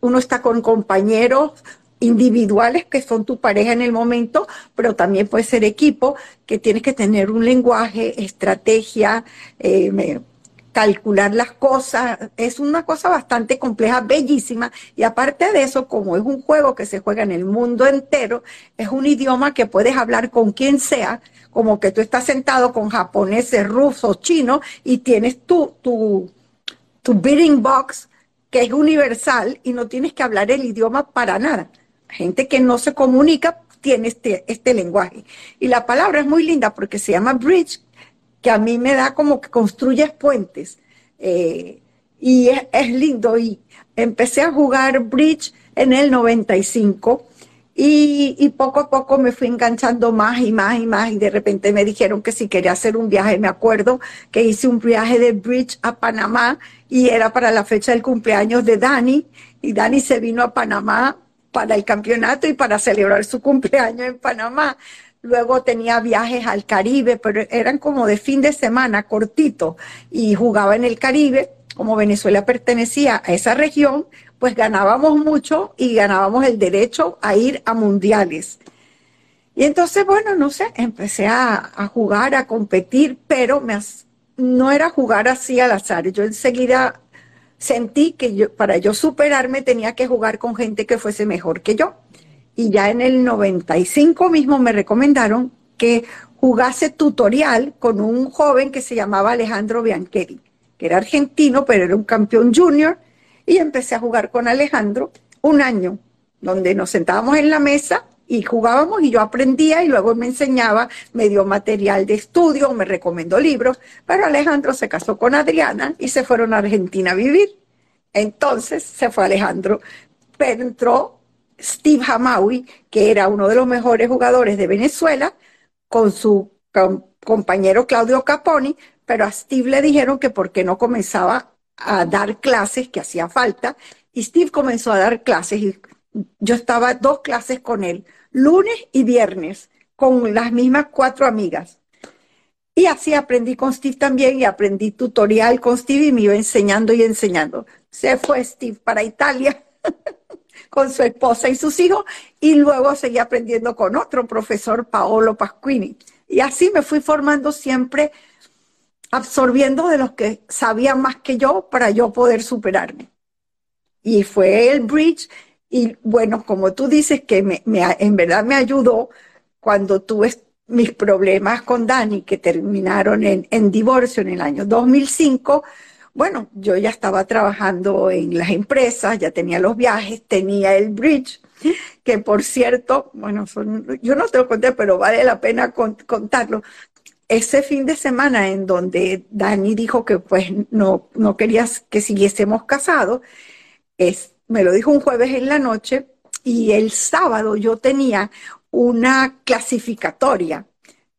uno está con compañeros individuales que son tu pareja en el momento, pero también puede ser equipo, que tienes que tener un lenguaje, estrategia, eh, calcular las cosas. Es una cosa bastante compleja, bellísima. Y aparte de eso, como es un juego que se juega en el mundo entero, es un idioma que puedes hablar con quien sea, como que tú estás sentado con japoneses, rusos, chinos, y tienes tu, tu, tu bidding box que es universal y no tienes que hablar el idioma para nada. Gente que no se comunica tiene este, este lenguaje. Y la palabra es muy linda porque se llama bridge, que a mí me da como que construyes puentes. Eh, y es, es, lindo. Y empecé a jugar bridge en el 95 y, poco a poco me fui enganchando más y más y más y de repente me dijeron que si quería hacer un viaje, me acuerdo que hice un viaje de bridge a Panamá y era para la fecha del cumpleaños de Dani y Dani se vino a Panamá para el campeonato y para celebrar su cumpleaños en Panamá. Luego tenía viajes al Caribe, pero eran como de fin de semana, cortito, y jugaba en el Caribe como Venezuela pertenecía a esa región, pues ganábamos mucho y ganábamos el derecho a ir a mundiales. Y entonces, bueno, no sé, empecé a, jugar, a competir, pero me, no era jugar así al azar. Yo enseguida sentí que yo, para yo superarme tenía que jugar con gente que fuese mejor que yo. Y ya en el 95 mismo me recomendaron que jugase tutorial con un joven que se llamaba Alejandro Biancheri, que era argentino, pero era un campeón junior. Y empecé a jugar con Alejandro un año, donde nos sentábamos en la mesa y jugábamos y yo aprendía y luego me enseñaba, me dio material de estudio, me recomendó libros, pero Alejandro se casó con Adriana y se fueron a Argentina a vivir. Entonces se fue Alejandro, pero entró Steve Hamawi, que era uno de los mejores jugadores de Venezuela, con su compañero Claudio Caponi, pero a Steve le dijeron que porque no comenzaba a dar clases, que hacía falta, y Steve comenzó a dar clases y yo estaba dos clases con él, lunes y viernes con las mismas cuatro amigas. Y así aprendí con Steve también y aprendí tutorial con Steve y me iba enseñando y enseñando. Se fue Steve para Italia (laughs) con su esposa y sus hijos y luego seguí aprendiendo con otro profesor, Paolo Pasquini. Y así me fui formando siempre, absorbiendo de los que sabían más que yo para yo poder superarme. Y fue el bridge y bueno, como tú dices que me, en verdad me ayudó cuando tuve mis problemas con Dani, que terminaron en, divorcio en el año 2005, bueno, yo ya estaba trabajando en las empresas, ya tenía los viajes, tenía el bridge, que por cierto, bueno, yo no te lo conté, pero vale la pena contarlo. Ese fin de semana en donde Dani dijo que pues no, no querías que siguiésemos casados, es, me lo dijo un jueves en la noche y el sábado yo tenía una clasificatoria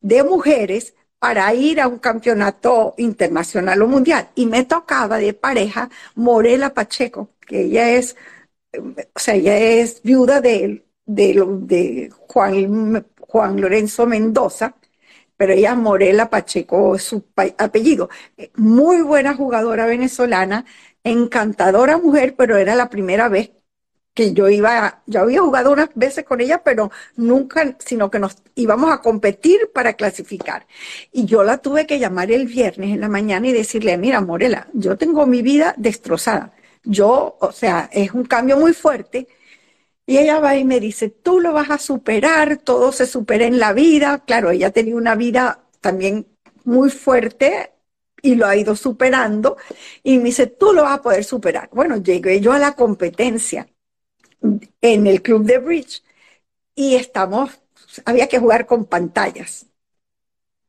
de mujeres para ir a un campeonato internacional o mundial. Y me tocaba de pareja Morela Pacheco, que ella es, o sea, ella es viuda de, de, de Juan, Juan Lorenzo Mendoza, pero ella Morela Pacheco su apellido. Muy buena jugadora venezolana, encantadora mujer, pero era la primera vez que yo iba, yo había jugado unas veces con ella, pero nunca, sino que nos íbamos a competir para clasificar. Y yo la tuve que llamar el viernes en la mañana y decirle, mira, Morela, yo tengo mi vida destrozada. Yo, o sea, es un cambio muy fuerte. Y ella va y me dice, tú lo vas a superar, todo se supera en la vida. Claro, ella tenía una vida también muy fuerte y lo ha ido superando. Y me dice, tú lo vas a poder superar. Bueno, llegué yo a la competencia en el club de bridge y estamos, había que jugar con pantallas,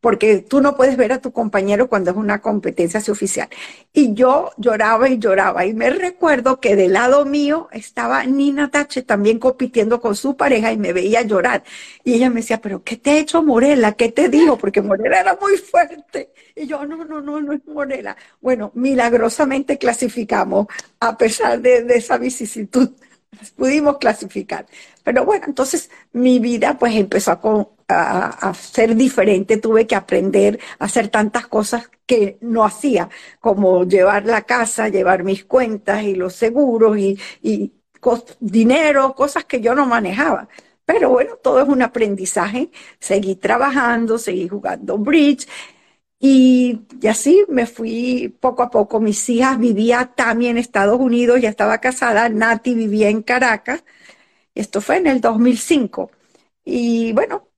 porque tú no puedes ver a tu compañero cuando es una competencia así oficial. Y yo lloraba y lloraba. Y me recuerdo que del lado mío estaba Nina Tache también compitiendo con su pareja y me veía llorar. Y ella me decía, pero ¿qué te ha hecho Morela? ¿Qué te dijo? Porque Morela era muy fuerte. Y yo, no, no, no, no es Morela. Bueno, milagrosamente clasificamos a pesar de, de esa vicisitud pudimos clasificar. Pero bueno, entonces mi vida pues empezó a, ser diferente, tuve que aprender a hacer tantas cosas que no hacía, como llevar la casa, llevar mis cuentas y los seguros y, y dinero, cosas que yo no manejaba. Pero bueno, todo es un aprendizaje. Seguí trabajando, seguí jugando bridge y, así me fui poco a poco. Mis hijas vivía también en Estados Unidos, ya estaba casada. Nati vivía en Caracas. Esto fue en el 2005. Y bueno,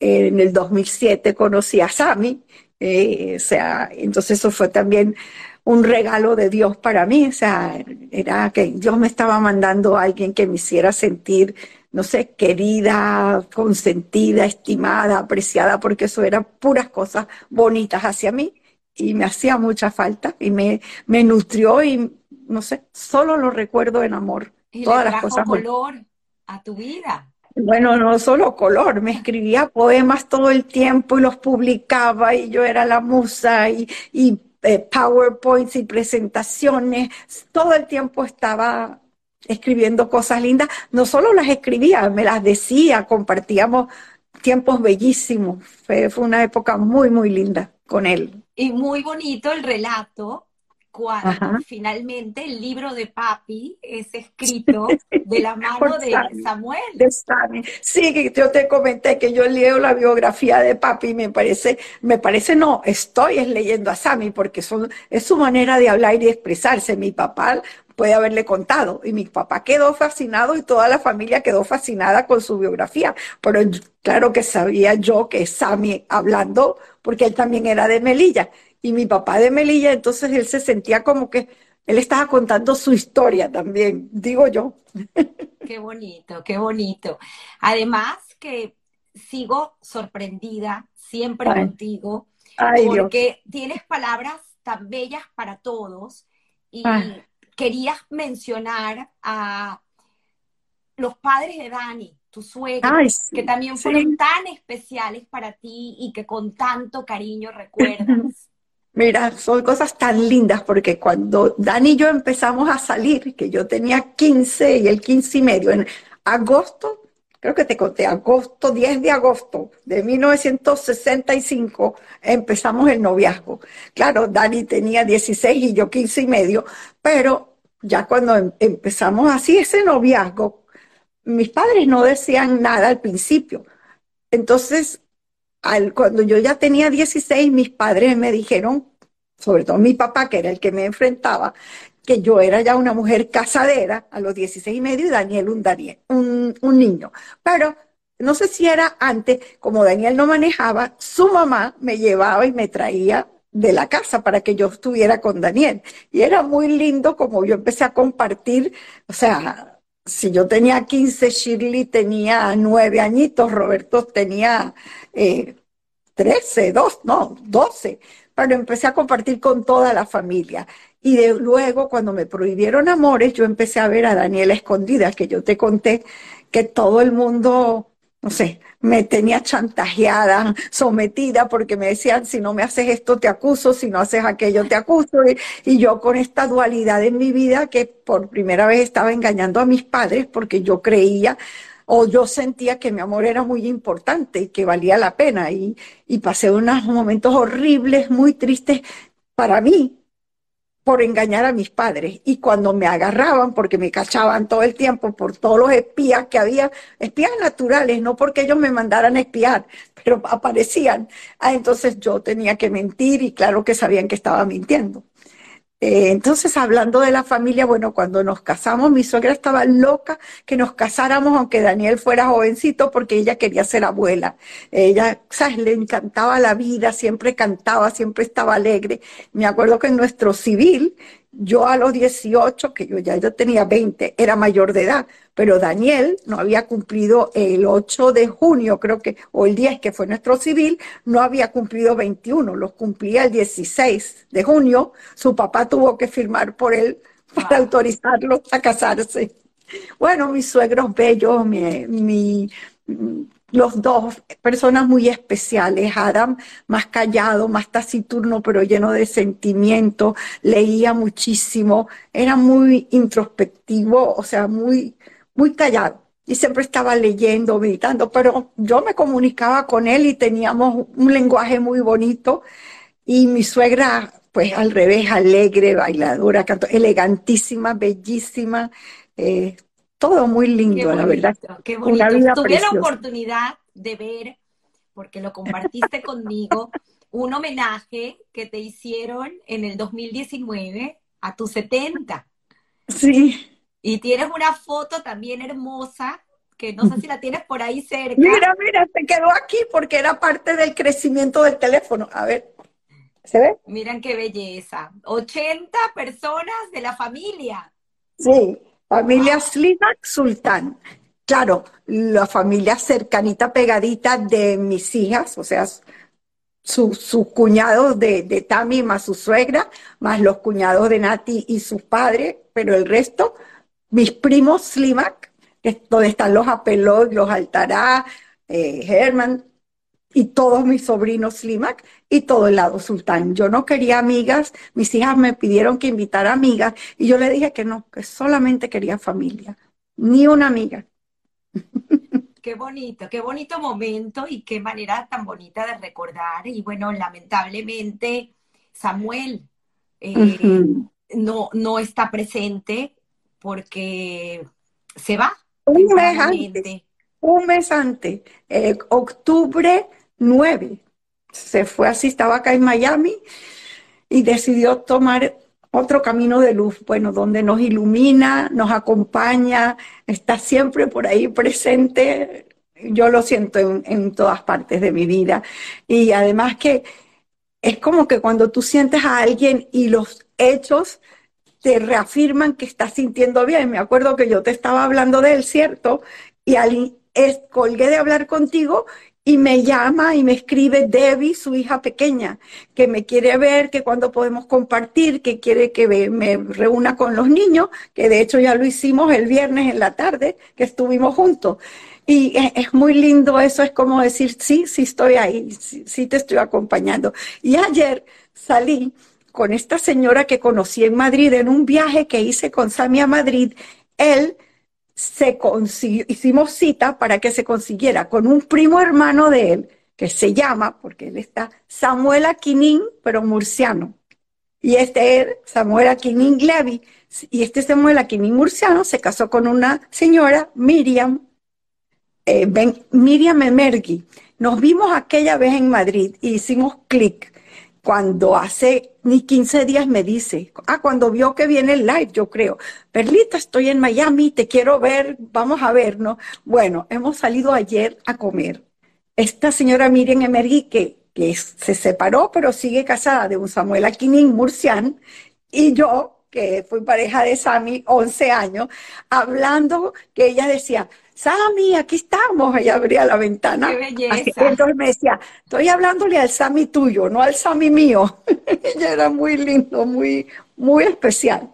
en el 2007 conocí a Sami. Eh, o sea, entonces eso fue también un regalo de Dios para mí. O sea, era que Dios me estaba mandando a alguien que me hiciera sentir no sé, querida, consentida, estimada, apreciada, porque eso eran puras cosas bonitas hacia mí y me hacía mucha falta y me, me nutrió y no sé, solo lo recuerdo en amor. Y todas las cosas. color a tu vida. Bueno, no solo color, me escribía poemas todo el tiempo y los publicaba y yo era la musa y, y eh, PowerPoints y presentaciones, todo el tiempo estaba escribiendo cosas lindas. No solo las escribía, me las decía, compartíamos tiempos bellísimos. Fue, una época muy, muy linda con él. Y muy bonito el relato cuando finalmente el libro de papi es escrito de la (laughs) mano de Samuel. De Sí, yo te comenté que yo leo la biografía de papi y me parece, me parece no, estoy leyendo a Sammy porque son, es su manera de hablar y de expresarse. Mi papá puede haberle contado. Y mi papá quedó fascinado y toda la familia quedó fascinada con su biografía. Pero claro que sabía yo que Sammy hablando, porque él también era de Melilla. Y mi papá de Melilla, entonces él se sentía como que él estaba contando su historia también, digo yo. Qué bonito, qué bonito. Además que sigo sorprendida siempre contigo, porque tienes palabras tan bellas para todos y querías mencionar a los padres de Dani, tu suegra, que también fueron tan especiales para ti y que con tanto cariño recuerdas. (laughs) Mira, son cosas tan lindas porque cuando Dani y yo empezamos a salir, que yo tenía 15 y el 15 y medio, en agosto, creo que te conté, agosto, 10 de agosto de 1965, empezamos el noviazgo. Claro, Dani tenía 16 y yo 15 y medio, pero ya cuando em, empezamos así ese noviazgo, mis padres no decían nada al principio. Entonces, cuando yo ya tenía 16, mis padres me dijeron, sobre todo mi papá, que era el que me enfrentaba, que yo era ya una mujer casadera a los 16 y medio y Daniel un, Daniel, un, un niño. Pero no sé si era antes, como Daniel no manejaba, su mamá me llevaba y me traía de la casa para que yo estuviera con Daniel. Y era muy lindo como yo empecé a compartir, o sea, si yo tenía 15, Shirley tenía 9 añitos, Roberto tenía eh, 13, 2, no, 12, pero empecé a compartir con toda la familia. Y de luego, cuando me prohibieron amores, yo empecé a ver a Daniela escondida, que yo te conté que todo el mundo, no sé, me tenía chantajeada, sometida, porque me decían, si no me haces esto, te acuso, si no haces aquello, te acuso. Y, yo con esta dualidad en mi vida, que por primera vez estaba engañando a mis padres, porque yo creía o yo sentía que mi amor era muy importante y que valía la pena. Y pasé unos momentos horribles, muy tristes para mí, por engañar a mis padres. Y cuando me agarraban, porque me cachaban todo el tiempo por todos los espías que había, espías naturales, no porque ellos me mandaran a espiar, pero aparecían. Ah, entonces yo tenía que mentir y claro que sabían que estaba mintiendo. Eh, entonces, hablando de la familia, bueno, cuando nos casamos, mi suegra estaba loca que nos casáramos, aunque Daniel fuera jovencito, porque ella quería ser abuela. Ella, ¿sabes? Le encantaba la vida, siempre cantaba, siempre estaba alegre. Me acuerdo que en nuestro civil, yo a los 18, que yo ya yo tenía 20, era mayor de edad, pero Daniel no había cumplido el 8 de junio, creo que, o el 10 que fue nuestro civil, no había cumplido 21, los cumplía el 16 de junio. Su papá tuvo que firmar por él para autorizarlo a casarse. Bueno, mis suegros bellos, mi, mi los dos, personas muy especiales. Adam, más callado, más taciturno, pero lleno de sentimiento, leía muchísimo, era muy introspectivo, o sea, muy, muy callado. Y siempre estaba leyendo, meditando, pero yo me comunicaba con él y teníamos un lenguaje muy bonito. Y mi suegra, pues al revés, alegre, bailadora, elegantísima, bellísima. Eh, todo muy lindo, la verdad. Qué bonito. Tuve la oportunidad de ver, porque lo compartiste conmigo, un homenaje que te hicieron en el 2019 a tus 70. Sí. Y tienes una foto también hermosa, que no sé si la tienes por ahí cerca. Mira, mira, se quedó aquí porque era parte del crecimiento del teléfono. A ver, ¿se ve? Miren qué belleza. 80 personas de la familia. Sí, Familia Slimak Sultán. Claro, la familia cercanita, pegadita de mis hijas, o sea, sus cuñados de, de Tami más su suegra, más los cuñados de Nati y sus padres, pero el resto, mis primos Slimak, donde están los Apelot, los Altará, eh, Herman, y todos mis sobrinos Slimak y todo el lado sultán. Yo no quería amigas, mis hijas me pidieron que invitara amigas y yo le dije que no, que solamente quería familia, ni una amiga. (laughs) Qué bonito, qué bonito momento y qué manera tan bonita de recordar. Y bueno, lamentablemente, Samuel, eh, no, no está presente porque se va. Un mes antes, un mes antes, eh, octubre 9, se fue así, estaba acá en Miami y decidió tomar otro camino de luz, bueno, donde nos ilumina, nos acompaña, está siempre por ahí presente. Yo lo siento en, en todas partes de mi vida. Y además que es como que cuando tú sientes a alguien y los hechos te reafirman que estás sintiendo bien. Me acuerdo que yo te estaba hablando de él, ¿cierto? Y al, colgué de hablar contigo y me llama y me escribe Debbie, su hija pequeña, que me quiere ver, que cuando podemos compartir, que quiere que me reúna con los niños, que de hecho ya lo hicimos el viernes en la tarde, que estuvimos juntos. Y es, muy lindo eso, es como decir, sí, sí estoy ahí, sí, te estoy acompañando. Y ayer salí con esta señora que conocí en Madrid en un viaje que hice con Sami a Madrid. Él se consiguió, hicimos cita para que se consiguiera con un primo hermano de él, que se llama, porque él está, Samuel Aquinin, pero murciano. Y este es Samuel Aquinin Levy. Y este Samuel Aquinin murciano se casó con una señora, Miriam, eh, Miriam Emergui. Nos vimos aquella vez en Madrid y hicimos clic. Cuando hace ni 15 días me dice, ah, cuando vio que viene el live, yo creo, Perlita, estoy en Miami, te quiero ver, vamos a vernos. Bueno, hemos salido ayer a comer. Esta señora Miriam Emergui, que, se separó, pero sigue casada de un Samuel Aquinin Murcián, y yo, que fui pareja de Sami 11 años, hablando que ella decía, Sammy, aquí estamos. Ella abría la ventana. Qué belleza. entonces me decía, estoy hablándole al Sammy tuyo, no al Sammy mío. (laughs) Ella era muy lindo, muy, muy especial.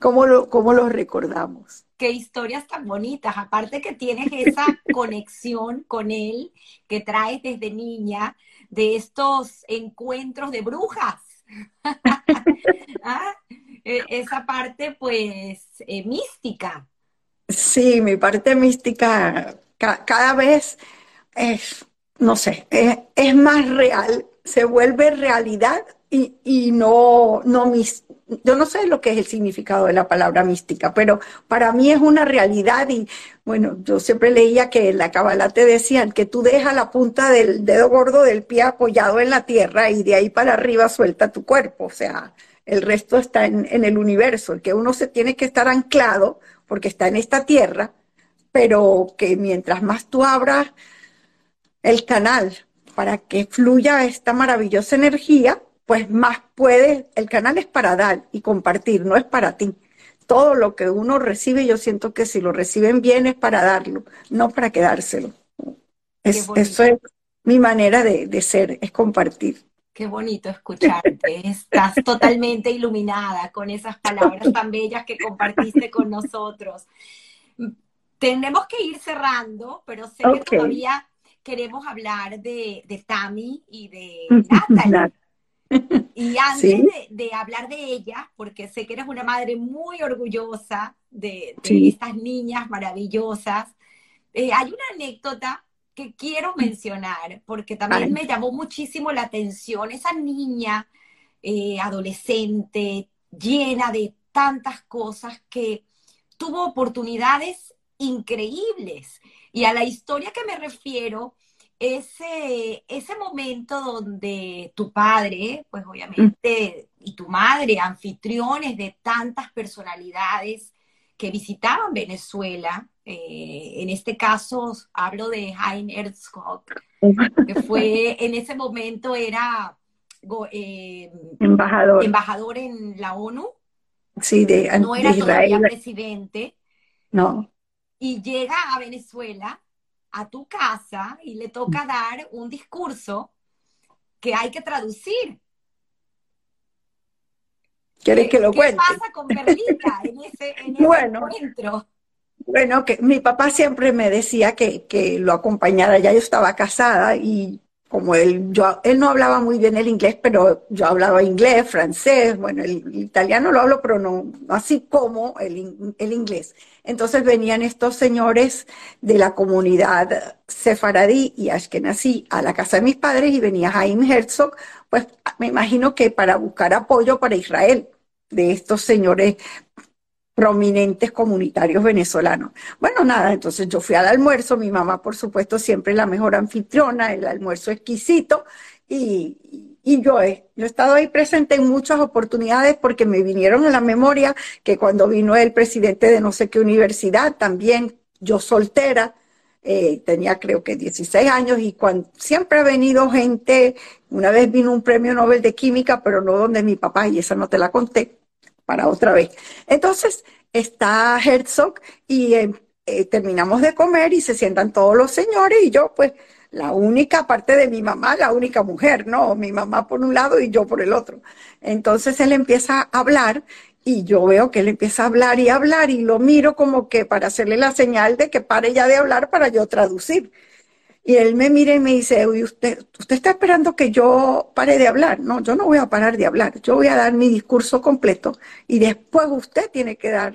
¿Cómo lo, cómo lo recordamos? Qué historias tan bonitas. Aparte que tienes esa (laughs) conexión con él que traes desde niña de estos encuentros de brujas. (laughs) ¿Ah? E, esa parte, pues, eh, mística. Sí, mi parte mística cada vez es, no sé, es, más real, se vuelve realidad y, no, no mis, yo no sé lo que es el significado de la palabra mística, pero para mí es una realidad y bueno, yo siempre leía que en la Kabbalah te decían que tú dejas la punta del dedo gordo del pie apoyado en la tierra y de ahí para arriba suelta tu cuerpo, o sea, el resto está en, en el universo, el que uno se tiene que estar anclado porque está en esta tierra, pero que mientras más tú abras el canal para que fluya esta maravillosa energía, pues más puedes, el canal es para dar y compartir, no es para ti. Todo lo que uno recibe, yo siento que si lo reciben bien es para darlo, no para quedárselo. eso es mi manera de, de ser, es compartir. Qué bonito escucharte. Estás totalmente iluminada con esas palabras tan bellas que compartiste con nosotros. Tenemos que ir cerrando, pero sé que todavía queremos hablar de, de Tami y de Natalie. Y antes de, hablar de ella, porque sé que eres una madre muy orgullosa de, estas niñas maravillosas, eh, hay una anécdota que quiero mencionar, porque también me llamó muchísimo la atención esa niña eh, adolescente llena de tantas cosas que tuvo oportunidades increíbles. Y a la historia que me refiero, ese, ese momento donde tu padre, pues obviamente, y tu madre, anfitriones de tantas personalidades que visitaban Venezuela, eh, en este caso hablo de Hein Herzog, que fue en ese momento era eh, embajador. embajador en la ONU. Sí, de, no era todavía presidente. No. Y llega a Venezuela, a tu casa, y le toca dar un discurso que hay que traducir. ¿Quieres que lo cuente? ¿Qué pasa con Perlita en ese, en ese encuentro? Bueno, que mi papá siempre me decía que, que lo acompañara, ya yo estaba casada y como él, yo, él no hablaba muy bien el inglés, pero yo hablaba inglés, francés, bueno, el, italiano lo hablo, pero no, así como el, el, inglés. Entonces venían estos señores de la comunidad sefaradí y ashkenazí a la casa de mis padres y venía Jaime Herzog, pues me imagino que para buscar apoyo para Israel de estos señores prominentes comunitarios venezolanos. Bueno, nada, entonces yo fui al almuerzo, mi mamá por supuesto siempre la mejor anfitriona, el almuerzo exquisito y, y yo he, yo estado ahí presente en muchas oportunidades porque me vinieron a la memoria que cuando vino el presidente de no sé qué universidad, también yo soltera, eh, tenía creo que 16 años y cuando, siempre ha venido gente, una vez vino un premio Nobel de Química, pero no donde mi papá, y esa no te la conté, para otra vez. Entonces está Herzog y eh, eh, terminamos de comer y se sientan todos los señores y yo pues la única parte de mi mamá, la única mujer, ¿no? Mi mamá por un lado y yo por el otro. Entonces él empieza a hablar y yo veo que él empieza a hablar y hablar y lo miro como que para hacerle la señal de que pare ya de hablar para yo traducir. Y él me mira y me dice, usted, usted está esperando que yo pare de hablar. No, yo no voy a parar de hablar. Yo voy a dar mi discurso completo y después usted tiene que dar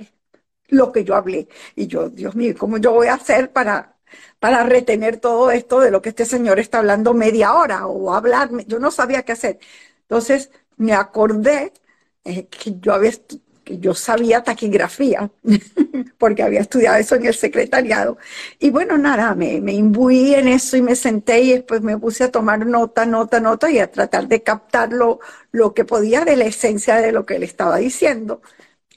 lo que yo hablé. Y yo, Dios mío, ¿cómo yo voy a hacer para, para retener todo esto de lo que este señor está hablando media hora o hablarme? Yo no sabía qué hacer. Entonces me acordé eh, que yo había yo sabía taquigrafía, (laughs) porque había estudiado eso en el secretariado. Y bueno, nada, me, me imbuí en eso y me senté y después me puse a tomar nota, nota, nota y a tratar de captar lo, lo que podía de la esencia de lo que él estaba diciendo.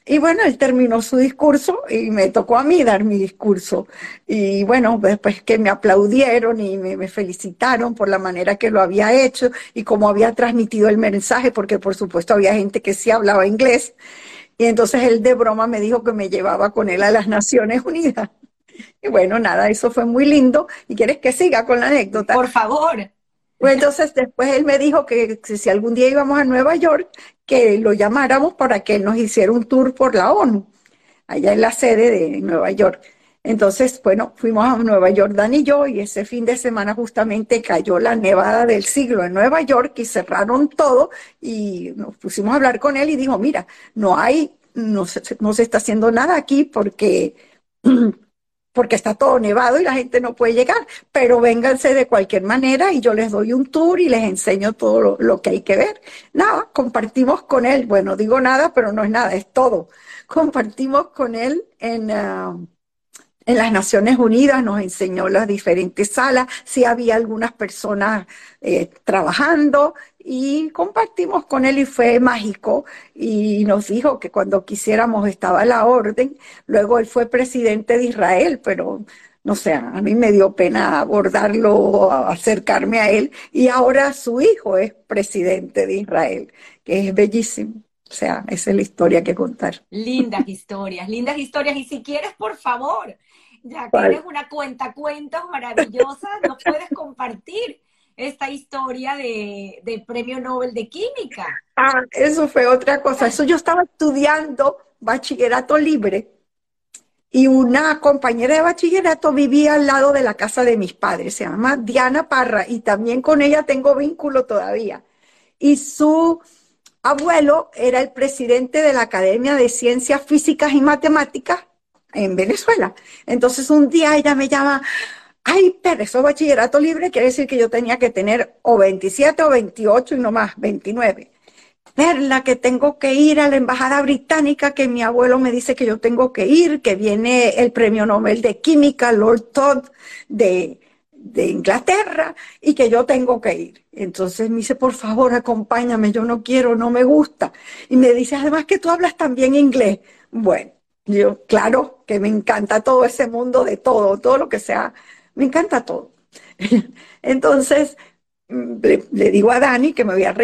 Y bueno, él terminó su discurso y me tocó a mí dar mi discurso. Y bueno, después que me aplaudieron y me, felicitaron por la manera que lo había hecho y cómo había transmitido el mensaje, porque por supuesto había gente que sí hablaba inglés. Y entonces él de broma me dijo que me llevaba con él a las Naciones Unidas. Y bueno, nada, eso fue muy lindo. ¿Y quieres que siga con la anécdota? Por favor. Pues entonces después él me dijo que si algún día íbamos a Nueva York, que lo llamáramos para que él nos hiciera un tour por la ONU, allá en la sede de Nueva York. Entonces, bueno, fuimos a Nueva York, Dan y yo, y ese fin de semana justamente cayó la nevada del siglo en Nueva York y cerraron todo y nos pusimos a hablar con él y dijo, mira, no hay, no se, no se está haciendo nada aquí porque, (clears throat) porque está todo nevado y la gente no puede llegar, pero vénganse de cualquier manera y yo les doy un tour y les enseño todo lo, que hay que ver. Nada, compartimos con él, bueno, digo nada, pero no es nada, es todo. Compartimos con él en... Uh, en las Naciones Unidas nos enseñó las diferentes salas, si había algunas personas eh, trabajando y compartimos con él y fue mágico y nos dijo que cuando quisiéramos estaba la orden. Luego él fue presidente de Israel, pero no sé, a mí me dio pena abordarlo, acercarme a él y ahora su hijo es presidente de Israel, que es bellísimo. O sea, esa es la historia que contar. Lindas historias, lindas historias. Y si quieres, por favor, ya eres una cuenta cuentos maravillosa, nos puedes compartir esta historia de, del Premio Nobel de Química. Ah, eso fue otra cosa. Eso yo estaba estudiando bachillerato libre y una compañera de bachillerato vivía al lado de la casa de mis padres. Se llama Diana Parra y también con ella tengo vínculo todavía. Y su abuelo era el presidente de la Academia de Ciencias Físicas y Matemáticas en Venezuela. Entonces un día ella me llama, ay, pero eso bachillerato libre quiere decir que yo tenía que tener o 27 o 28 y no más, 29. Verla que tengo que ir a la embajada británica, que mi abuelo me dice que yo tengo que ir, que viene el premio Nobel de Química, Lord Todd, de, de Inglaterra, y que yo tengo que ir. Entonces me dice, por favor, acompáñame, yo no quiero, no me gusta. Y me dice, además que tú hablas también inglés. Bueno, yo, claro que me encanta todo ese mundo de todo, todo lo que sea, me encanta todo. (laughs) Entonces, mm, le, digo a Dani que me voy a,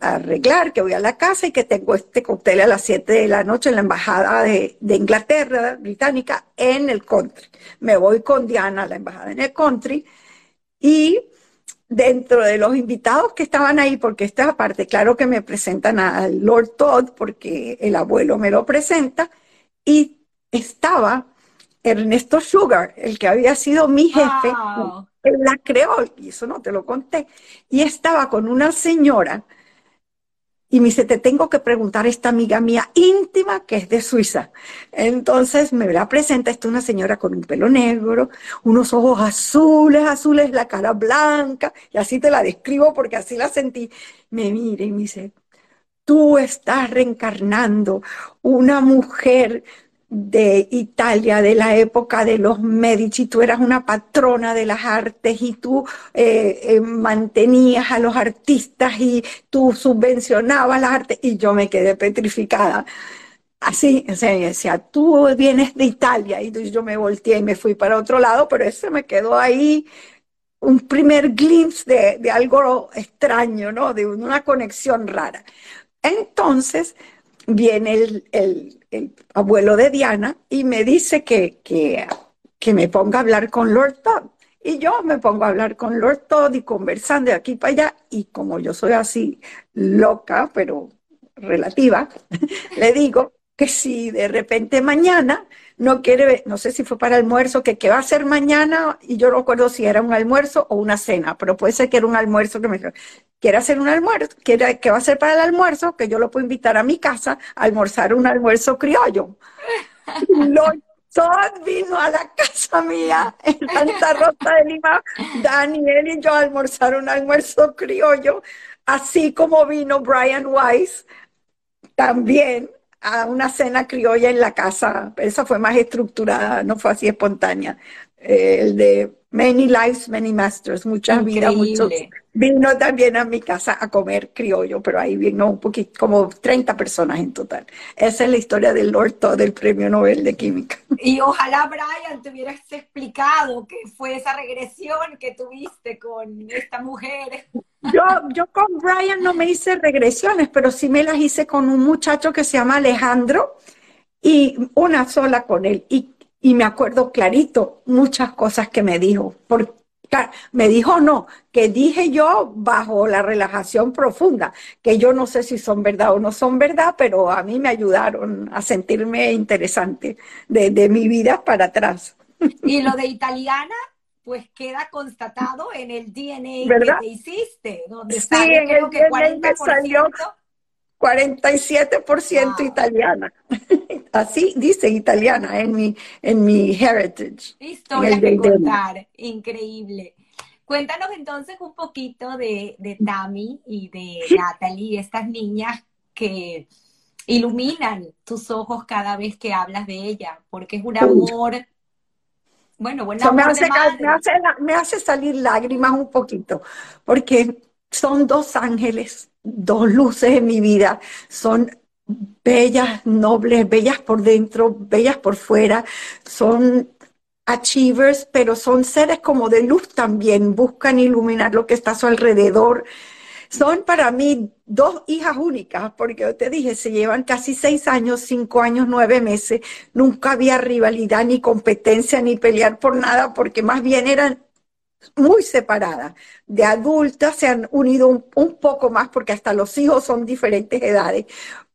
arreglar, que voy a la casa y que tengo este cóctel a las 7 de la noche en la embajada de, de, Inglaterra, británica, en el country. Me voy con Diana a la embajada en el country y dentro de los invitados que estaban ahí, porque esta parte, claro que me presentan al Lord Todd, porque el abuelo me lo presenta, y estaba Ernesto Sugar, el que había sido mi jefe, él la creó, y eso no te lo conté, y estaba con una señora, y me dice, te tengo que preguntar a esta amiga mía íntima que es de Suiza. Entonces me la presenta, esta una señora con un pelo negro, unos ojos azules, azules, la cara blanca, y así te la describo porque así la sentí. Me mira y me dice, tú estás reencarnando una mujer de Italia, de la época de los Medici, tú eras una patrona de las artes y tú eh, eh, mantenías a los artistas y tú subvencionabas las artes y yo me quedé petrificada. Así, o sea, decía, tú vienes de Italia y yo me volteé y me fui para otro lado, pero eso me quedó ahí un primer glimpse de, de algo extraño, ¿no? De una conexión rara. Entonces viene el, el, el abuelo de Diana y me dice que, que, que, me ponga a hablar con Lord Todd. Y yo me pongo a hablar con Lord Todd y conversando de aquí para allá. Y como yo soy así loca, pero relativa, (laughs) le digo que si de repente mañana no quiere, no sé si fue para almuerzo, que qué va a ser mañana, y yo no recuerdo si era un almuerzo o una cena, pero puede ser que era un almuerzo que me quiere hacer un almuerzo, quiere, que va a ser para el almuerzo, que yo lo puedo invitar a mi casa a almorzar un almuerzo criollo. (laughs) Todd vino a la casa mía en Santa Rosa de Lima, Daniel y yo a almorzar un almuerzo criollo, así como vino Brian Weiss también a una cena criolla en la casa. Esa fue más estructurada, no fue así espontánea. Eh, el de Many Lives, Many Masters, muchas vidas, muchos. Vino también a mi casa a comer criollo, pero ahí vino un poquito, como 30 personas en total. Esa es la historia del Lord Todd, del Premio Nobel de Química. Y ojalá, Brian, te hubieras explicado qué fue esa regresión que tuviste con esta mujer. Yo, yo con Brian no me hice regresiones, pero sí me las hice con un muchacho que se llama Alejandro y una sola con él. Y y me acuerdo clarito muchas cosas que me dijo. Porque me dijo no, que dije yo bajo la relajación profunda, que yo no sé si son verdad o no son verdad, pero a mí me ayudaron a sentirme interesante de, mi vida para atrás. Y lo de italiana, pues queda constatado en el DNA que te hiciste, donde sí, en el que 40% salió 47% italiana. (laughs) Así dice italiana en mi, en mi heritage. Historia que contar, increíble. Cuéntanos entonces un poquito de, de Tami y de Natalie, estas niñas que iluminan tus ojos cada vez que hablas de ella, porque es un amor, bueno, buen amor me, hace, me, hace, me hace salir lágrimas un poquito, porque son dos ángeles dos luces en mi vida. Son bellas, nobles, bellas por dentro, bellas por fuera. Son achievers, pero son seres como de luz también. Buscan iluminar lo que está a su alrededor. Son para mí dos hijas únicas, porque yo te dije, se llevan casi seis años, cinco años, nueve meses. Nunca había rivalidad, ni competencia, ni pelear por nada, porque más bien eran muy separadas. De adultas se han unido un, poco más porque hasta los hijos son diferentes edades,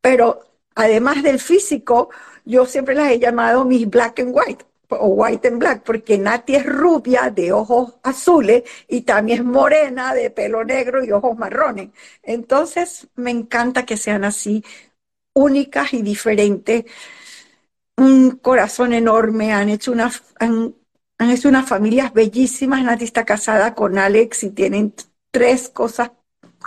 pero además del físico, yo siempre las he llamado mis black and white o white and black, porque Nati es rubia de ojos azules y también es morena de pelo negro y ojos marrones. Entonces, me encanta que sean así, únicas y diferentes. Un corazón enorme, han hecho una, han hecho unas familias bellísimas. Nati está casada con Alex y tienen tres cosas,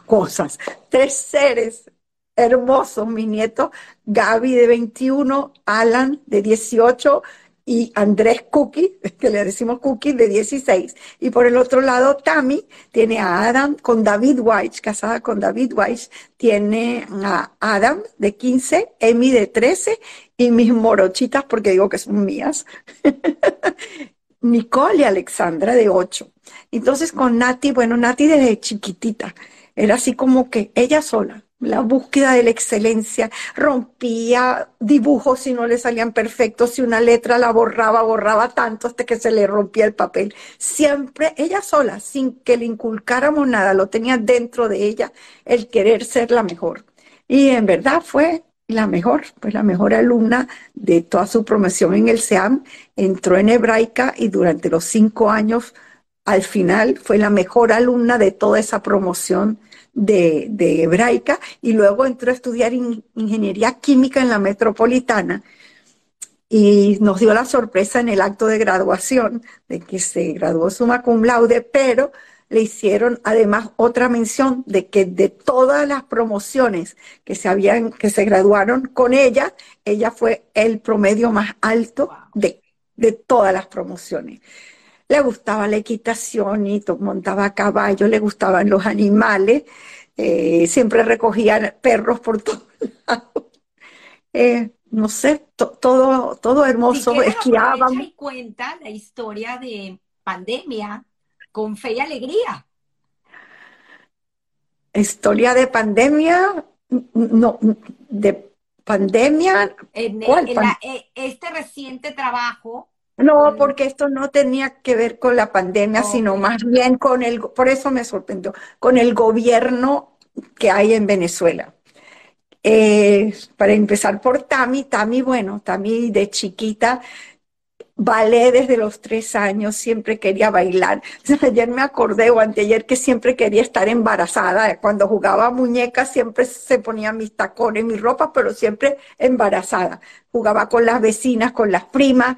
cosas, tres seres hermosos, mi nieto, Gaby de 21, Alan de 18 y Andrés Cookie, (laughs) que le decimos Cookie, de 16. Y por el otro lado, Tammy tiene a Adam con David White, casada con David White, tiene a Adam de 15, Emi de 13 y mis morochitas, porque digo que son mías, (laughs) Nicole y Alexandra de 8. Entonces con Nati, bueno, Nati desde chiquitita, era así como que ella sola, la búsqueda de la excelencia, rompía dibujos si no le salían perfectos, si una letra la borraba, borraba tanto hasta que se le rompía el papel. Siempre ella sola, sin que le inculcáramos nada, lo tenía dentro de ella el querer ser la mejor. Y en verdad fue la mejor, pues la mejor alumna de toda su promoción en el SEAM, entró en hebraica y durante los cinco años al final fue la mejor alumna de toda esa promoción de, hebraica y luego entró a estudiar ingeniería química en la metropolitana y nos dio la sorpresa en el acto de graduación de que se graduó summa cum laude, pero le hicieron además otra mención de que de todas las promociones que se habían, que se graduaron con ella, ella fue el promedio más alto de, de todas las promociones. Le gustaba la equitación y montaba a caballo, le gustaban los animales, eh, siempre recogía perros por (laughs) todos lados. Eh, no sé, todo, todo hermoso, si esquiábamos. y cuenta la historia de pandemia con fe y alegría. Historia de pandemia, no, de pandemia. En, e, este reciente trabajo. No, porque esto no tenía que ver con la pandemia, sino más bien con el, por eso me sorprendió, con el gobierno que hay en Venezuela. Eh, para empezar por Tami, Tami, bueno, Tami de chiquita ballet desde los tres años, siempre quería bailar. (laughs) Ayer me acordé o anteayer que siempre quería estar embarazada. Cuando jugaba muñecas siempre se ponía mis tacones, mi ropa, pero siempre embarazada. Jugaba con las vecinas, con las primas,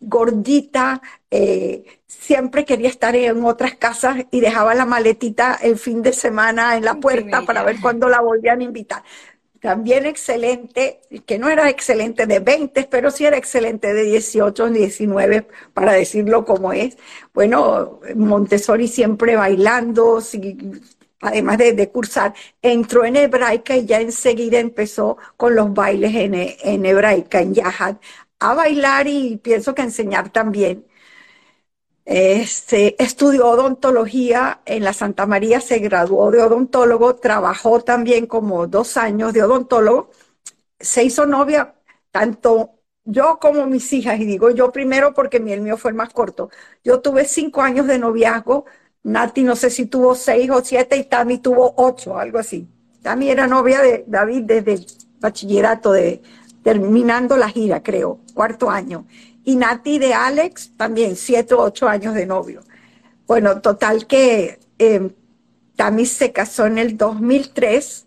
gordita, eh, siempre quería estar en otras casas y dejaba la maletita el fin de semana en la puerta para ver cuándo la volvían a invitar. También excelente, que no era excelente de 20, pero sí era excelente de 18, 19, para decirlo como es. Bueno, Montessori siempre bailando, además de, cursar, entró en hebraica y ya enseguida empezó con los bailes en, en hebraica, en Yahad, a bailar y pienso que enseñar también. Este, estudió odontología en la Santa María, se graduó de odontólogo, trabajó también como dos años de odontólogo, se hizo novia, tanto yo como mis hijas, y digo yo primero porque el mío fue el más corto. Yo tuve cinco años de noviazgo, Nati no sé si tuvo seis o siete y Tami tuvo ocho, algo así. Tami era novia de David desde el bachillerato, de, terminando la gira, creo, cuarto año. Y Nati de Alex, también siete o ocho años de novio. Bueno, total que eh, Tami se casó en el 2003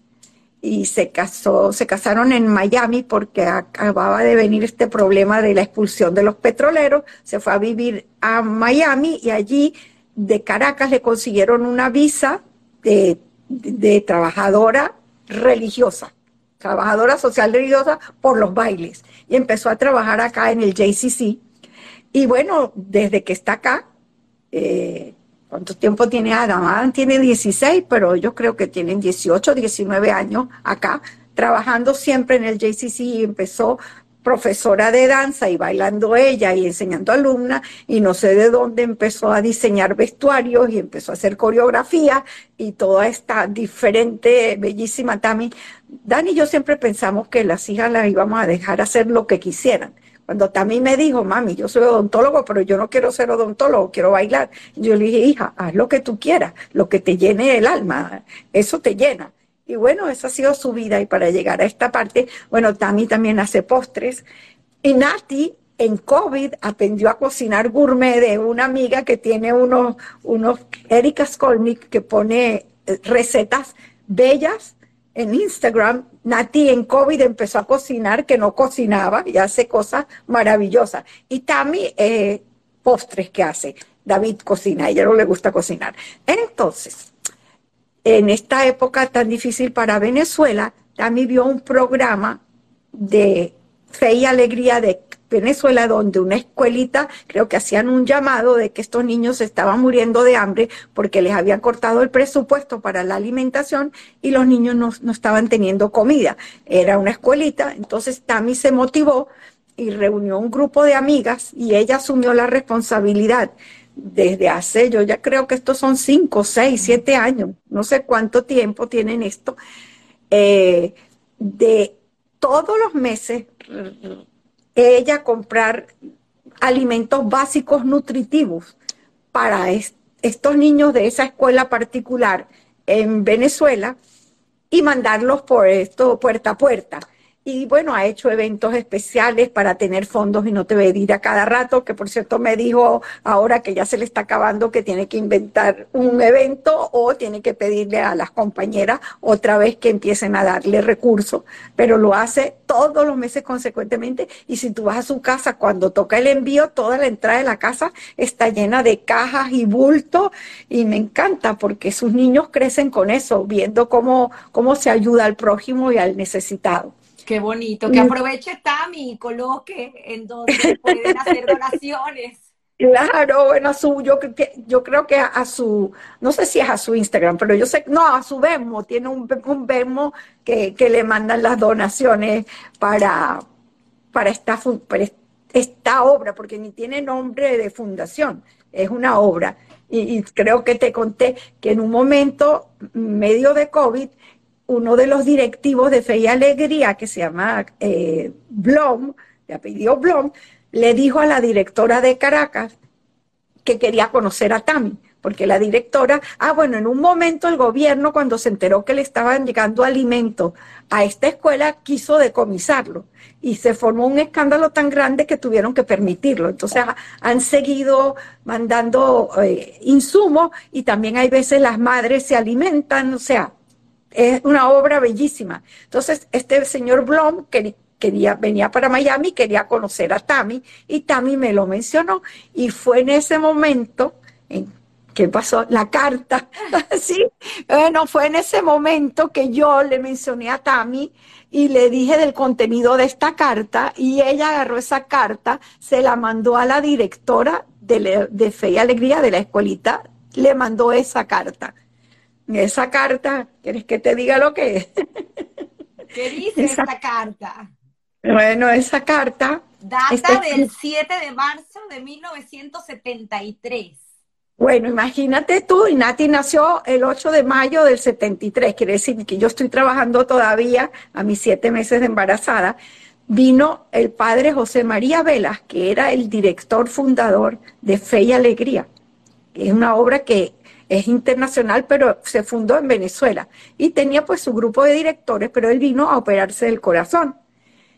y se casó, se casaron en Miami porque acababa de venir este problema de la expulsión de los petroleros. Se fue a vivir a Miami y allí de Caracas le consiguieron una visa de, de trabajadora religiosa trabajadora social religiosa por los bailes. Y empezó a trabajar acá en el JCC. Y bueno, desde que está acá, eh, ¿cuánto tiempo tiene Adam? Adam tiene 16, pero yo creo que tienen 18, 19 años acá, trabajando siempre en el JCC y empezó profesora de danza y bailando ella y enseñando alumnas y no sé de dónde empezó a diseñar vestuarios y empezó a hacer coreografía y toda esta diferente, bellísima Tami. Dani y yo siempre pensamos que las hijas las íbamos a dejar hacer lo que quisieran. Cuando Tami me dijo, mami, yo soy odontólogo, pero yo no quiero ser odontólogo, quiero bailar. Yo le dije, hija, haz lo que tú quieras, lo que te llene el alma, eso te llena. Y bueno, esa ha sido su vida. Y para llegar a esta parte, bueno, Tami también hace postres. Y Nati en COVID aprendió a cocinar gourmet de una amiga que tiene unos, unos Erika Skolnick que pone eh, recetas bellas en Instagram. Nati en COVID empezó a cocinar, que no cocinaba, y hace cosas maravillosas. Y Tami, eh, postres que hace. David cocina, ella no le gusta cocinar. Entonces, en esta época tan difícil para Venezuela, también vio un programa de fe y alegría de Venezuela, donde una escuelita, creo que hacían un llamado de que estos niños estaban muriendo de hambre porque les habían cortado el presupuesto para la alimentación y los niños no, no estaban teniendo comida. Era una escuelita, entonces Tami se motivó y reunió un grupo de amigas y ella asumió la responsabilidad desde hace, yo ya creo que estos son cinco, seis, siete años, no sé cuánto tiempo tienen esto, eh, de todos los meses ella comprar alimentos básicos nutritivos para estos niños de esa escuela particular en Venezuela y mandarlos por esto puerta a puerta. Y bueno, ha hecho eventos especiales para tener fondos y no te ve ir a cada rato, que por cierto me dijo ahora que ya se le está acabando que tiene que inventar un evento o tiene que pedirle a las compañeras otra vez que empiecen a darle recursos, pero lo hace todos los meses consecuentemente y si tú vas a su casa cuando toca el envío, toda la entrada de la casa está llena de cajas y bultos y me encanta porque sus niños crecen con eso, viendo cómo, cómo se ayuda al prójimo y al necesitado. Qué bonito, que aproveche Tami y coloque en donde pueden hacer (laughs) donaciones. Claro, bueno, a su, yo, yo creo que a, su, no sé si es a su Instagram, pero yo sé, no, a su Venmo, tiene un, un Venmo que, que le mandan las donaciones para, para, esta, para esta obra, porque ni tiene nombre de fundación, es una obra. Y, y creo que te conté que en un momento medio de COVID, uno de los directivos de Fe y Alegría, que se llama eh, Blom, de apellido Blom, le dijo a la directora de Caracas que quería conocer a Tami, porque la directora, ah, bueno, en un momento el gobierno, cuando se enteró que le estaban llegando alimentos a esta escuela, quiso decomisarlo y se formó un escándalo tan grande que tuvieron que permitirlo. Entonces han seguido mandando eh, insumos y también hay veces las madres se alimentan, o sea, es una obra bellísima. Entonces, este señor Blom quería, venía para Miami, quería conocer a Tammy y Tammy me lo mencionó. Y fue en ese momento en que pasó la carta, (laughs) sí, bueno, fue en ese momento que yo le mencioné a Tammy y le dije del contenido de esta carta y ella agarró esa carta, se la mandó a la directora de, de Fe y Alegría de la escuelita, le mandó esa carta esa carta, ¿quieres que te diga lo que es? (laughs) ¿Qué dice esa, esta carta? Bueno, esa carta... Data del 7 de marzo de 1973. Bueno, imagínate tú, y Nati nació el 8 de mayo del 73, quiere decir que yo estoy trabajando todavía a mis siete meses de embarazada. Vino el padre José María Velas, que era el director fundador de Fe y Alegría. Es una obra que es internacional, pero se fundó en Venezuela y tenía pues su grupo de directores, pero él vino a operarse del corazón.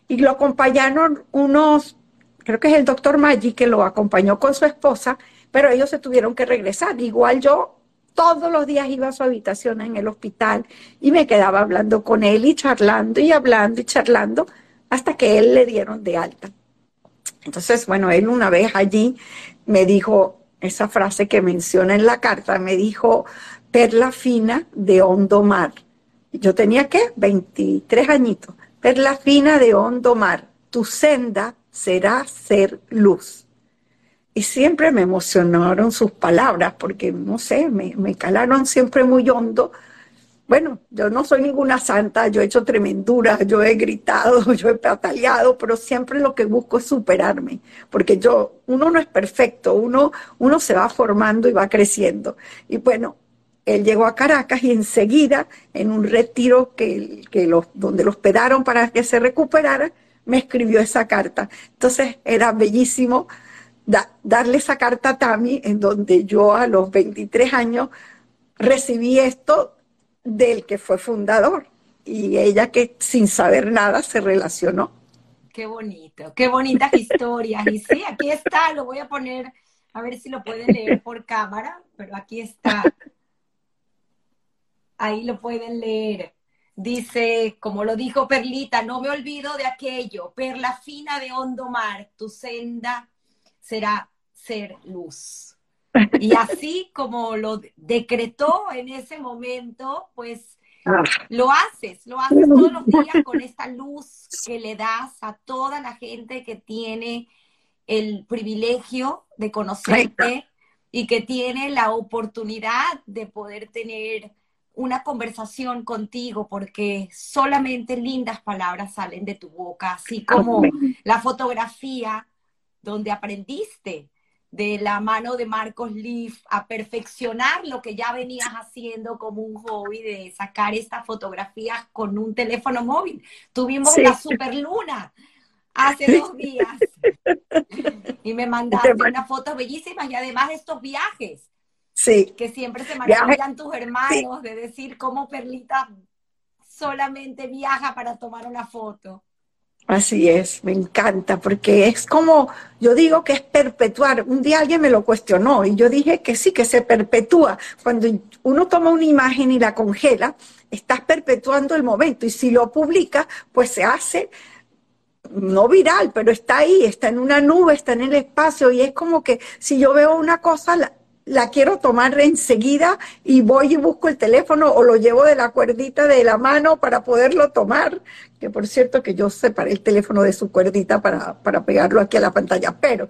Y lo acompañaron unos, creo que es el doctor Maggi que lo acompañó con su esposa, pero ellos se tuvieron que regresar. Igual yo todos los días iba a su habitación en el hospital y me quedaba hablando con él y charlando y hablando y charlando hasta que él le dieron de alta. Entonces, bueno, él una vez allí me dijo, esa frase que menciona en la carta, me dijo perla fina de hondo mar. Yo tenía que 23 añitos. Perla fina de hondo mar, tu senda será ser luz. Y siempre me emocionaron sus palabras porque, no sé, me, me calaron siempre muy hondo bueno, yo no soy ninguna santa, yo he hecho tremenduras, yo he gritado, (laughs) yo he pataleado, pero siempre lo que busco es superarme, porque yo, uno no es perfecto, uno, uno se va formando y va creciendo. Y bueno, él llegó a Caracas y enseguida, en un retiro que, que los, donde lo hospedaron para que se recuperara, me escribió esa carta. Entonces era bellísimo darle esa carta a Tami, en donde yo a los 23 años recibí esto del que fue fundador y ella que sin saber nada se relacionó. Qué bonito, qué bonitas historias. Y sí, aquí está, lo voy a poner, a ver si lo pueden leer por cámara, pero aquí está. Ahí lo pueden leer. Dice, como lo dijo Perlita, no me olvido de aquello, perla fina de hondo mar, tu senda será ser luz. Y así como lo decretó en ese momento, pues ah. lo haces, lo haces todos los (laughs) días con esta luz que le das a toda la gente que tiene el privilegio de conocerte y que tiene la oportunidad de poder tener una conversación contigo, porque solamente lindas palabras salen de tu boca, así como la fotografía donde aprendiste de la mano de Marcos Leaf a perfeccionar lo que ya venías haciendo como un hobby de sacar estas fotografías con un teléfono móvil. Tuvimos la superluna hace dos días (laughs) y me mandaste unas fotos bellísimas y además de estos viajes. Sí. Que siempre se maravillan tus hermanos de decir cómo Perlita solamente viaja para tomar una foto. Así es, me encanta, porque es como, yo digo que es perpetuar. Un día alguien me lo cuestionó y yo dije que sí, que se perpetúa. Cuando uno toma una imagen y la congela, estás perpetuando el momento y si lo publica, pues se hace no viral, pero está ahí, está en una nube, está en el espacio y es como que si yo veo una cosa, la quiero tomar enseguida y voy y busco el teléfono o lo llevo de la cuerdita de la mano para poderlo tomar. Que por cierto que yo separé el teléfono de su cuerdita para, para pegarlo aquí a la pantalla. Pero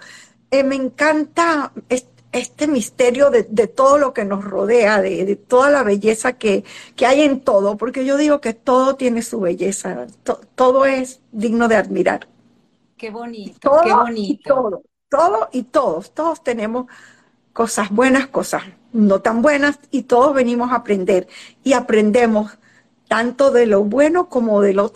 eh, me encanta este, misterio de, todo lo que nos rodea, de, toda la belleza que, que, hay en todo, porque yo digo que todo tiene su belleza, todo es digno de admirar. Qué bonito, qué bonito. todo, todo y todos, todos tenemos cosas buenas, cosas no tan buenas, y todos venimos a aprender. Y aprendemos tanto de lo bueno como de lo,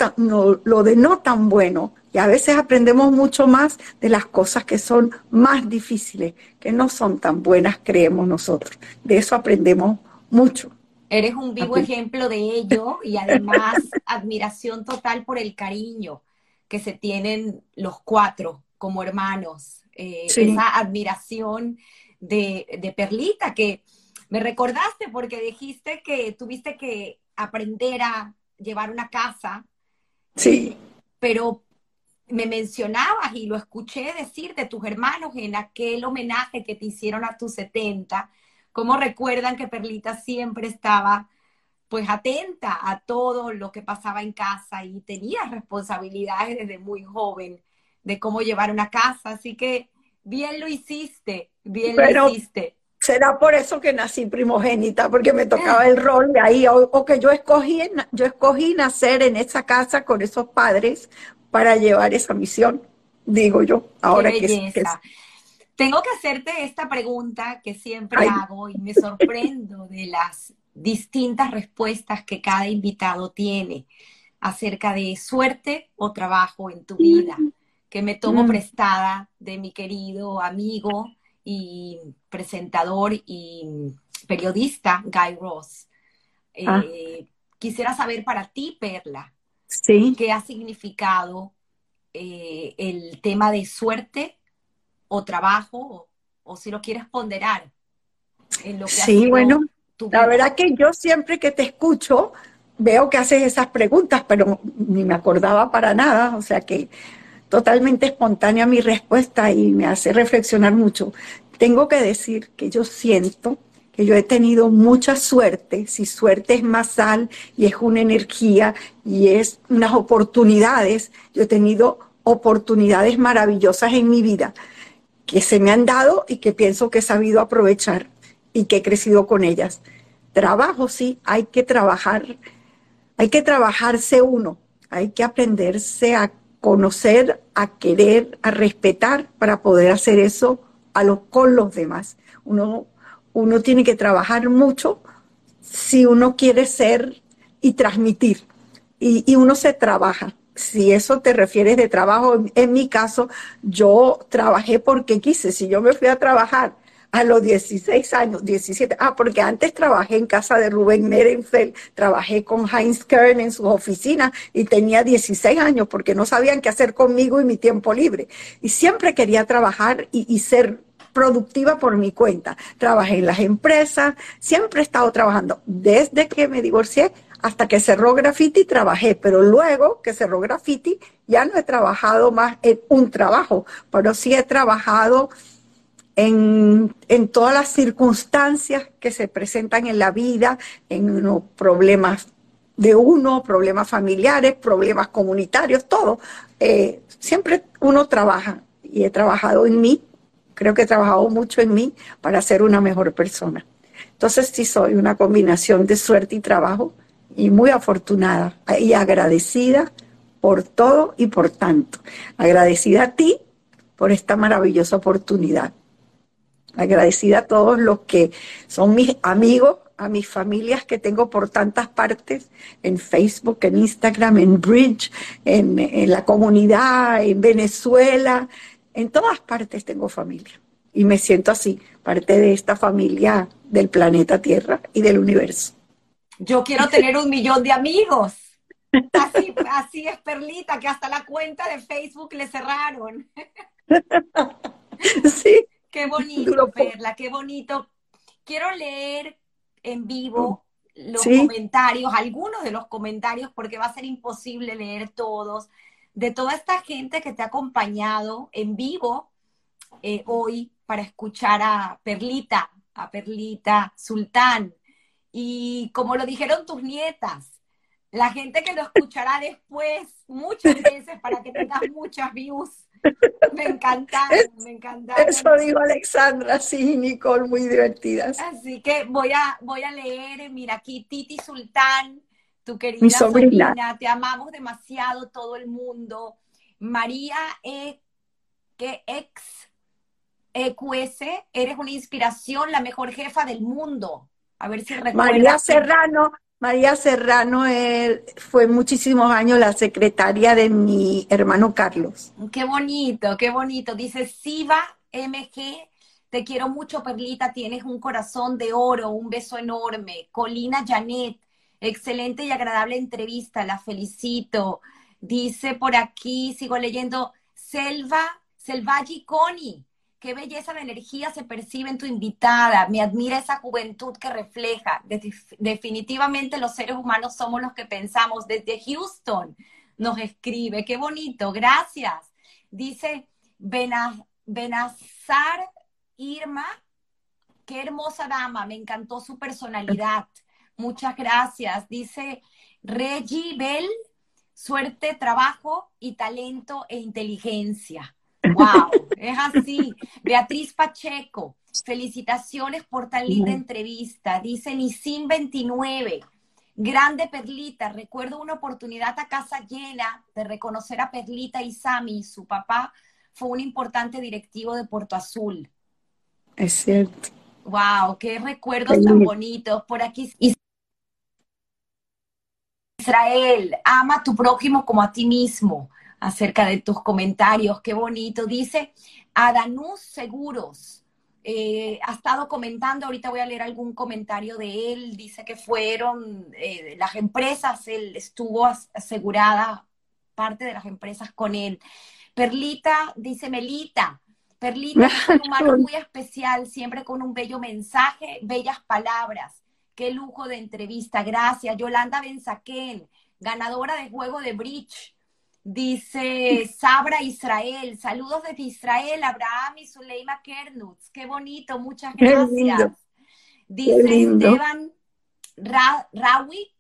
lo de no tan bueno. Y a veces aprendemos mucho más de las cosas que son más difíciles, que no son tan buenas, creemos nosotros. De eso aprendemos mucho. Eres un vivo ejemplo de ello y además (laughs) admiración total por el cariño que se tienen los cuatro como hermanos. Eh, esa admiración de, Perlita, que me recordaste porque dijiste que tuviste que aprender a llevar una casa. Sí. Pero me mencionabas y lo escuché decir de tus hermanos en aquel homenaje que te hicieron a tus 70, cómo recuerdan que Perlita siempre estaba pues atenta a todo lo que pasaba en casa y tenía responsabilidades desde muy joven de cómo llevar una casa. Así que bien lo hiciste, bien lo hiciste. Será por eso que nací primogénita, porque me tocaba el rol de ahí, o, que yo escogí, yo escogí nacer en esa casa con esos padres para llevar esa misión, digo yo, ahora que, Tengo que hacerte esta pregunta que siempre hago y me sorprendo de las distintas respuestas que cada invitado tiene acerca de suerte o trabajo en tu vida que me tomo mm. prestada de mi querido amigo y presentador y periodista Guy Ross. Ah. Eh, quisiera saber para ti, Perla, qué ha significado eh, el tema de suerte o trabajo, o, si lo quieres ponderar en lo que Sí, bueno, la verdad que yo siempre que te escucho veo que haces esas preguntas, pero ni me acordaba para nada, o sea que totalmente espontánea mi respuesta y me hace reflexionar mucho. Tengo que decir que yo siento que yo he tenido mucha suerte, si suerte es más sal y es una energía y es unas oportunidades, yo he tenido oportunidades maravillosas en mi vida que se me han dado y que pienso que he sabido aprovechar y que he crecido con ellas. Trabajo, sí, hay que trabajar, hay que trabajarse uno, hay que aprenderse a conocer, a querer, a respetar para poder hacer eso a los, con los demás. Uno, uno tiene que trabajar mucho si uno quiere ser y transmitir. Y, y uno se trabaja. Si eso te refieres de trabajo, en mi caso, yo trabajé porque quise. Si yo me fui a trabajar a los 16 años, 17, ah, porque antes trabajé en casa de Rubén Merenfeld, trabajé con Heinz Kern en sus oficinas y tenía 16 años porque no sabían qué hacer conmigo y mi tiempo libre. Y siempre quería trabajar y, ser productiva por mi cuenta. Trabajé en las empresas, siempre he estado trabajando. Desde que me divorcié hasta que cerró Graffiti trabajé, pero luego que cerró Graffiti ya no he trabajado más en un trabajo, pero sí he trabajado en, todas las circunstancias que se presentan en la vida, en los problemas de uno, problemas familiares, problemas comunitarios, todo. Eh, siempre uno trabaja y he trabajado en mí, creo que he trabajado mucho en mí para ser una mejor persona. Entonces sí soy una combinación de suerte y trabajo y muy afortunada y agradecida por todo y por tanto. Agradecida a ti por esta maravillosa oportunidad agradecida a todos los que son mis amigos, a mis familias que tengo por tantas partes, en Facebook, en Instagram, en Bridge, en, la comunidad, en Venezuela, en todas partes tengo familia. Y me siento así, parte de esta familia del planeta Tierra y del universo. Yo quiero tener un millón de amigos. Así, así es, Perlita, que hasta la cuenta de Facebook le cerraron. (laughs) Sí. Qué (laughs) bonito, Perla, qué bonito. Quiero leer en vivo los Sí. comentarios, algunos de los comentarios, porque va a ser imposible leer todos, de toda esta gente que te ha acompañado en vivo eh, hoy para escuchar a Perlita, a Perlita Sultán. Y como lo dijeron tus nietas, la gente que lo escuchará después, muchas (laughs) veces, para que tengas muchas views. (laughs) Me encantaron, me encantaron. Eso dijo Alexandra, sí, Nicole, muy divertidas. Así que voy a, voy a leer, mira aquí, Titi Sultán, tu querida Mi sobrina. sobrina, te amamos demasiado todo el mundo. María E, que ex EQS, eres una inspiración, la mejor jefa del mundo. A ver si recuerdas. María Serrano, María Serrano fue muchísimos años la secretaria de mi hermano Carlos. Qué bonito, qué bonito. Dice Siva MG, te quiero mucho, Perlita, tienes un corazón de oro, un beso enorme. Colina Janet, excelente y agradable entrevista, la felicito. Dice por aquí, sigo leyendo, Selva, Selvaggi Coni, qué belleza de energía se percibe en tu invitada. Me admira esa juventud que refleja. De- definitivamente los seres humanos somos los que pensamos. Desde Houston nos escribe, qué bonito, gracias. Dice Bena- Benazar Irma, qué hermosa dama, me encantó su personalidad. Muchas gracias. Dice Reggie Bell, suerte, trabajo y talento e inteligencia. Wow, es así. Beatriz Pacheco, felicitaciones por tan linda entrevista. Dice Nisim 29, grande Perlita. Recuerdo una oportunidad a casa llena de reconocer a Perlita y Sami. Su papá fue un importante directivo de Puerto Azul. Es cierto. Wow, qué recuerdos Qué tan bonitos. Por aquí. Israel, ama a tu prójimo como a ti mismo. Acerca de tus comentarios, qué bonito. Dice Adanus Seguros. eh, ha estado comentando, ahorita voy a leer algún comentario de él. Dice que fueron eh, las empresas, él estuvo as- asegurada parte de las empresas con él. Perlita, dice Melita, Perlita es un (laughs) humano muy especial, siempre con un bello mensaje, bellas palabras. Qué lujo de entrevista, gracias. Yolanda Benzaquén, ganadora de juego de Bridge. Dice Sabra Israel, saludos desde Israel, Abraham y Zuleima Kernutz. Qué bonito, muchas gracias. lindo. Dice. Esteban Ra Rawick.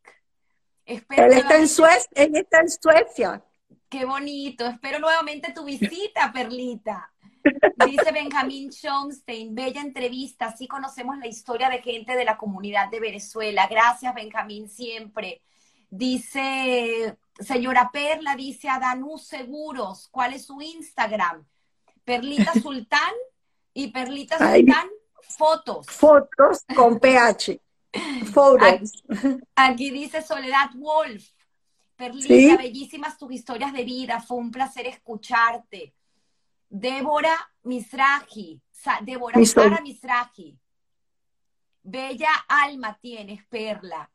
Espero Él está en Suecia, él está en Suecia. Qué bonito. Espero nuevamente tu visita, Perlita. Dice Benjamín Schomstein, bella entrevista. Así conocemos la historia de gente de la comunidad de Venezuela. Gracias, Benjamín, siempre. Dice, señora Perla, dice Adanú Seguros, ¿cuál es su Instagram? Perlita (laughs) Sultán y Perlita Ay. Sultán, fotos. Fotos con PH. Photos. Aquí dice Soledad Wolf. Perlita, Sí. bellísimas tus historias de vida. Fue un placer escucharte. Débora Misraji. Débora Sara Misraji. Bella alma tienes, Perla.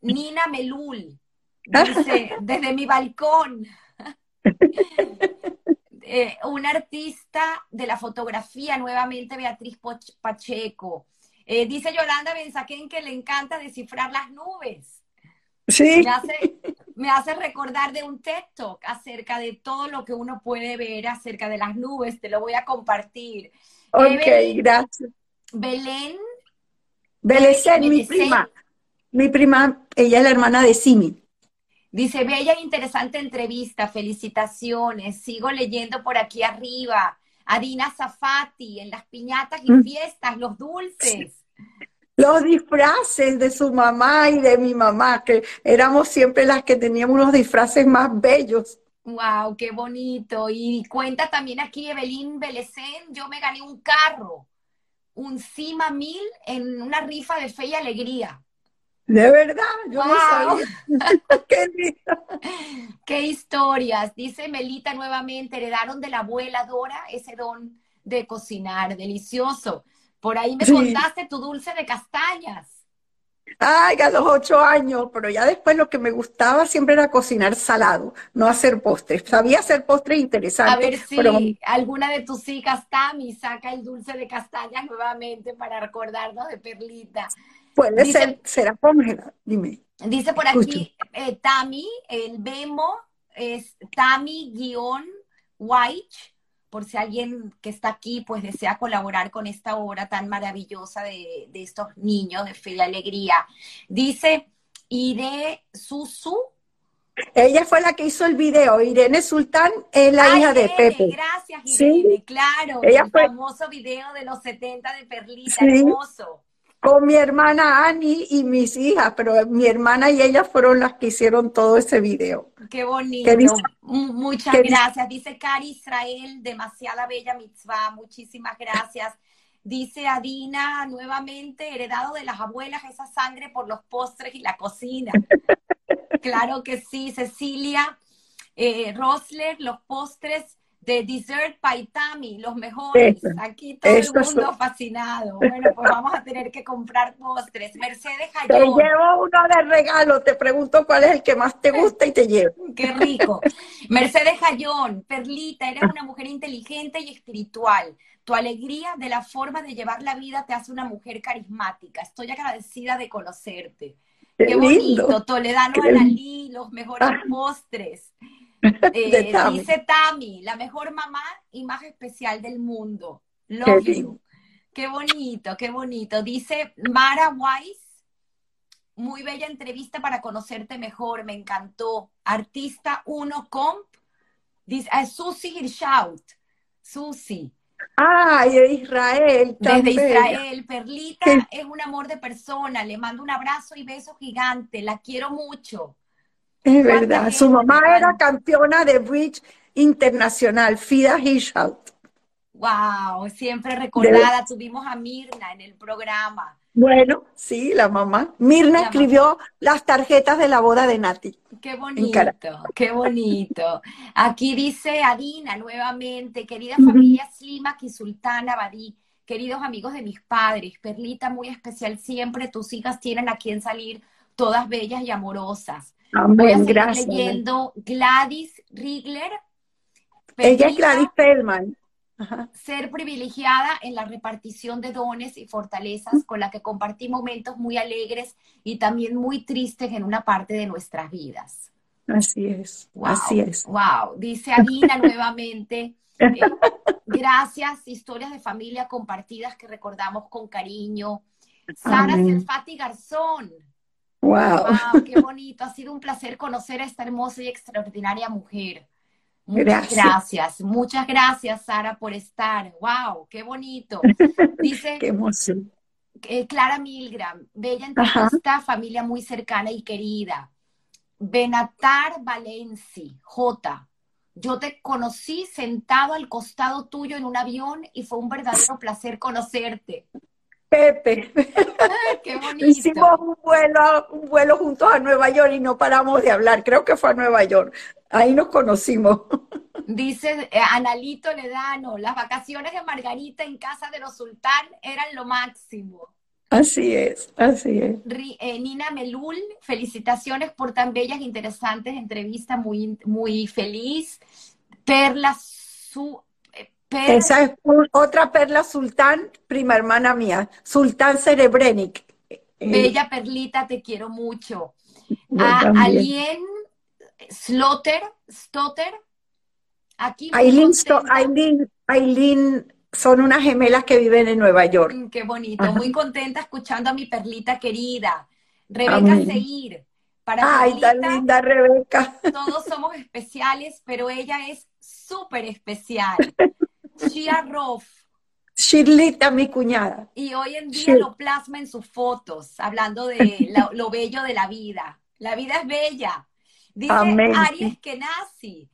Nina Melul. Dice, desde mi balcón. (laughs) Eh, una artista de la fotografía, nuevamente Beatriz Pacheco. Eh, dice Yolanda Benzaquén que le encanta descifrar las nubes. Sí. Me hace, me hace recordar de un TED Talk acerca de todo lo que uno puede ver acerca de las nubes. Te lo voy a compartir. Ok, Evelyn gracias. Belén, Belecén, mi Belecén. prima. Mi prima, ella es la hermana de Simi. Dice, bella e interesante entrevista, felicitaciones. Sigo leyendo por aquí arriba. Adina Zafati, en las piñatas y Mm. fiestas, los dulces. Los disfraces de su mamá y de mi mamá, que éramos siempre las que teníamos unos disfraces más bellos. Wow, qué bonito. Y cuenta también aquí Evelyn Belecén, yo me gané un carro, un Cima 1000 en una rifa de fe y alegría. De verdad, yo no sabía. (laughs) Qué lindo. Qué historias. Dice Melita nuevamente, heredaron de la abuela Dora ese don de cocinar, delicioso. Por ahí me Sí. contaste tu dulce de castañas. Ay, a los ocho años, pero ya después lo que me gustaba siempre era cocinar salado, no hacer postres. Sabía hacer postres interesantes. A ver si pero alguna de tus hijas, Tami, saca el dulce de castañas nuevamente para recordarnos de Perlita. Puede Dice- ser, será congelado. Dime. Dice por aquí eh, Tami, el Bemo es Tami-White, por si alguien que está aquí pues desea colaborar con esta obra tan maravillosa de, de estos niños de fe y alegría. Dice Ire Susu. Ella fue la que hizo el video. Irene Sultán es la hija de Irene, Pepe. Gracias, Sí. Irene, claro. Ella el fue- famoso video de los 70 de Perlita, Sí. hermoso. Con mi hermana Ani y mis hijas, pero mi hermana y ella fueron las que hicieron todo ese video. Qué bonito. Muchas gracias. Dice Cari Israel, demasiada bella mitzvah. Muchísimas gracias. Dice Adina, nuevamente, heredado de las abuelas esa sangre por los postres y la cocina. (laughs) Claro que sí, Cecilia. Eh, Rosler, los postres de Dessert Paitami, los mejores. Aquí todo el mundo son. fascinado. (laughs) Bueno, pues vamos a tener que comprar postres. Mercedes Te Jayón. llevo uno de regalo, te pregunto cuál es el que más te gusta y te llevo. Qué rico. (laughs) Mercedes Jayón, Perlita, eres una mujer inteligente y espiritual. Tu alegría de la forma de llevar la vida te hace una mujer carismática. Estoy agradecida de conocerte. Qué bonito. Toledano Analí, los mejores Ah. postres. Eh, Tami. dice Tami, la mejor mamá y más especial del mundo. Qué Love you. lindo. Qué bonito, qué bonito. Dice Mara Wise, muy bella entrevista para conocerte mejor, me encantó. Artista 1 Comp, dice ah, Susi Hirschaut, Susi, Ay, de Israel, tan desde bella. Israel. Perlita Qué- es un amor de persona, le mando un abrazo y beso gigante, la quiero mucho. Es ¿Cuánta verdad. Su mamá era campeona de bridge internacional, Fida Hirschhout. Wow, siempre recordada, tuvimos a Mirna en el programa. Bueno, sí, la mamá. Mirna La escribió las tarjetas de la boda de Nati. Qué bonito, qué bonito. Aquí dice Adina nuevamente, querida Ujú. familia Slimak y Sultana Badí, queridos amigos de mis padres, Perlita muy especial siempre, tus hijas tienen a quien salir, todas bellas y amorosas. Voy a Amén, seguir gracias. leyendo Gladys Rigler. Ella es Gladys Feldman. Ajá. ser privilegiada en la repartición de dones y fortalezas con la que compartí momentos muy alegres y también muy tristes en una parte de nuestras vidas. Así es, Wow, así es. Wow, dice Adina nuevamente. eh, gracias, historias de familia compartidas que recordamos con cariño. Sara Amén. Selfati Garzón. Wow. Wow, qué bonito. Ha sido un placer conocer a esta hermosa y extraordinaria mujer. Muchas Gracias. gracias. Muchas gracias, Sara, por estar. Wow, qué bonito. (laughs) Dice Qué emoción. eh, Clara Milgram, bella Ajá. entrevista, familia muy cercana y querida. Benatar Valenci, J. Yo te conocí sentado al costado tuyo en un avión y fue un verdadero placer conocerte. Pepe, ¡Ay, ¡Qué (laughs) bonito! hicimos un vuelo, un vuelo juntos a Nueva York y no paramos de hablar. Creo que fue a Nueva York. Ahí nos conocimos. (laughs) Dice eh, Analito Ledano, las vacaciones de Margarita en casa de los sultán eran lo máximo. Así es, así es. Eh, Nina Melul, felicitaciones por tan bellas e interesantes entrevistas, muy, muy feliz. Perla Su, Esa es un- otra perla sultán, prima hermana mía, Sultán Cerebrenic. Eh, Bella Perlita, te quiero mucho. yo A también. Alien Slotter, Stotter, aquí Aileen, contenta. Aileen, Aileen son unas gemelas que viven en Nueva York. Mm, Qué bonito, Ajá. muy contenta escuchando a mi Perlita querida. Rebeca. Seir, para Ay, tan Perlita, linda Rebeca. todos somos especiales, pero ella es súper especial. (laughs) Shia Roth, Shirlita, mi cuñada. y hoy en día lo plasma en sus fotos, hablando de (laughs) lo, lo bello de la vida. La vida es bella. Dice Amén. Aries Kenazi.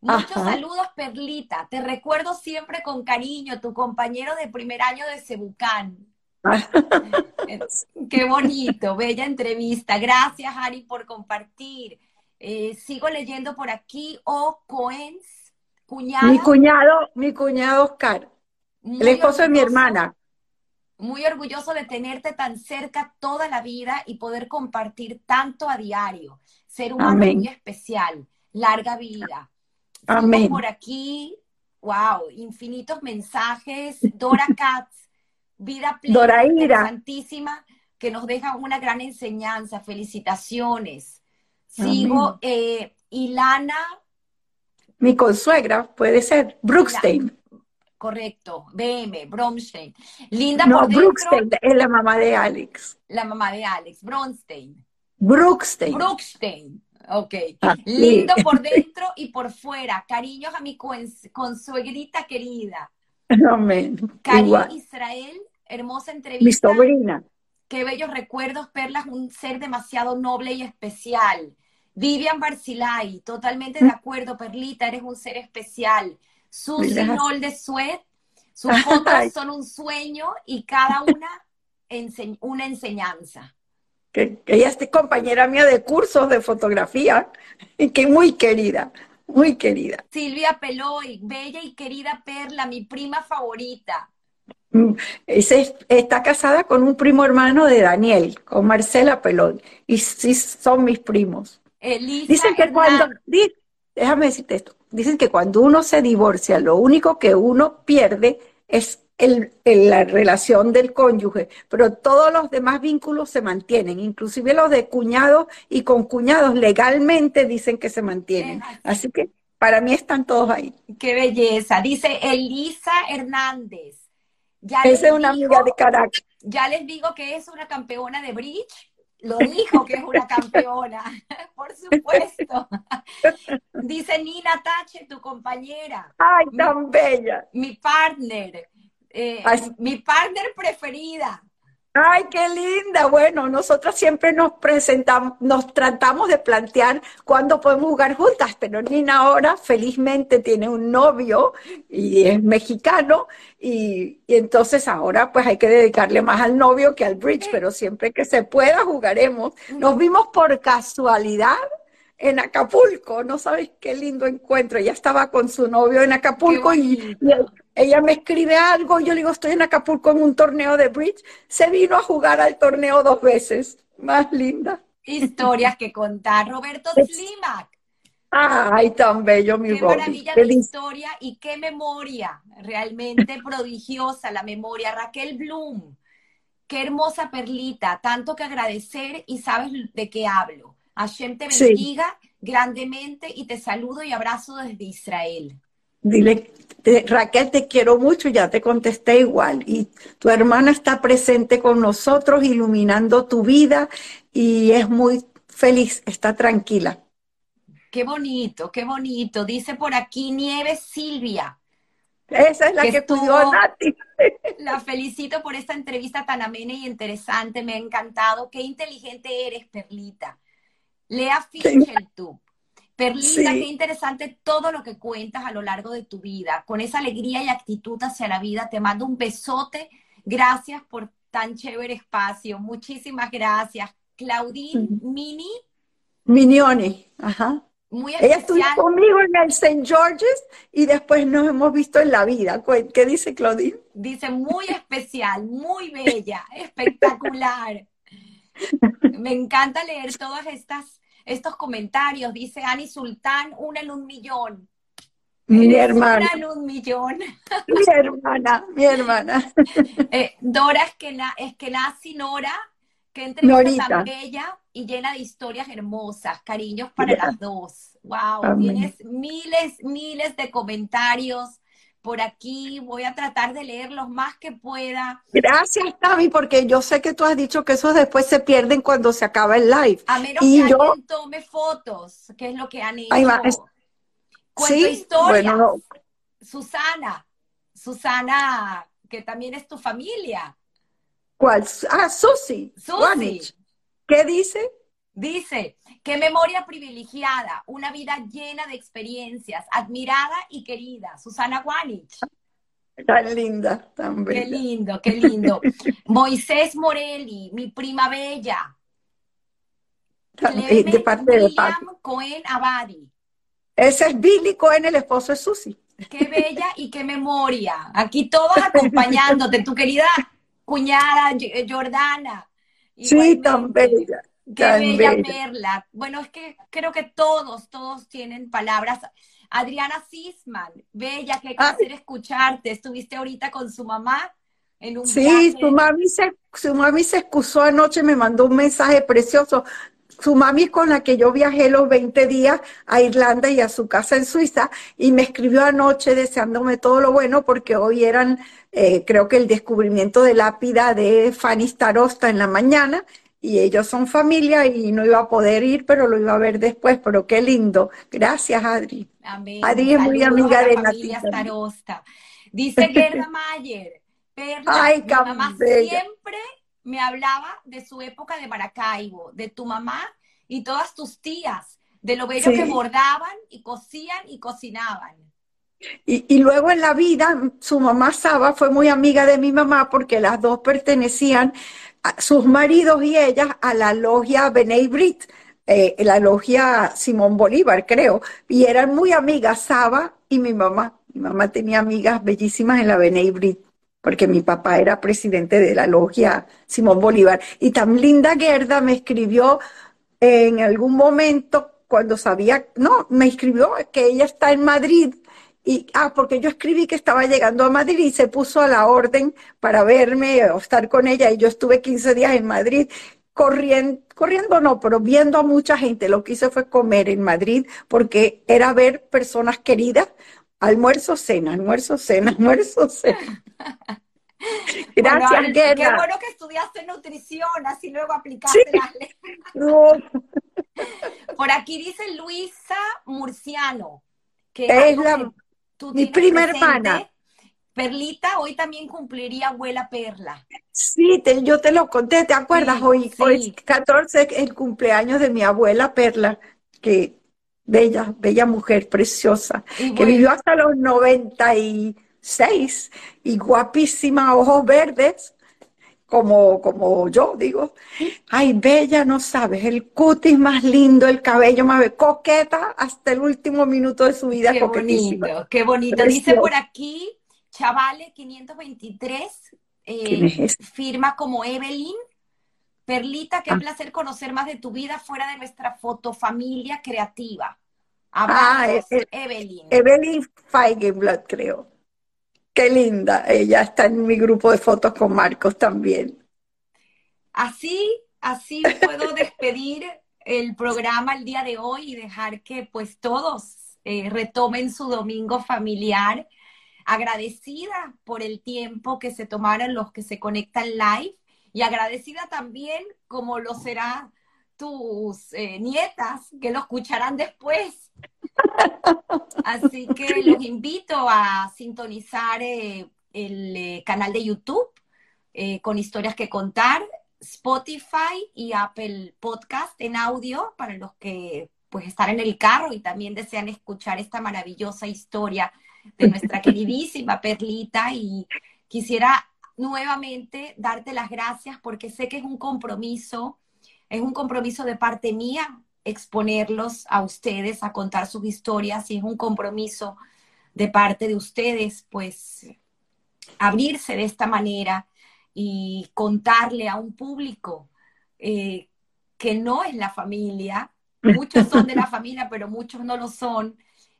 Muchos Ajá. saludos, Perlita. Te recuerdo siempre con cariño, tu compañero de primer año de Cebucán. (laughs) Qué bonito, bella entrevista. Gracias, Ari, por compartir. Eh, sigo leyendo por aquí. O Coens, Mi cuñado, mi cuñado Oscar, el esposo de mi hermana. Muy orgulloso de tenerte tan cerca toda la vida y poder compartir tanto a diario. Ser humano Amén. muy especial. Larga vida. Amén. Por aquí, wow, infinitos mensajes. Dora (laughs) Katz, vida plena, interesantísima, que nos deja una gran enseñanza. Felicitaciones. Sigo, eh, Ilana, Mi consuegra puede ser Brookstein. correcto, BM, Bromstein. Linda No, por dentro, Brookstein es la mamá de Alex. la mamá de Alex, Bronstein. Brookstein. Brookstein. Ok. Ah, sí. Lindo por (laughs) dentro y por fuera. Cariños a mi cons- consuegrita querida. Amén. Igual. Israel, hermosa Mi entrevista. sobrina. Qué bellos recuerdos, Perlas, un ser demasiado noble y especial. Vivian Barcilay, totalmente de acuerdo, Perlita, eres un ser especial. Susi. Nol de Suet, sus (laughs) fotos son un sueño y cada una ense- una enseñanza. que, que ella es compañera mía de cursos de fotografía (laughs) y que muy querida, muy querida. Silvia Peloy, bella y querida Perla, mi prima favorita. Mm, está casada con un primo hermano de Daniel, con Marcela Pelón, y sí son mis primos. Elisa Dicen que cuando, di- déjame decirte esto, dicen que cuando uno se divorcia, lo único que uno pierde es el- el- la relación del cónyuge, pero todos los demás vínculos se mantienen, inclusive los de cuñados y con cuñados legalmente dicen que se mantienen. Así. Que para mí están todos ahí. Qué belleza. Dice Elisa Hernández. Ya Esa es una digo- amiga de Caracas. Ya les digo que es una campeona de bridge. Lo dijo que es una (laughs) campeona, (laughs) por supuesto. (laughs) Dice Nina Tache, tu compañera, Ay, tan bella. mi partner, eh, mi partner preferida. Ay, qué linda. Bueno, nosotras siempre nos presentamos, nos tratamos de plantear cuándo podemos jugar juntas, pero Nina ahora felizmente tiene un novio y es mexicano y, y entonces ahora pues hay que dedicarle más al novio que al bridge, pero siempre que se pueda jugaremos. Nos vimos por casualidad en Acapulco, no sabes qué lindo encuentro. Ella estaba con su novio en Acapulco y, ella me escribe algo, yo le digo, estoy en Acapulco en un torneo de bridge. Se vino a jugar al torneo dos veces. Más linda. Historias que contar. Roberto Slimak, Ay, tan bello, mi qué maravilla de historia y qué memoria. Realmente (laughs) prodigiosa la memoria. Raquel Bloom, qué hermosa perlita. Tanto que agradecer y sabes de qué hablo. Hashem te Sí. bendiga grandemente y te saludo y abrazo desde Israel. Dile, te- Raquel, te quiero mucho, ya te contesté igual. Y tu hermana está presente con nosotros, iluminando tu vida y es muy feliz, está tranquila. Qué bonito, qué bonito. Dice por aquí Nieves Silvia. Esa es la Que estuvo- Nati. (laughs) La felicito por esta entrevista tan amena y interesante. Me ha encantado. Qué inteligente eres, Perlita. Lea Fincheltub. Perlita, Sí. qué interesante todo lo que cuentas a lo largo de tu vida. Con esa alegría y actitud hacia la vida, te mando un besote. Gracias por tan chévere espacio. Muchísimas gracias. Claudine Mini, Mignone, ajá. muy Ella estuvo especial. conmigo en el St. George's y después nos hemos visto en la vida. ¿Qué dice Claudine? Dice muy especial, muy bella, (laughs) espectacular. Me encanta leer todas estas estos comentarios. Dice Ani Sultán, una en un millón. Mi Eres hermana, Una en un millón. mi hermana, mi hermana. (laughs) Eh, Dora Esquena, Eskenazi Nora, que entrevista tan bella y llena de historias hermosas. Cariños para las dos. Wow, Amén. tienes miles, miles de comentarios por aquí. Voy a tratar de leer los más que pueda. Gracias, Tavi, porque yo sé que tú has dicho que esos después se pierden cuando se acaba el live. A menos Y que yo- alguien tome fotos, que es lo que han hecho. Va, es- Cuento Sí, historias. bueno, no. Susana, Susana, que también es tu familia. ¿Cuál? Ah, Susi. Susi. ¿Qué dice? Dice, qué memoria privilegiada, una vida llena de experiencias, admirada y querida. Susana Wanich. Tan linda, tan Qué bella. lindo, qué lindo. (laughs) Moisés Morelli, mi prima bella. Tan- eh, Clemen de parte de. William Cohen Abadi. Ese es Billy Cohen, el esposo de Susi. Qué bella y qué memoria. Aquí todos acompañándote, tu querida cuñada Jordana. Sí, tan bella. Qué bella, Perla. Bueno, es que creo que todos, todos tienen palabras. Adriana Sisman, bella, qué placer escucharte. Estuviste ahorita con su mamá en un Sí, su mami, se, su mami se excusó anoche, me mandó un mensaje precioso. Su mami es con la que yo viajé los 20 días a Irlanda y a su casa en Suiza y me escribió anoche deseándome todo lo bueno porque hoy eran, eh, creo que el descubrimiento de lápida de Fanny Starosta en la mañana y ellos son familia y no iba a poder ir, pero lo iba a ver después, pero qué lindo. Gracias, Adri. Amén. Adri es muy amiga de la. Dice (laughs) Gerda Mayer, Perla, mi mamá siempre me hablaba de su época de Maracaibo, de tu mamá y todas tus tías, de lo bello que bordaban y cosían y cocinaban. Y, y, luego en la vida, su mamá Saba fue muy amiga de mi mamá porque las dos pertenecían sus maridos y ellas a la logia Benei Brit, eh, la logia Simón Bolívar, creo, y eran muy amigas Saba y mi mamá. Mi mamá tenía amigas bellísimas en la Benei Brit, porque mi papá era presidente de la logia Simón Bolívar. Y tan linda Gerda me escribió en algún momento cuando sabía, no, me escribió que ella está en Madrid y, ah, porque yo escribí que estaba llegando a Madrid y se puso a la orden para verme o estar con ella. Y yo estuve 15 días en Madrid corriendo, corriendo no, pero viendo a mucha gente. Lo que hice fue comer en Madrid porque era ver personas queridas. Almuerzo, cena, almuerzo, cena, (laughs) almuerzo, cena. Gracias, bueno, Qué bueno que estudiaste nutrición, así luego aplicaste (laughs) Por aquí dice Luisa Murciano, que es la, mi prima hermana. Perlita hoy también cumpliría abuela Perla. Sí, yo te lo conté, ¿te acuerdas? hoy, hoy 14 el cumpleaños de mi abuela Perla, que bella, bella mujer, preciosa, que vivió hasta los 96 y guapísima, ojos verdes, como, como yo digo, ay, bella, no sabes, el cutis más lindo, el cabello más coqueta hasta el último minuto de su vida. Qué bonito, qué bonito. Dice por aquí, Chavale 523, eh, firma como Evelyn. Perlita, qué ah. placer conocer más de tu vida fuera de nuestra fotofamilia creativa. ah, Evelyn. Evelyn Feigenblatt, creo. Qué linda. Ella está en mi grupo de fotos con Marcos también. Así, así puedo (laughs) despedir el programa el día de hoy y dejar que pues todos eh, retomen su domingo familiar. Agradecida por el tiempo que se tomaron los que se conectan live y agradecida también como lo será tus eh, nietas que lo escucharán después. Así que (laughs) los invito a sintonizar eh, el eh, canal de YouTube con historias que contar, Spotify y Apple Podcast en audio para los que pues están en el carro y también desean escuchar esta maravillosa historia de nuestra queridísima (laughs) Perlita. Y quisiera nuevamente darte las gracias porque sé que es un compromiso, es un compromiso de parte mía, exponerlos a ustedes, a contar sus historias y es un compromiso de parte de ustedes, pues abrirse de esta manera y contarle a un público eh, que no es la familia, muchos son de la (laughs) familia, pero muchos no lo son,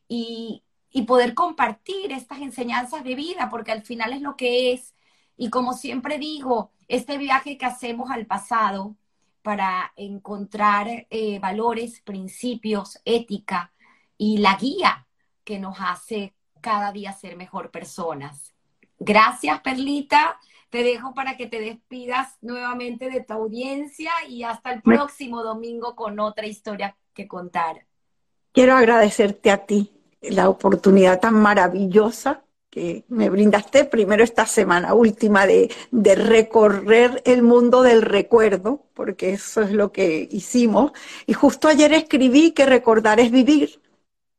y, y poder compartir estas enseñanzas de vida, porque al final es lo que es. Y como siempre digo, este viaje que hacemos al pasado, para encontrar eh, valores, principios, ética y la guía que nos hace cada día ser mejor personas. Gracias, Perlita. Te dejo para que te despidas nuevamente de tu audiencia y hasta el próximo domingo con otra historia que contar. Quiero agradecerte a ti la oportunidad tan maravillosa que me brindaste primero esta semana última de, de, recorrer el mundo del recuerdo, porque eso es lo que hicimos. Y justo ayer escribí que recordar es vivir,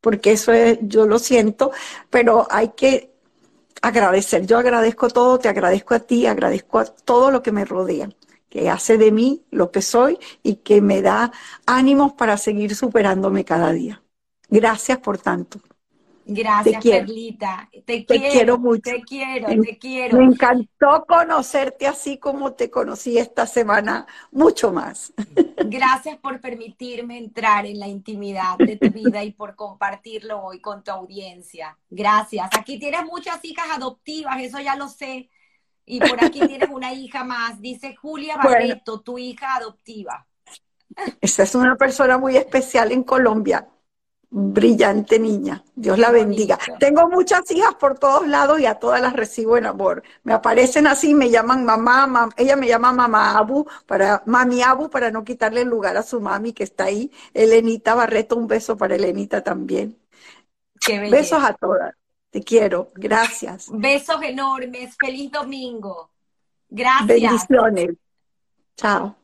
porque eso es, yo lo siento, pero hay que agradecer. Yo agradezco todo, te agradezco a ti, agradezco a todo lo que me rodea, que hace de mí lo que soy y que me da ánimos para seguir superándome cada día. Gracias por tanto. Gracias, Perlita. Te, quiero, mucho. Te quiero, te quiero. Me encantó conocerte así como te conocí esta semana, mucho más. Gracias por permitirme entrar en la intimidad de tu vida y por compartirlo hoy con tu audiencia. Gracias. Aquí tienes muchas hijas adoptivas, eso ya lo sé. Y por aquí tienes una hija más. Dice Julia Barreto, tu hija adoptiva. Esta es una persona muy especial en Colombia brillante niña. Dios la bendiga. Tengo muchas hijas por todos lados y a todas las recibo en amor. Me aparecen así, me llaman mamá, ella me llama mamá Abu, para, mami Abu, para no quitarle el lugar a su mami que está ahí. Elenita Barreto, un beso para Elenita también. Besos a todas. Te quiero. Gracias. Besos enormes. Feliz domingo. Gracias. Bendiciones. Chao.